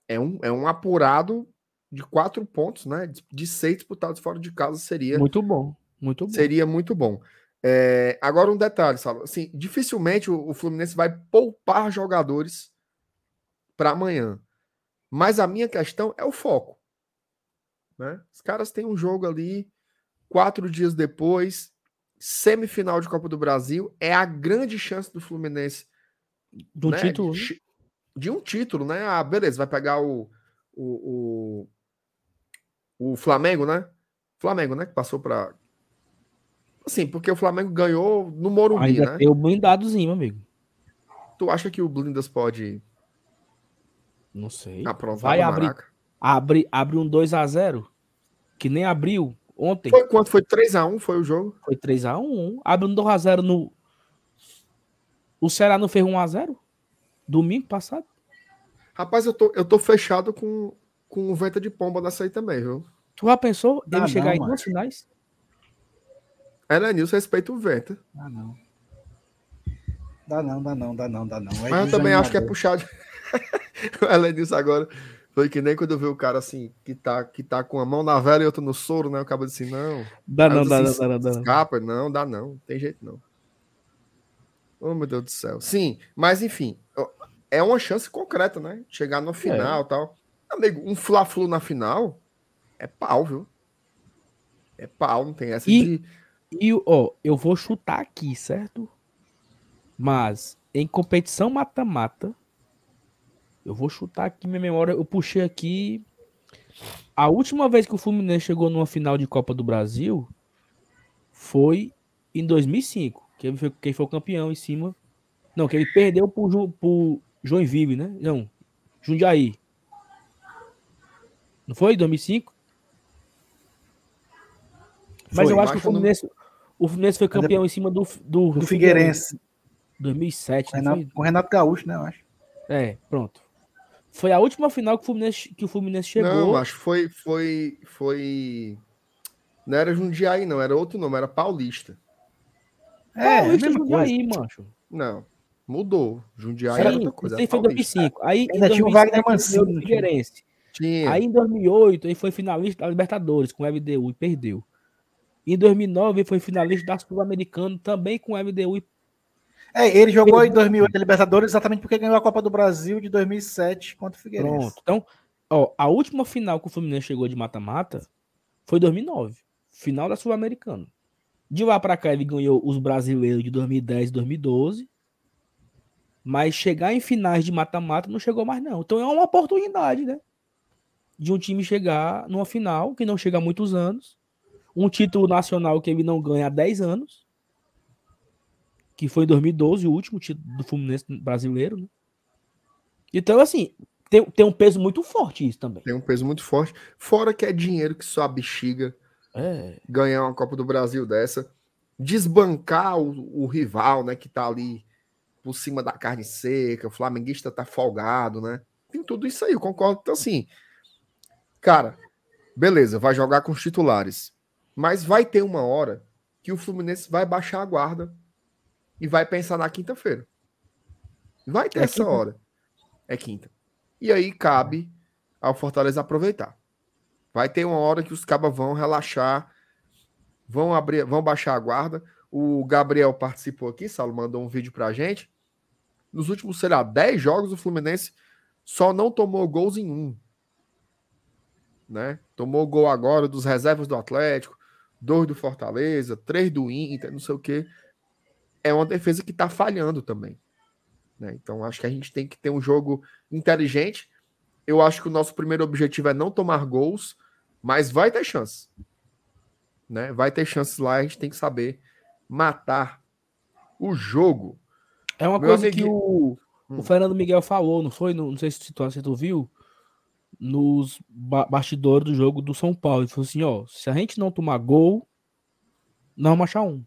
É um, é um apurado de quatro pontos, né? De seis disputados fora de casa seria. Muito bom, muito bom. Seria muito bom. É, agora um detalhe, sabe? Assim, dificilmente o, o Fluminense vai poupar jogadores para amanhã. Mas a minha questão é o foco. Né? Os caras têm um jogo ali quatro dias depois, semifinal de Copa do Brasil, é a grande chance do Fluminense do né? título. De, de, um título, né? Ah, beleza, vai pegar o, o, o, o Flamengo, né? Flamengo, né? Que passou para Assim, porque o Flamengo ganhou no Morumbi, Ainda né? Tem o blindadozinho, amigo. Tu acha que o Blindas pode. Não sei. Aprontar Vai abrir, abre, abre um 2 a 0 que nem abriu ontem. Foi quanto? Foi 3x1 foi o jogo? Foi 3x1. Abre um 2x0 no. O Ceará não fez 1x0? Domingo passado? Rapaz, eu tô, eu tô fechado com, com o vento de pomba nessa aí também, viu? Tu já pensou ele chegar não, em duas finais? É, Nilson respeita o vento. Ah, não. Dá não, dá não, dá não, dá não. É Mas eu também acho que é puxado. o Elenilson agora foi que nem quando eu vi o cara assim, que tá, que tá com a mão na vela e outra no soro, né? O cara disse, não. Dá não, dá, assim, dá, dá, dá, Escapa, não, dá não, tem jeito não. Oh, meu Deus do céu. Sim, mas enfim, é uma chance concreta, né? Chegar no final e é. tal. Amigo, um Fla-Flu na final é pau, viu? É pau, não tem essa e, de... E, ó, eu vou chutar aqui, certo? Mas, em competição mata-mata, eu vou chutar aqui minha memória. Eu puxei aqui. A última vez que o Fluminense chegou numa final de Copa do Brasil foi em 2005. Quem foi, quem foi o campeão em cima. Não, que ele perdeu pro, pro Joinville, né? Não, Jundiaí. Não foi? 2005? Mas foi, eu acho que o Fluminense, o Fluminense foi campeão em cima do, do, do, do Figueirense. 2007. Renato, com o Renato Gaúcho, né? Eu acho. É, pronto. Foi a última final que o Fluminense, que o Fluminense chegou. Não, acho que foi, foi, foi. Não era Jundiaí, não, era outro nome, era Paulista. É, Paulista é Jundiaí, mancho. Não, mudou. Jundiaí Sim, era outra coisa. Aí foi 2005. Aí Ainda tinha o Wagner Mancini. Figueirense. Tinha. Aí em 2008 ele foi finalista da Libertadores com o MDU e perdeu. Em 2009 ele foi finalista da Sul-Americano também com o MDU é, ele jogou em 2008 a Libertadores exatamente porque ganhou a Copa do Brasil de 2007 contra o Figueirense. Pronto. Então, ó, a última final que o Fluminense chegou de mata-mata foi 2009, final da Sul-Americana. De lá para cá ele ganhou os brasileiros de 2010 e 2012. Mas chegar em finais de mata-mata não chegou mais não. Então é uma oportunidade, né? De um time chegar numa final que não chega há muitos anos, um título nacional que ele não ganha há 10 anos que foi em 2012, o último título do Fluminense brasileiro, né? Então, assim, tem, tem um peso muito forte isso também. Tem um peso muito forte. Fora que é dinheiro que só a bexiga é. ganhar uma Copa do Brasil dessa. Desbancar o, o, rival, né? Que tá ali por cima da carne seca. O flamenguista tá folgado, né? Tem tudo isso aí, eu concordo. Então, assim, cara, beleza, vai jogar com os titulares. Mas vai ter uma hora que o Fluminense vai baixar a guarda e vai pensar na quinta-feira. Vai ter é essa quinta. hora. É quinta. E aí cabe ao Fortaleza aproveitar. Vai ter uma hora que os cabas vão relaxar, vão abrir, vão baixar a guarda. O Gabriel participou aqui, Saulo mandou um vídeo pra gente. Nos últimos, sei lá, 10 jogos, o Fluminense só não tomou gols em um. Né? Tomou gol agora dos reservas do Atlético, dois do Fortaleza, três do Inter, não sei o quê é uma defesa que está falhando também. Né? Então acho que a gente tem que ter um jogo inteligente. Eu acho que o nosso primeiro objetivo é não tomar gols, mas vai ter chance. Né? Vai ter chances lá, a gente tem que saber matar o jogo. É uma Meu coisa amiguinho- que o, Hum. o Fernando Miguel falou, não foi? Não, não sei se tu, se tu viu. Nos ba bastidores do jogo do São Paulo. Ele falou assim: ó, se a gente não tomar gol, não vamos achar um.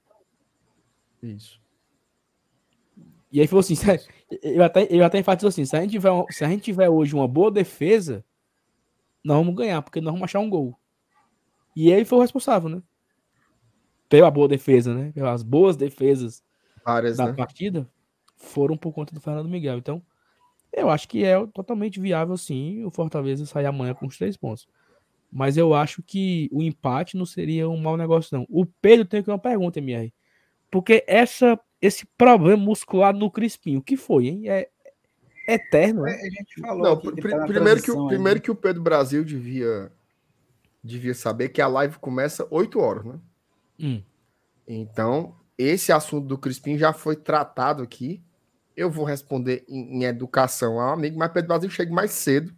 Isso. E aí falou assim: se- eu até, eu até enfatizou assim: se a, gente tiver, se a gente tiver hoje uma boa defesa, nós vamos ganhar, porque nós vamos achar um gol. E ele foi o responsável, né? Pela boa defesa, né? Pelas boas defesas Várias, da né? partida foram por conta do Fernando Miguel. Então, eu acho que é totalmente viável, sim, o Fortaleza sair amanhã com os três pontos. Mas eu acho que o empate não seria um mau negócio, não. O Pedro tem aqui uma pergunta, MR. Porque essa, esse problema muscular no Crispim, o que foi, hein? É, é eterno, né? A gente falou Não, pri- tá primeiro, que, o- primeiro que o Pedro Brasil devia, devia saber que a live começa 8 horas, né? Hum. Então, esse assunto do Crispim já foi tratado aqui. Eu vou responder em, em educação ao amigo, mas Pedro Brasil chega mais cedo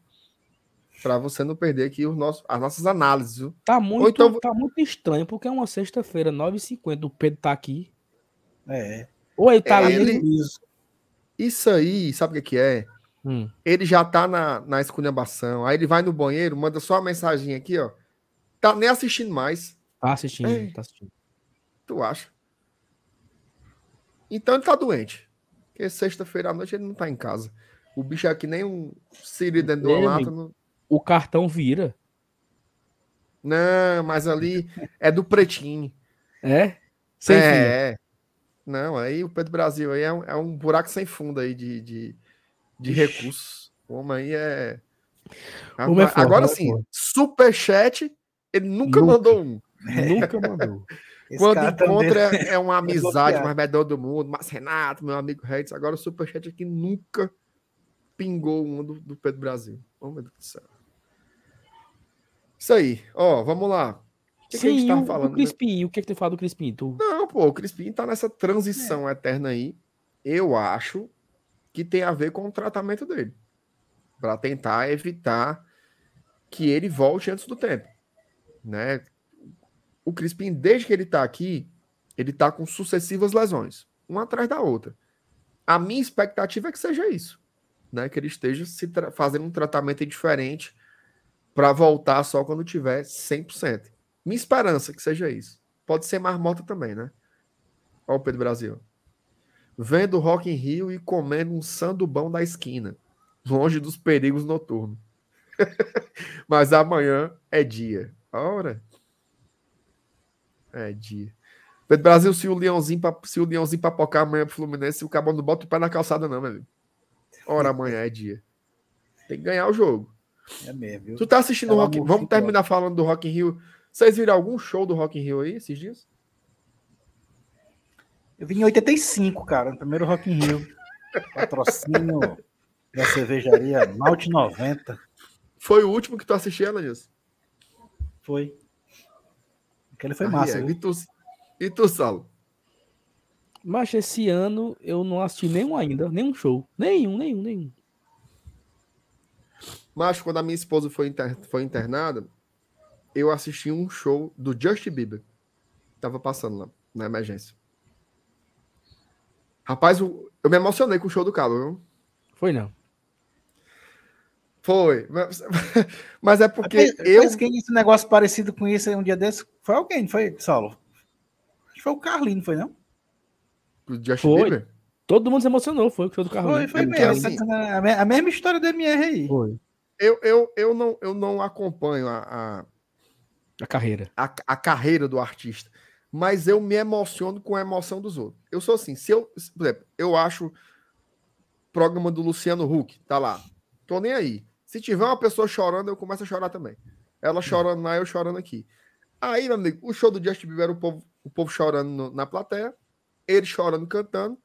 para você não perder aqui os nossos, as nossas análises. viu? Tá muito, então- tá muito estranho, porque é uma sexta-feira, 9h50, o Pedro tá aqui. É. Ou ele tá É, ali. ele- Isso. Isso aí, sabe o que, que é? Hum. Ele já tá na, na esculhambação. Aí ele vai no banheiro, manda só uma mensagem aqui, ó. Tá nem assistindo mais. Tá assistindo, É. tá assistindo. Tu acha? Então ele tá doente. Porque sexta-feira à noite ele não tá em casa. O bicho é que nem um siri dentro de uma Ei, lata. Não... O cartão vira. não, mas ali é do pretinho. É? Sem é, é. Não, aí o Pedro Brasil aí é um, é um buraco sem fundo aí de, de, de recursos. O homem aí é. O homem é forte, Agora é sim, forte. superchat, ele nunca, Nunca. mandou um. Nunca mandou. Esse Quando também- encontra é, é uma amizade bloqueado. mais melhor do mundo. Mas Renato, meu amigo Redes, agora o superchat aqui nunca pingou um do, do Pedro Brasil. Oh, meu Deus do céu. Isso aí. Ó, vamos lá. O que, que a gente Sim, tá o, falando? o Crispim, o que, que tu fala do Crispim? Tu... Não, pô, o Crispim tá nessa transição eterna aí. Eu acho que tem a ver com o tratamento dele. Para tentar evitar que ele volte antes do tempo. Né? O Crispim, desde que ele tá aqui, ele tá com sucessivas lesões, uma atrás da outra. A minha expectativa é que seja isso. Né? Que ele esteja se fazendo um tratamento diferente para voltar só quando tiver 100%. Minha esperança é que seja isso. Pode ser marmota também, né? Ó o Pedro Brasil. Vendo Rock in Rio e comendo um sandubão da esquina, longe dos perigos noturnos. Mas amanhã é dia. Ora. É dia. Pedro Brasil, se o Leãozinho, se o Leãozinho papocar amanhã pro Fluminense, o cabo não bota o pé na calçada, não, meu amigo. Ora, amanhã é dia. Tem que ganhar o jogo. É mesmo, viu? Tu tá assistindo o Ela Rock Vamos terminar falando do Rock in Rio. Vocês viram algum show do Rock in Rio aí esses dias? Eu vim em 85, cara, no primeiro Rock in Rio. Patrocínio da cervejaria Malte 90. Foi o último que tu assistiu, Alanis? Foi. Aquele foi Ah, massa. é. viu? E tu, e tu, Saulo? Mas esse ano eu não assisti nenhum ainda, nenhum show. Nenhum, nenhum, nenhum. Mas quando a minha esposa foi, inter- foi internada, eu assisti um show do Justin Bieber. Tava passando lá, na emergência. Rapaz, eu, eu me emocionei com o show do Cabo, viu? Foi não. Foi. Mas, mas é porque eu. Mas quem um negócio parecido com isso aí um dia desse? Foi alguém, não foi, Saulo? Acho que foi o Carlinho, não foi não? O Justin Foi. Bieber? Todo mundo se emocionou, foi o do Foi, Carlinhos. foi É mesmo. a, me- a mesma história do MR aí. Foi. Eu, eu, eu, não, eu não acompanho a, a, A carreira. a, a carreira do artista, mas eu me emociono com a emoção dos outros. Eu sou assim, se eu, se- por exemplo, eu acho programa do Luciano Huck, tá lá. Tô nem aí. Se tiver uma pessoa chorando, eu começo a chorar também. Ela chorando lá, eu chorando aqui. Aí, meu amigo, o show do Justin Bieber era o povo, o povo chorando no- na plateia, ele chorando, cantando.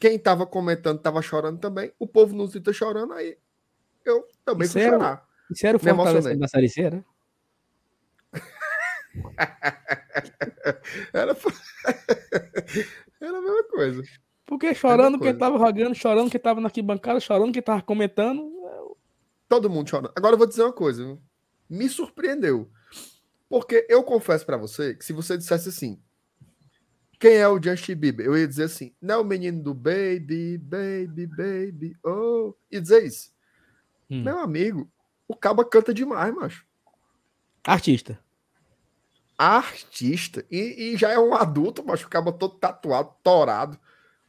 Quem tava comentando tava chorando também. O povo nos tá chorando, aí eu também Isso fui é o- chorar. Isso era o Me Fortaleza da Série C, né? Era, era a mesma coisa. Porque chorando coisa. que tava jogando, chorando que tava na arquibancada, chorando que tava comentando. Todo mundo chorando. Agora eu vou dizer uma coisa. viu? Me surpreendeu. Porque eu confesso pra você que se você dissesse assim, quem é o Justin Bieber? Eu ia dizer assim, não é o menino do Baby, Baby, Baby, oh. E dizer isso. Hum. Meu amigo, o Caba canta demais, macho. Artista. Artista. E, e já é um adulto, macho. O Caba todo tatuado, torado.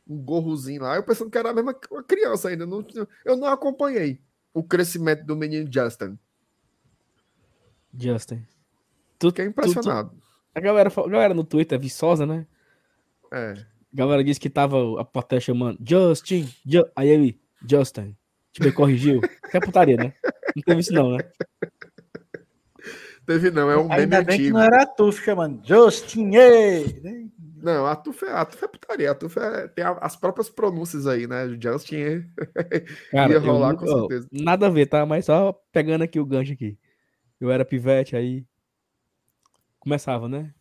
Um gorrozinho lá. Eu pensando que era a mesma uma criança ainda. Não, eu não acompanhei o crescimento do menino Justin. Justin. Tu, Fiquei impressionado. a, galera, a galera no Twitter é viçosa, né? É. A galera disse que tava a plateia chamando Justin. Ju- Aí ele, Justin. Tipo, ele corrigiu. Que é putaria, né? Não teve isso, não, né? Teve não, é um meme Ainda bem que antigo. não era tu chamando Justin, ei! Não, a Tuf é, a Tuf é putaria. A Tuf é, tem a- as próprias pronúncias aí, né? Justin Cara, ia eu rolar nunca- com ó, certeza. nada a ver, tá? Mas só pegando aqui o gancho aqui. Eu era pivete, aí começava, né?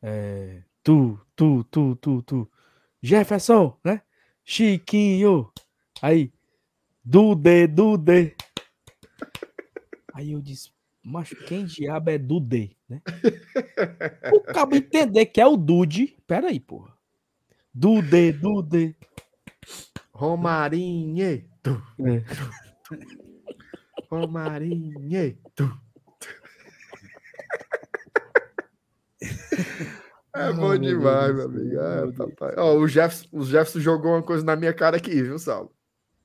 É, tu, tu, tu, tu, tu. Jefferson, né? Chiquinho. Aí, Dude, Dude. Aí eu disse, macho, quem diabo é Dude, né? O cabo entender que é o Dude. Pera aí, porra. Dude, Dude. Romarinho. Tu, É. Tu. É bom meu demais, meu amigo. É, meu Deus. papai. Ó, o, Jefferson, o Jefferson jogou uma coisa na minha cara aqui, viu, Saulo?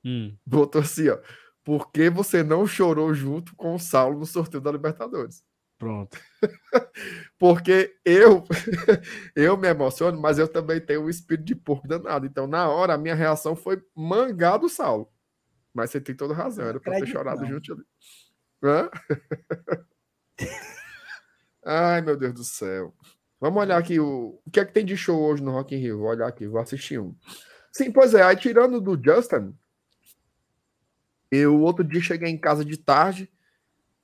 Hum. Botou assim, ó. Por que você não chorou junto com o Saulo no sorteio da Libertadores? Pronto. Porque eu eu me emociono, mas eu também tenho um espírito de porco danado. Então, na hora, a minha reação foi mangar do Saulo. Mas você tem toda razão, era pra ter chorado não. junto ali. Hã? Ai, meu Deus do céu. Vamos olhar aqui o, o que é que tem de show hoje no Rock in Rio. Vou olhar aqui, vou assistir um. Sim, pois é, aí tirando do Justin, eu outro dia cheguei em casa de tarde,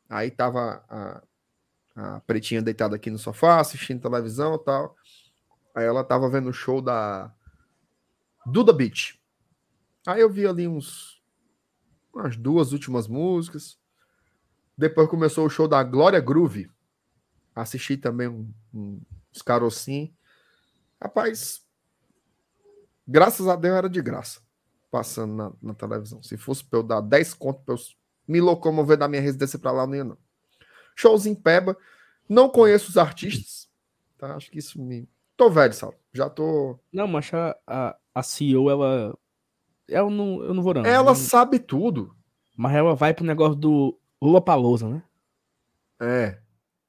aí tava a, a pretinha deitada aqui no sofá, assistindo televisão e tal. Aí ela tava vendo o show da Duda Beat. Aí eu vi ali uns umas duas últimas músicas. Depois começou o show da Glória Groove. Assisti também um, um, uns carocinhos. Rapaz, graças a Deus era de graça. Passando na, na televisão. Se fosse pra eu dar 10 conto pra eu me locomover da minha residência pra lá, não ia não. Shows em Peba. Não conheço os artistas. Tá? Acho que isso me. Tô velho, Sal. Já tô. Não, mas a, a, a CEO, ela. Eu não, eu não vou, não. Ela Não- sabe tudo. Mas ela vai pro negócio do Lula Palousa, né? É.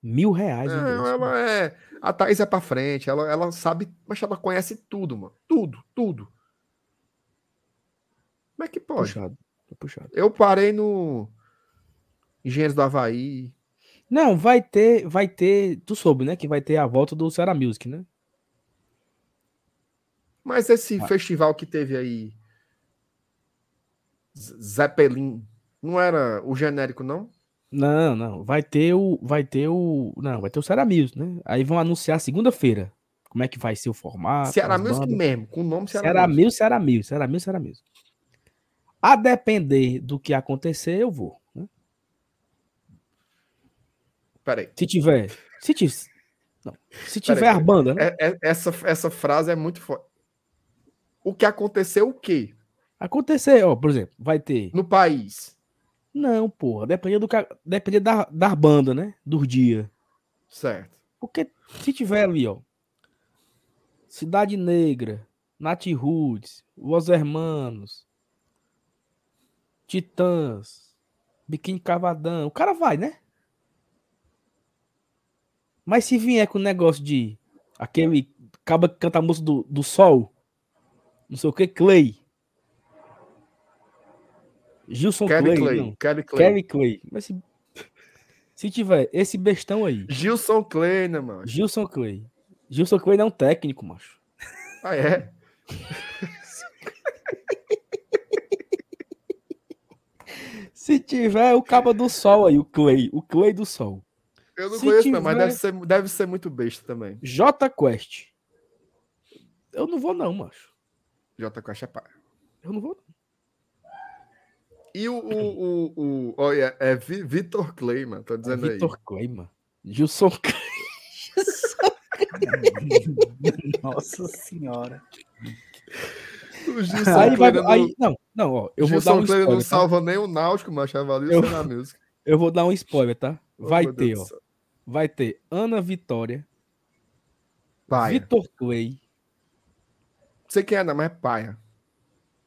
Mil reais. ingresso. ela é. A Thaís é pra frente. Ela, ela sabe. Mas ela conhece tudo, mano. Tudo, tudo. Como é que pode? Puxado. Tô puxado. Eu parei no. Engenheiros do Havaí. Não, vai ter, vai ter. Tu soube, né? Que vai ter a volta do Ceará Music, né? Mas esse Ah. festival que teve aí. Zeppelin. Não era o genérico, não? Não, não. Vai ter o. Vai ter o. Não, vai ter o Music, né? Aí vão anunciar segunda-feira. Como é que vai ser o formato. Bandas. mesmo, com o nome Ceará Music, Ceará Music. A depender do que acontecer, eu vou. né? Peraí. Se tiver. Se tiver. Não. Se Peraí, tiver a peraí. banda, né? É- é- essa, essa frase é muito forte. O que aconteceu o quê? Acontecer, ó, por exemplo, vai ter. No país. Não, porra, depende do depende da, da banda, né? Dos dias. Certo. Porque se tiver ali, ó. Cidade Negra, Nat Roots, Los Hermanos, Titãs, Biquíni Cavadão, o cara vai, né? Mas se vier com o negócio de aquele caba que canta a música do, do sol, não sei o que, Clay. Gilson Kelly Clay, Clay. não. Kelly Clay. Kerry Clay. Mas se, se tiver esse bestão aí, Gilson Clay, né, mano? Gilson Clay. Gilson Clay não é um técnico, macho. Ah, é? Se tiver o cabo do sol aí, o Clay, o Clay do sol. Eu não Se conheço, não, mas tiver- deve ser, deve ser muito besta também. J Quest. Eu não vou não, macho. J Quest é paia. Eu não vou. E o, o, o, o olha, é Vi- Vitor mano, tô dizendo aí. Vitor Clay, mano. Gilson Clay. Nossa senhora. O Gilson Aí vai. Aí, não, não, ó. Eu vou dar Gilson um Clay não spoiler. Tá? salva nem o Náutico, mas avalia Eu- na música. Eu vou dar um spoiler, tá? Vai meu ter, ó. Vai ter Ana Vitória, Paia. Vitor Clay. Não sei quem é, não, mas é paia.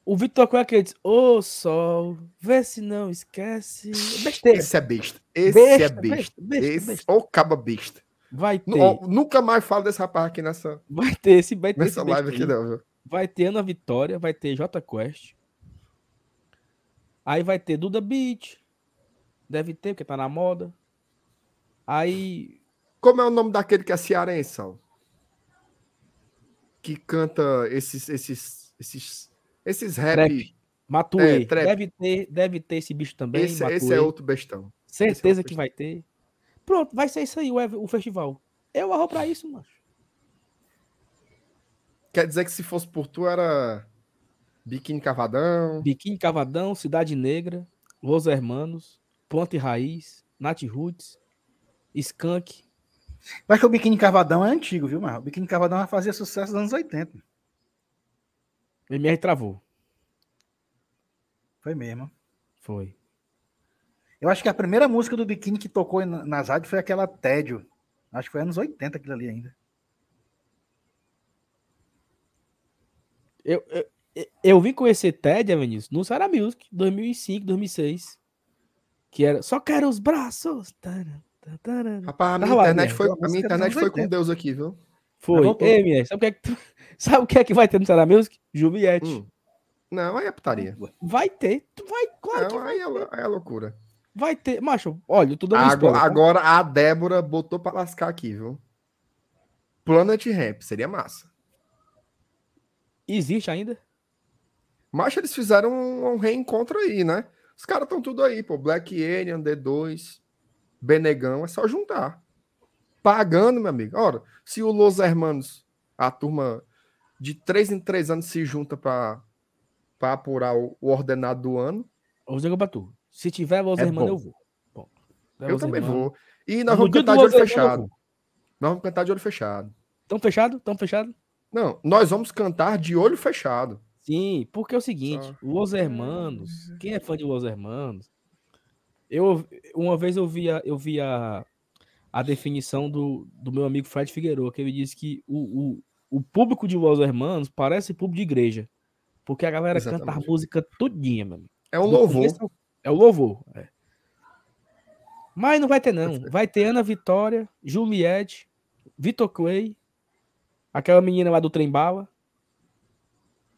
O Vitor é aquele diz: Ô sol, vê se não esquece. Besteira. Esse é besta. Esse Besta, é besta. besta, besta, Esse, besta. ou caba besta. Vai ter. Ó, nunca mais falo desse rapaz aqui nessa, Vai ter esse, vai ter nessa live aqui, não, viu? Vai ter Ana Vitória, vai ter J Quest. Aí vai ter Duda Beat. Deve ter, porque tá na moda. Aí. Como é o nome daquele que é cearense, Sal? Que canta esses, esses, esses, esses rap. Trap. Matuê. É, trap. deve, ter, deve ter esse bicho também. Esse, esse é outro bestão. Certeza outro que vai ter. Pronto, vai ser isso aí o, o festival. Eu arro pra isso, macho. Quer dizer que se fosse por tu era biquíni cavadão. Biquíni Cavadão, Cidade Negra, Los Hermanos, Ponte Raiz, Nat Roots. Eu acho que o Biquíni Cavadão é antigo, viu, mano? O Biquíni Cavadão fazia sucesso nos anos 80. MR travou. Foi mesmo. Foi. Eu acho que a primeira música do Biquíni que tocou na- nas rádios foi aquela Tédio. Acho que foi anos 80 aquilo ali ainda. Eu, eu, eu vim conhecer Ted, Vinícius, no Sarah Music, 2005, 2006. Que era Só Quero os Braços. Tara, tara, tara. Rapaz, a minha Tava internet foi, a minha internet foi com 80. Deus aqui, viu? Foi. Ei, MR, sabe o que é que, tu- sabe o que, é que vai ter no Sarah Music? Juliette. Hum. Não, aí é putaria. Vai ter. Tu vai, claro que Não, vai, aí é, lou- aí é loucura. vai ter. Macho, olha, eu tô dando um Agora, spoiler, tá? agora a Débora botou pra lascar aqui, viu? Planet Ramp, seria massa. Existe ainda? Mas eles fizeram um, um reencontro aí, né? Os caras estão tudo aí, pô. Black Alien, D2, Benegão, é só juntar. Pagando, meu amigo. Ora, se o Los Hermanos, a turma de três em três anos se junta pra apurar o, o ordenado do ano, Eu vou dizer pra tu. Se tiver Los É Hermanos, bom. eu vou. Bom, eu também vou. E nós No vamos cantar de olho fechado. Nós vamos cantar de olho fechado. Tão fechado? Tão fechado? Não, nós vamos cantar de olho fechado. Sim, porque é o seguinte, Só. Los Hermanos, quem é fã de Los Hermanos, eu uma vez eu vi a, eu vi a, definição do, do meu amigo Fred Figueiredo, que ele disse que o, o, o público de Los Hermanos parece público de igreja, porque a galera canta a Exatamente. música todinha, mano. É um louvor. É o louvor. é. Mas não vai ter, não. Vai ter Ana Vitória, Juliette, Vitor Clay, aquela menina lá do Trem Bala.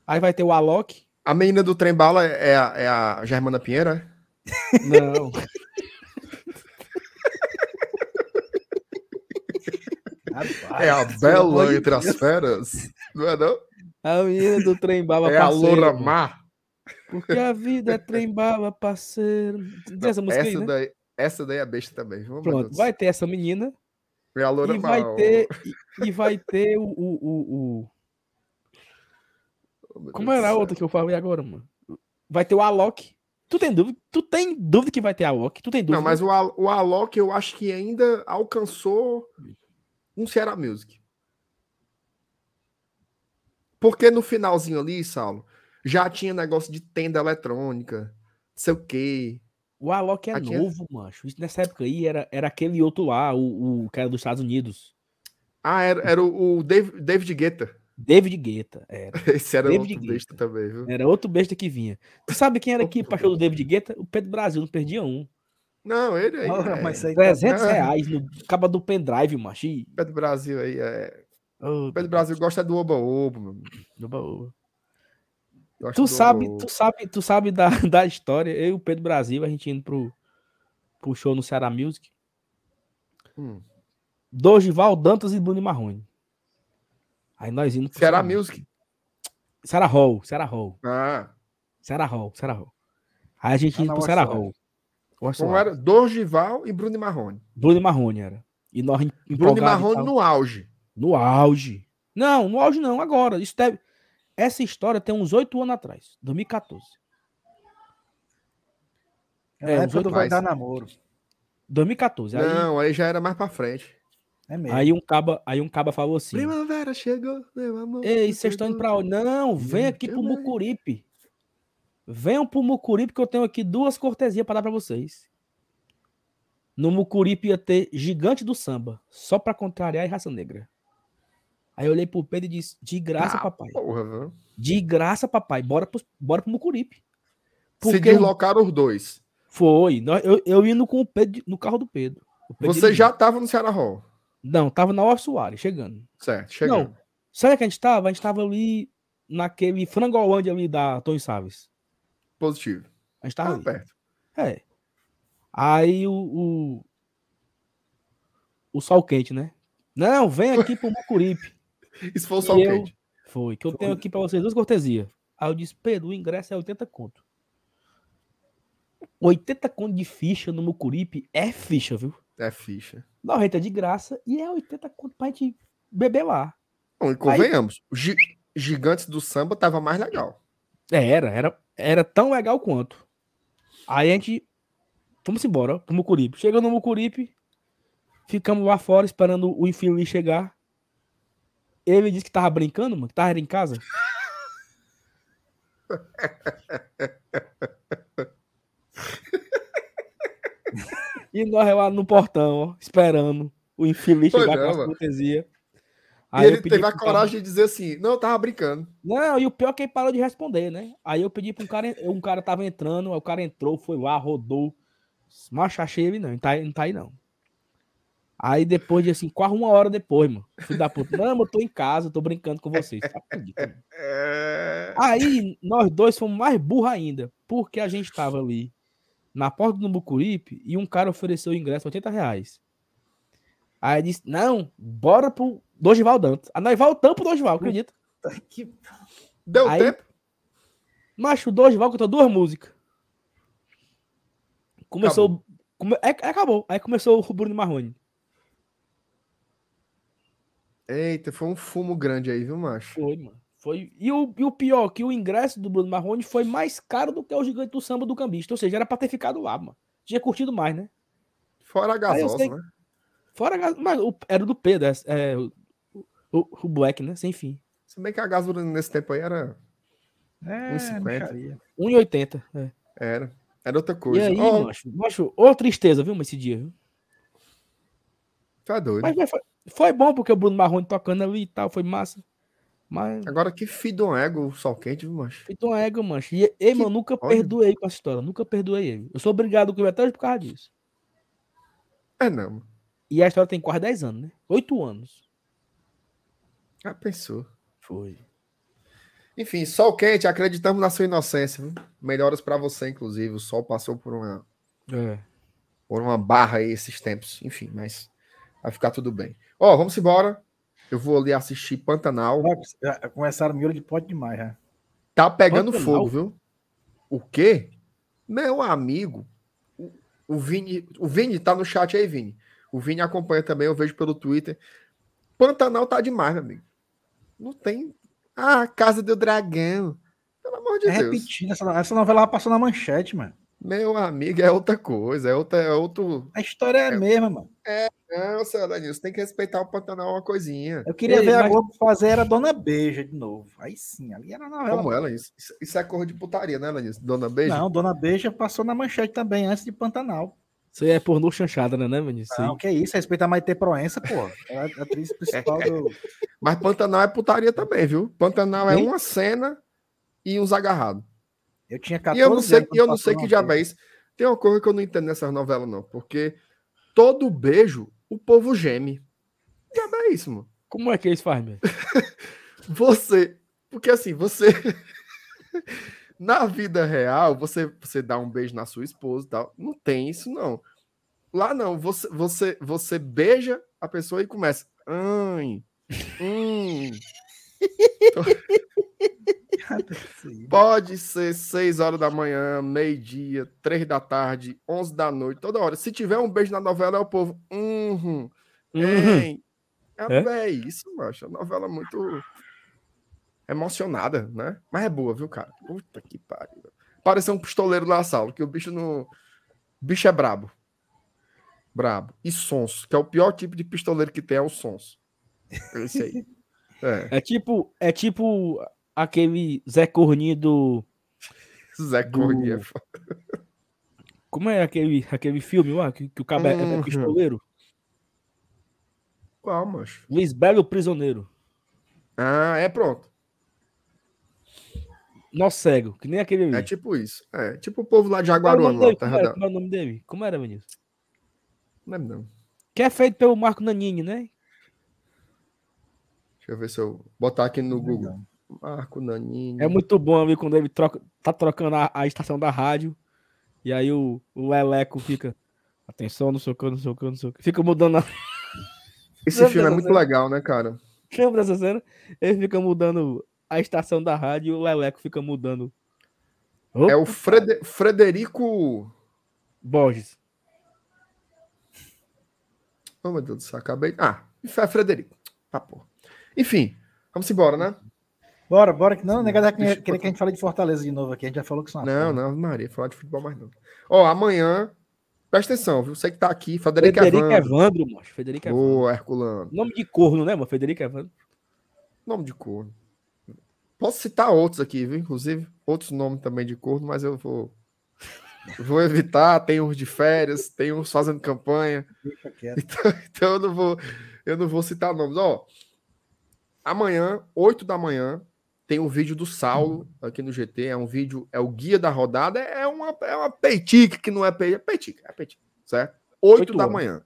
Aí vai ter o Alok. A menina do trem bala é a, é a Germana Pinheiro, é? Não. É a Bela entre as feras. Não é não? A menina do Trem Bala, É a parceiro, Loura mano. Mar. Porque a vida é Trem Bala, parceiro. Tem essa música aí, Essa né? daí, essa daí é besta também. Deus Pronto, vai ter essa menina. É a Loura E vai Mar. ter, e, e vai ter o, o, o, o- Oh, Como era a outra que eu falei agora, mano? Vai ter o Alok. Tu tem dúvida? Tu tem dúvida que vai ter Alok? Tu tem dúvida? Não, mas o, Al- o Alok eu acho que ainda alcançou um Ceará Music. Porque no finalzinho ali, Saulo, já tinha negócio de tenda eletrônica, não sei o quê. O Alok é Aqui é- novo, macho. Isso nessa época aí era, era aquele outro lá, o, o que era dos Estados Unidos. Ah, era, era o, o David, David Guetta. David Guetta. Era. Esse era David outro Guetta. besta também, viu? Era outro besta que vinha. Tu sabe quem era que show do David Guetta? O Pedro Brasil, não perdia um. Não, ele aí. É, mas aí 300 Ah. reais no caba do pendrive, macho. E- Pedro Brasil aí é. Ô, O Pedro Brasil gosta do Oba-Oba, meu amigo. oba, oba. Gosta Tu do sabe, Oba-Oba. tu sabe, tu sabe da, da história. Eu e o Pedro Brasil, a gente indo pro, pro show no Ceará Music. Hum. Dorival Dantas e Bruno Marrone. Aí nós indo pro Ceará Ceará Music. Ceará Hall, Ceará Hall, Ah, Ceará Hall, Ceará Hall. Aí a gente Ah, indo pro Ceará Hall. Side. era? Dorgival e Bruno Marrone. Bruno Marrone era. E nós Bruno Marrone no auge. no auge. Não, no auge não, agora. Isso deve... Essa história tem uns oito anos atrás, 2014. É, É, na os época do outros vai dar mais. namoro. 2014. Aí, Não, aí já era mais pra frente. É mesmo. aí um caba, aí um caba falou assim: Primavera chegou, meu amor. Ei, vocês estão indo pra onde? Não, vem aqui pro. Mucuripe. Venham pro Mucuripe que eu tenho aqui duas cortesias para dar pra vocês. No Mucuripe ia ter Gigante do Samba, só pra contrariar a raça negra. Aí eu olhei pro Pedro e disse: De graça, Ah, papai. Porra? De graça, papai. Bora pro, bora pro Mucuripe. Se Porque deslocaram os dois. foi. nós- Eu, eu indo com o Pedro no carro do Pedro. Pedro Você já tava no Ceará Hall. Não, tava na Hora Soares, chegando. Certo, chegando. Não. Sabe que a gente tava? A gente tava ali naquele frangolândia ali da Tony Salves. Positivo. A gente tava Tava perto. É. Aí o, o. O sol quente, né? Não, vem aqui pro Mucuripe. Isso foi o sol eu- quente. Foi, que eu tenho aqui pra vocês duas cortesias. Aí eu disse, Pedro, o ingresso é 80 conto. 80 conto de ficha no Mucuripe é ficha, viu? É ficha. 90 de graça e é 80 conto pra gente beber lá. Bom, e convenhamos, Gi- Gigantes do Samba tava mais legal. É, era, era, era tão legal quanto. Aí a gente. Fomos embora pro Mucuripe. Chegando no Mucuripe, ficamos lá fora esperando o infeliz chegar. Ele disse que tava brincando, mano, que tava em casa. e nós lá no portão, ó, esperando o infeliz Foi chegar não, com as cortesia. E Aí eu ele teve a pro cara- coragem de dizer assim: não, eu tava brincando. não, e o pior é que ele parou de responder, né? Aí eu pedi para um cara, um cara tava entrando, aí o cara entrou, foi lá, rodou. Mas achei ele não, não tá, não tá aí não. Aí depois de assim, quase uma hora depois, mano. Filho da puta, não, eu tô em casa, tô brincando com vocês. É... Aí nós dois fomos mais burros ainda, porque a gente tava ali na porta do Mucuripe e um cara ofereceu o ingresso 80 reais. Aí disse, não, bora pro Dorival Dantas. Aí nós voltamos pro Dorival, acredita? Que- Deu Aí- tempo? Macho, o Dorival cantou duas músicas. Começou. Come, é, acabou. Aí começou o Bruno Marrone. Eita, foi um fumo grande aí, viu, macho? Foi, mano. Foi. E o, e o pior, que o ingresso do Bruno Marrone foi mais caro do que o gigante do samba do cambista. Ou seja, era pra ter ficado lá, mano. Tinha curtido mais, né? Fora a gasosa, né? Fora a gas- Mas o- era do Pedro, é, é, o, o, Black, né? Sem fim. Se bem que a gasolina nesse tempo aí era. É, 1,50. mixaria. 1,80. É. Era. Era outra E coisa. aí, Ó, macho, macho, ô tristeza, viu, esse dia, viu? tá doido. Mas, mas foi, foi bom porque o Bruno Marrone tocando ali e tal, foi massa. Mas. Agora que filho um ego, o sol quente, viu, macho? Uma égua, mancho. E, e mano, nunca olha. perdoei com essa história. Nunca perdoei ele. Eu sou obrigado com ele até hoje por causa disso. É não. mano. E a história tem quase 10 anos, né? 8 anos. Já pensou. Foi. Enfim, sol quente, acreditamos na sua inocência, viu? Melhoras pra você, inclusive. O sol passou por uma, É. por uma barra aí esses tempos. Enfim, mas vai ficar tudo bem. Ó, vamos embora. Eu vou ali assistir Pantanal. Já Começaram miolo de pote demais, já. Tá pegando Pantanal? fogo, viu? O quê? Meu amigo, o, o Vini, o Vini tá no chat aí, Vini. O Vini acompanha também, eu vejo pelo Twitter. Pantanal tá demais, meu amigo. Não tem. Ah, Casa do Dragão. Pelo amor de É Deus. repetindo. Essa, essa novela passou na manchete, mano. Meu amigo, é outra coisa, é, outra, é outro. A história é a mesma, mano. Não, seu Danilo, você tem que respeitar o Pantanal uma coisinha. Eu queria Ei, ver a mas- Globo fazer era Dona Beija de novo. Aí sim, ali era a novela. Como ela, isso, isso- isso é cor de putaria, né, Lanis? Dona Beijo? Não, Dona Beija passou na manchete também, antes de Pantanal. Isso aí é pornô chanchada, né, né, Vinícius? Não, que isso, respeita a Maite Proença, pô. É a atriz principal do. Mas Pantanal é putaria também, viu? Pantanal é uma cena e uns agarrados. Eu tinha E 14 eu não sei, e eu não sei que diabo é isso. Tem uma coisa que eu não entendo nessas novelas, não. Porque todo beijo, o povo geme. Que diabo é isso, mano? Como é que eles fazem? Você. Porque assim, você. na vida real, você, você dá um beijo na sua esposa e tal. Não tem isso, não. Lá não. Você, você, você beija a pessoa e começa. Ai. Hum. Sim. Pode ser 6 horas da manhã, meio-dia, 3 da tarde, 11 da noite, toda hora. Se tiver um beijo na novela, é o povo. Uhum. Uhum. É, É? é isso, macho. A novela é muito. Emocionada, né? Mas é boa, viu, cara? Puta que pariu. Pareceu um pistoleiro na sala, que o bicho não. O bicho é brabo. Brabo. E sons, que é o pior tipo de pistoleiro que tem, é o sons. É esse aí. É. É tipo, é tipo aquele Zé Corninho do. Zé Do- Corninha. é. Como é aquele, aquele filme lá que, que o cara é- é Uhum. pistoleiro? Qual, macho? Luiz Belo Prisioneiro. Ah, é pronto. Nó cego, que nem aquele ali. É tipo isso. É tipo o povo lá de Jaguaruana, lá, dele? Como era, da. como era o nome dele? Como era, Vinícius? Não é não. Que é feito pelo Marco Nanini, né? Deixa eu ver se eu botar aqui no Google. Marco Nanini. É muito bom ali quando ele troca, tá trocando a, a estação da rádio. E aí o, o Leleco fica. Atenção, não sei o que, não sei o que, não sei o que. Fica mudando a. Esse filme é muito legal, né, cara? Lembra dessa cena? Ele fica mudando a estação da rádio e o Leleco fica mudando. É o Opa, Frede- Frederico. Borges. Oh, meu Deus do céu, acabei. Ah, é Frederico. Tá, porra. Enfim, vamos embora, né? Bora, bora. que Não, o negócio é que a gente fale de Fortaleza de novo aqui. A gente já falou que são Não, não, Maria, falar de futebol mais não. Ó, amanhã, presta atenção, viu? Você que tá aqui, Frederico, Federico Evandro. Evandro, moço. Federico Evandro. Ô, Herculano. Nome de corno, né, mano? Federico Evandro. Nome de corno. Posso citar outros aqui, viu? Inclusive, outros nomes também de corno, mas eu vou. Vou evitar, tem uns de férias, tem uns fazendo campanha. Então, então eu não vou, eu não vou citar nomes. Ó, amanhã, 8 da manhã, tem um vídeo do Saulo aqui no GT. É um vídeo, é o guia da rodada. É uma, é uma peitica que não é peitica. É peitica, é peitica, certo? 8 Oito da horas. manhã.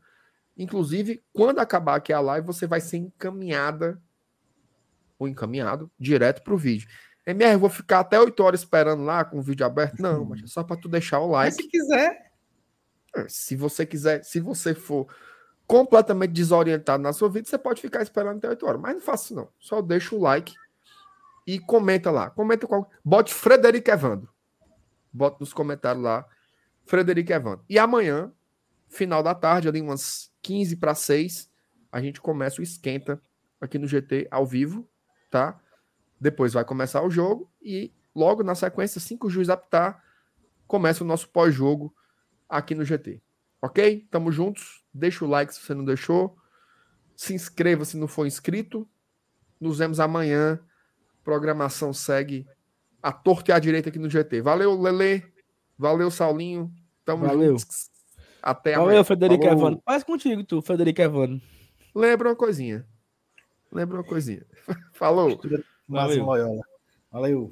Inclusive, quando acabar aqui a live, você vai ser encaminhada ou encaminhado direto pro vídeo. MR, eu vou ficar até 8 horas esperando lá com o vídeo aberto? Não, mas é só para tu deixar o like. Mas se quiser, É, Se você quiser, se você for completamente desorientado na sua vida, você pode ficar esperando até 8 horas. Mas não faça isso, não. Só deixa o like e comenta lá. Comenta qual. Bote Frederico Evandro. Bote nos comentários lá. Frederico Evandro. E amanhã, final da tarde, ali umas 15 para 6, a gente começa o esquenta aqui no GT ao vivo, tá? Depois vai começar o jogo e logo na sequência, cinco juízes apitar, começa o nosso pós-jogo aqui no GT. Ok? Tamo juntos. Deixa o like se você não deixou. Se inscreva se não for inscrito. Nos vemos amanhã. Programação segue a torta e à direita aqui no GT. Valeu, Lele. Valeu, Saulinho. Tamo Valeu. juntos. Até Valeu, amanhã. Federico Falou. Evandro. Faz contigo, tu, Federico Evandro. Lembra uma coisinha. Lembra uma coisinha. Falou. Valeu. Valeu.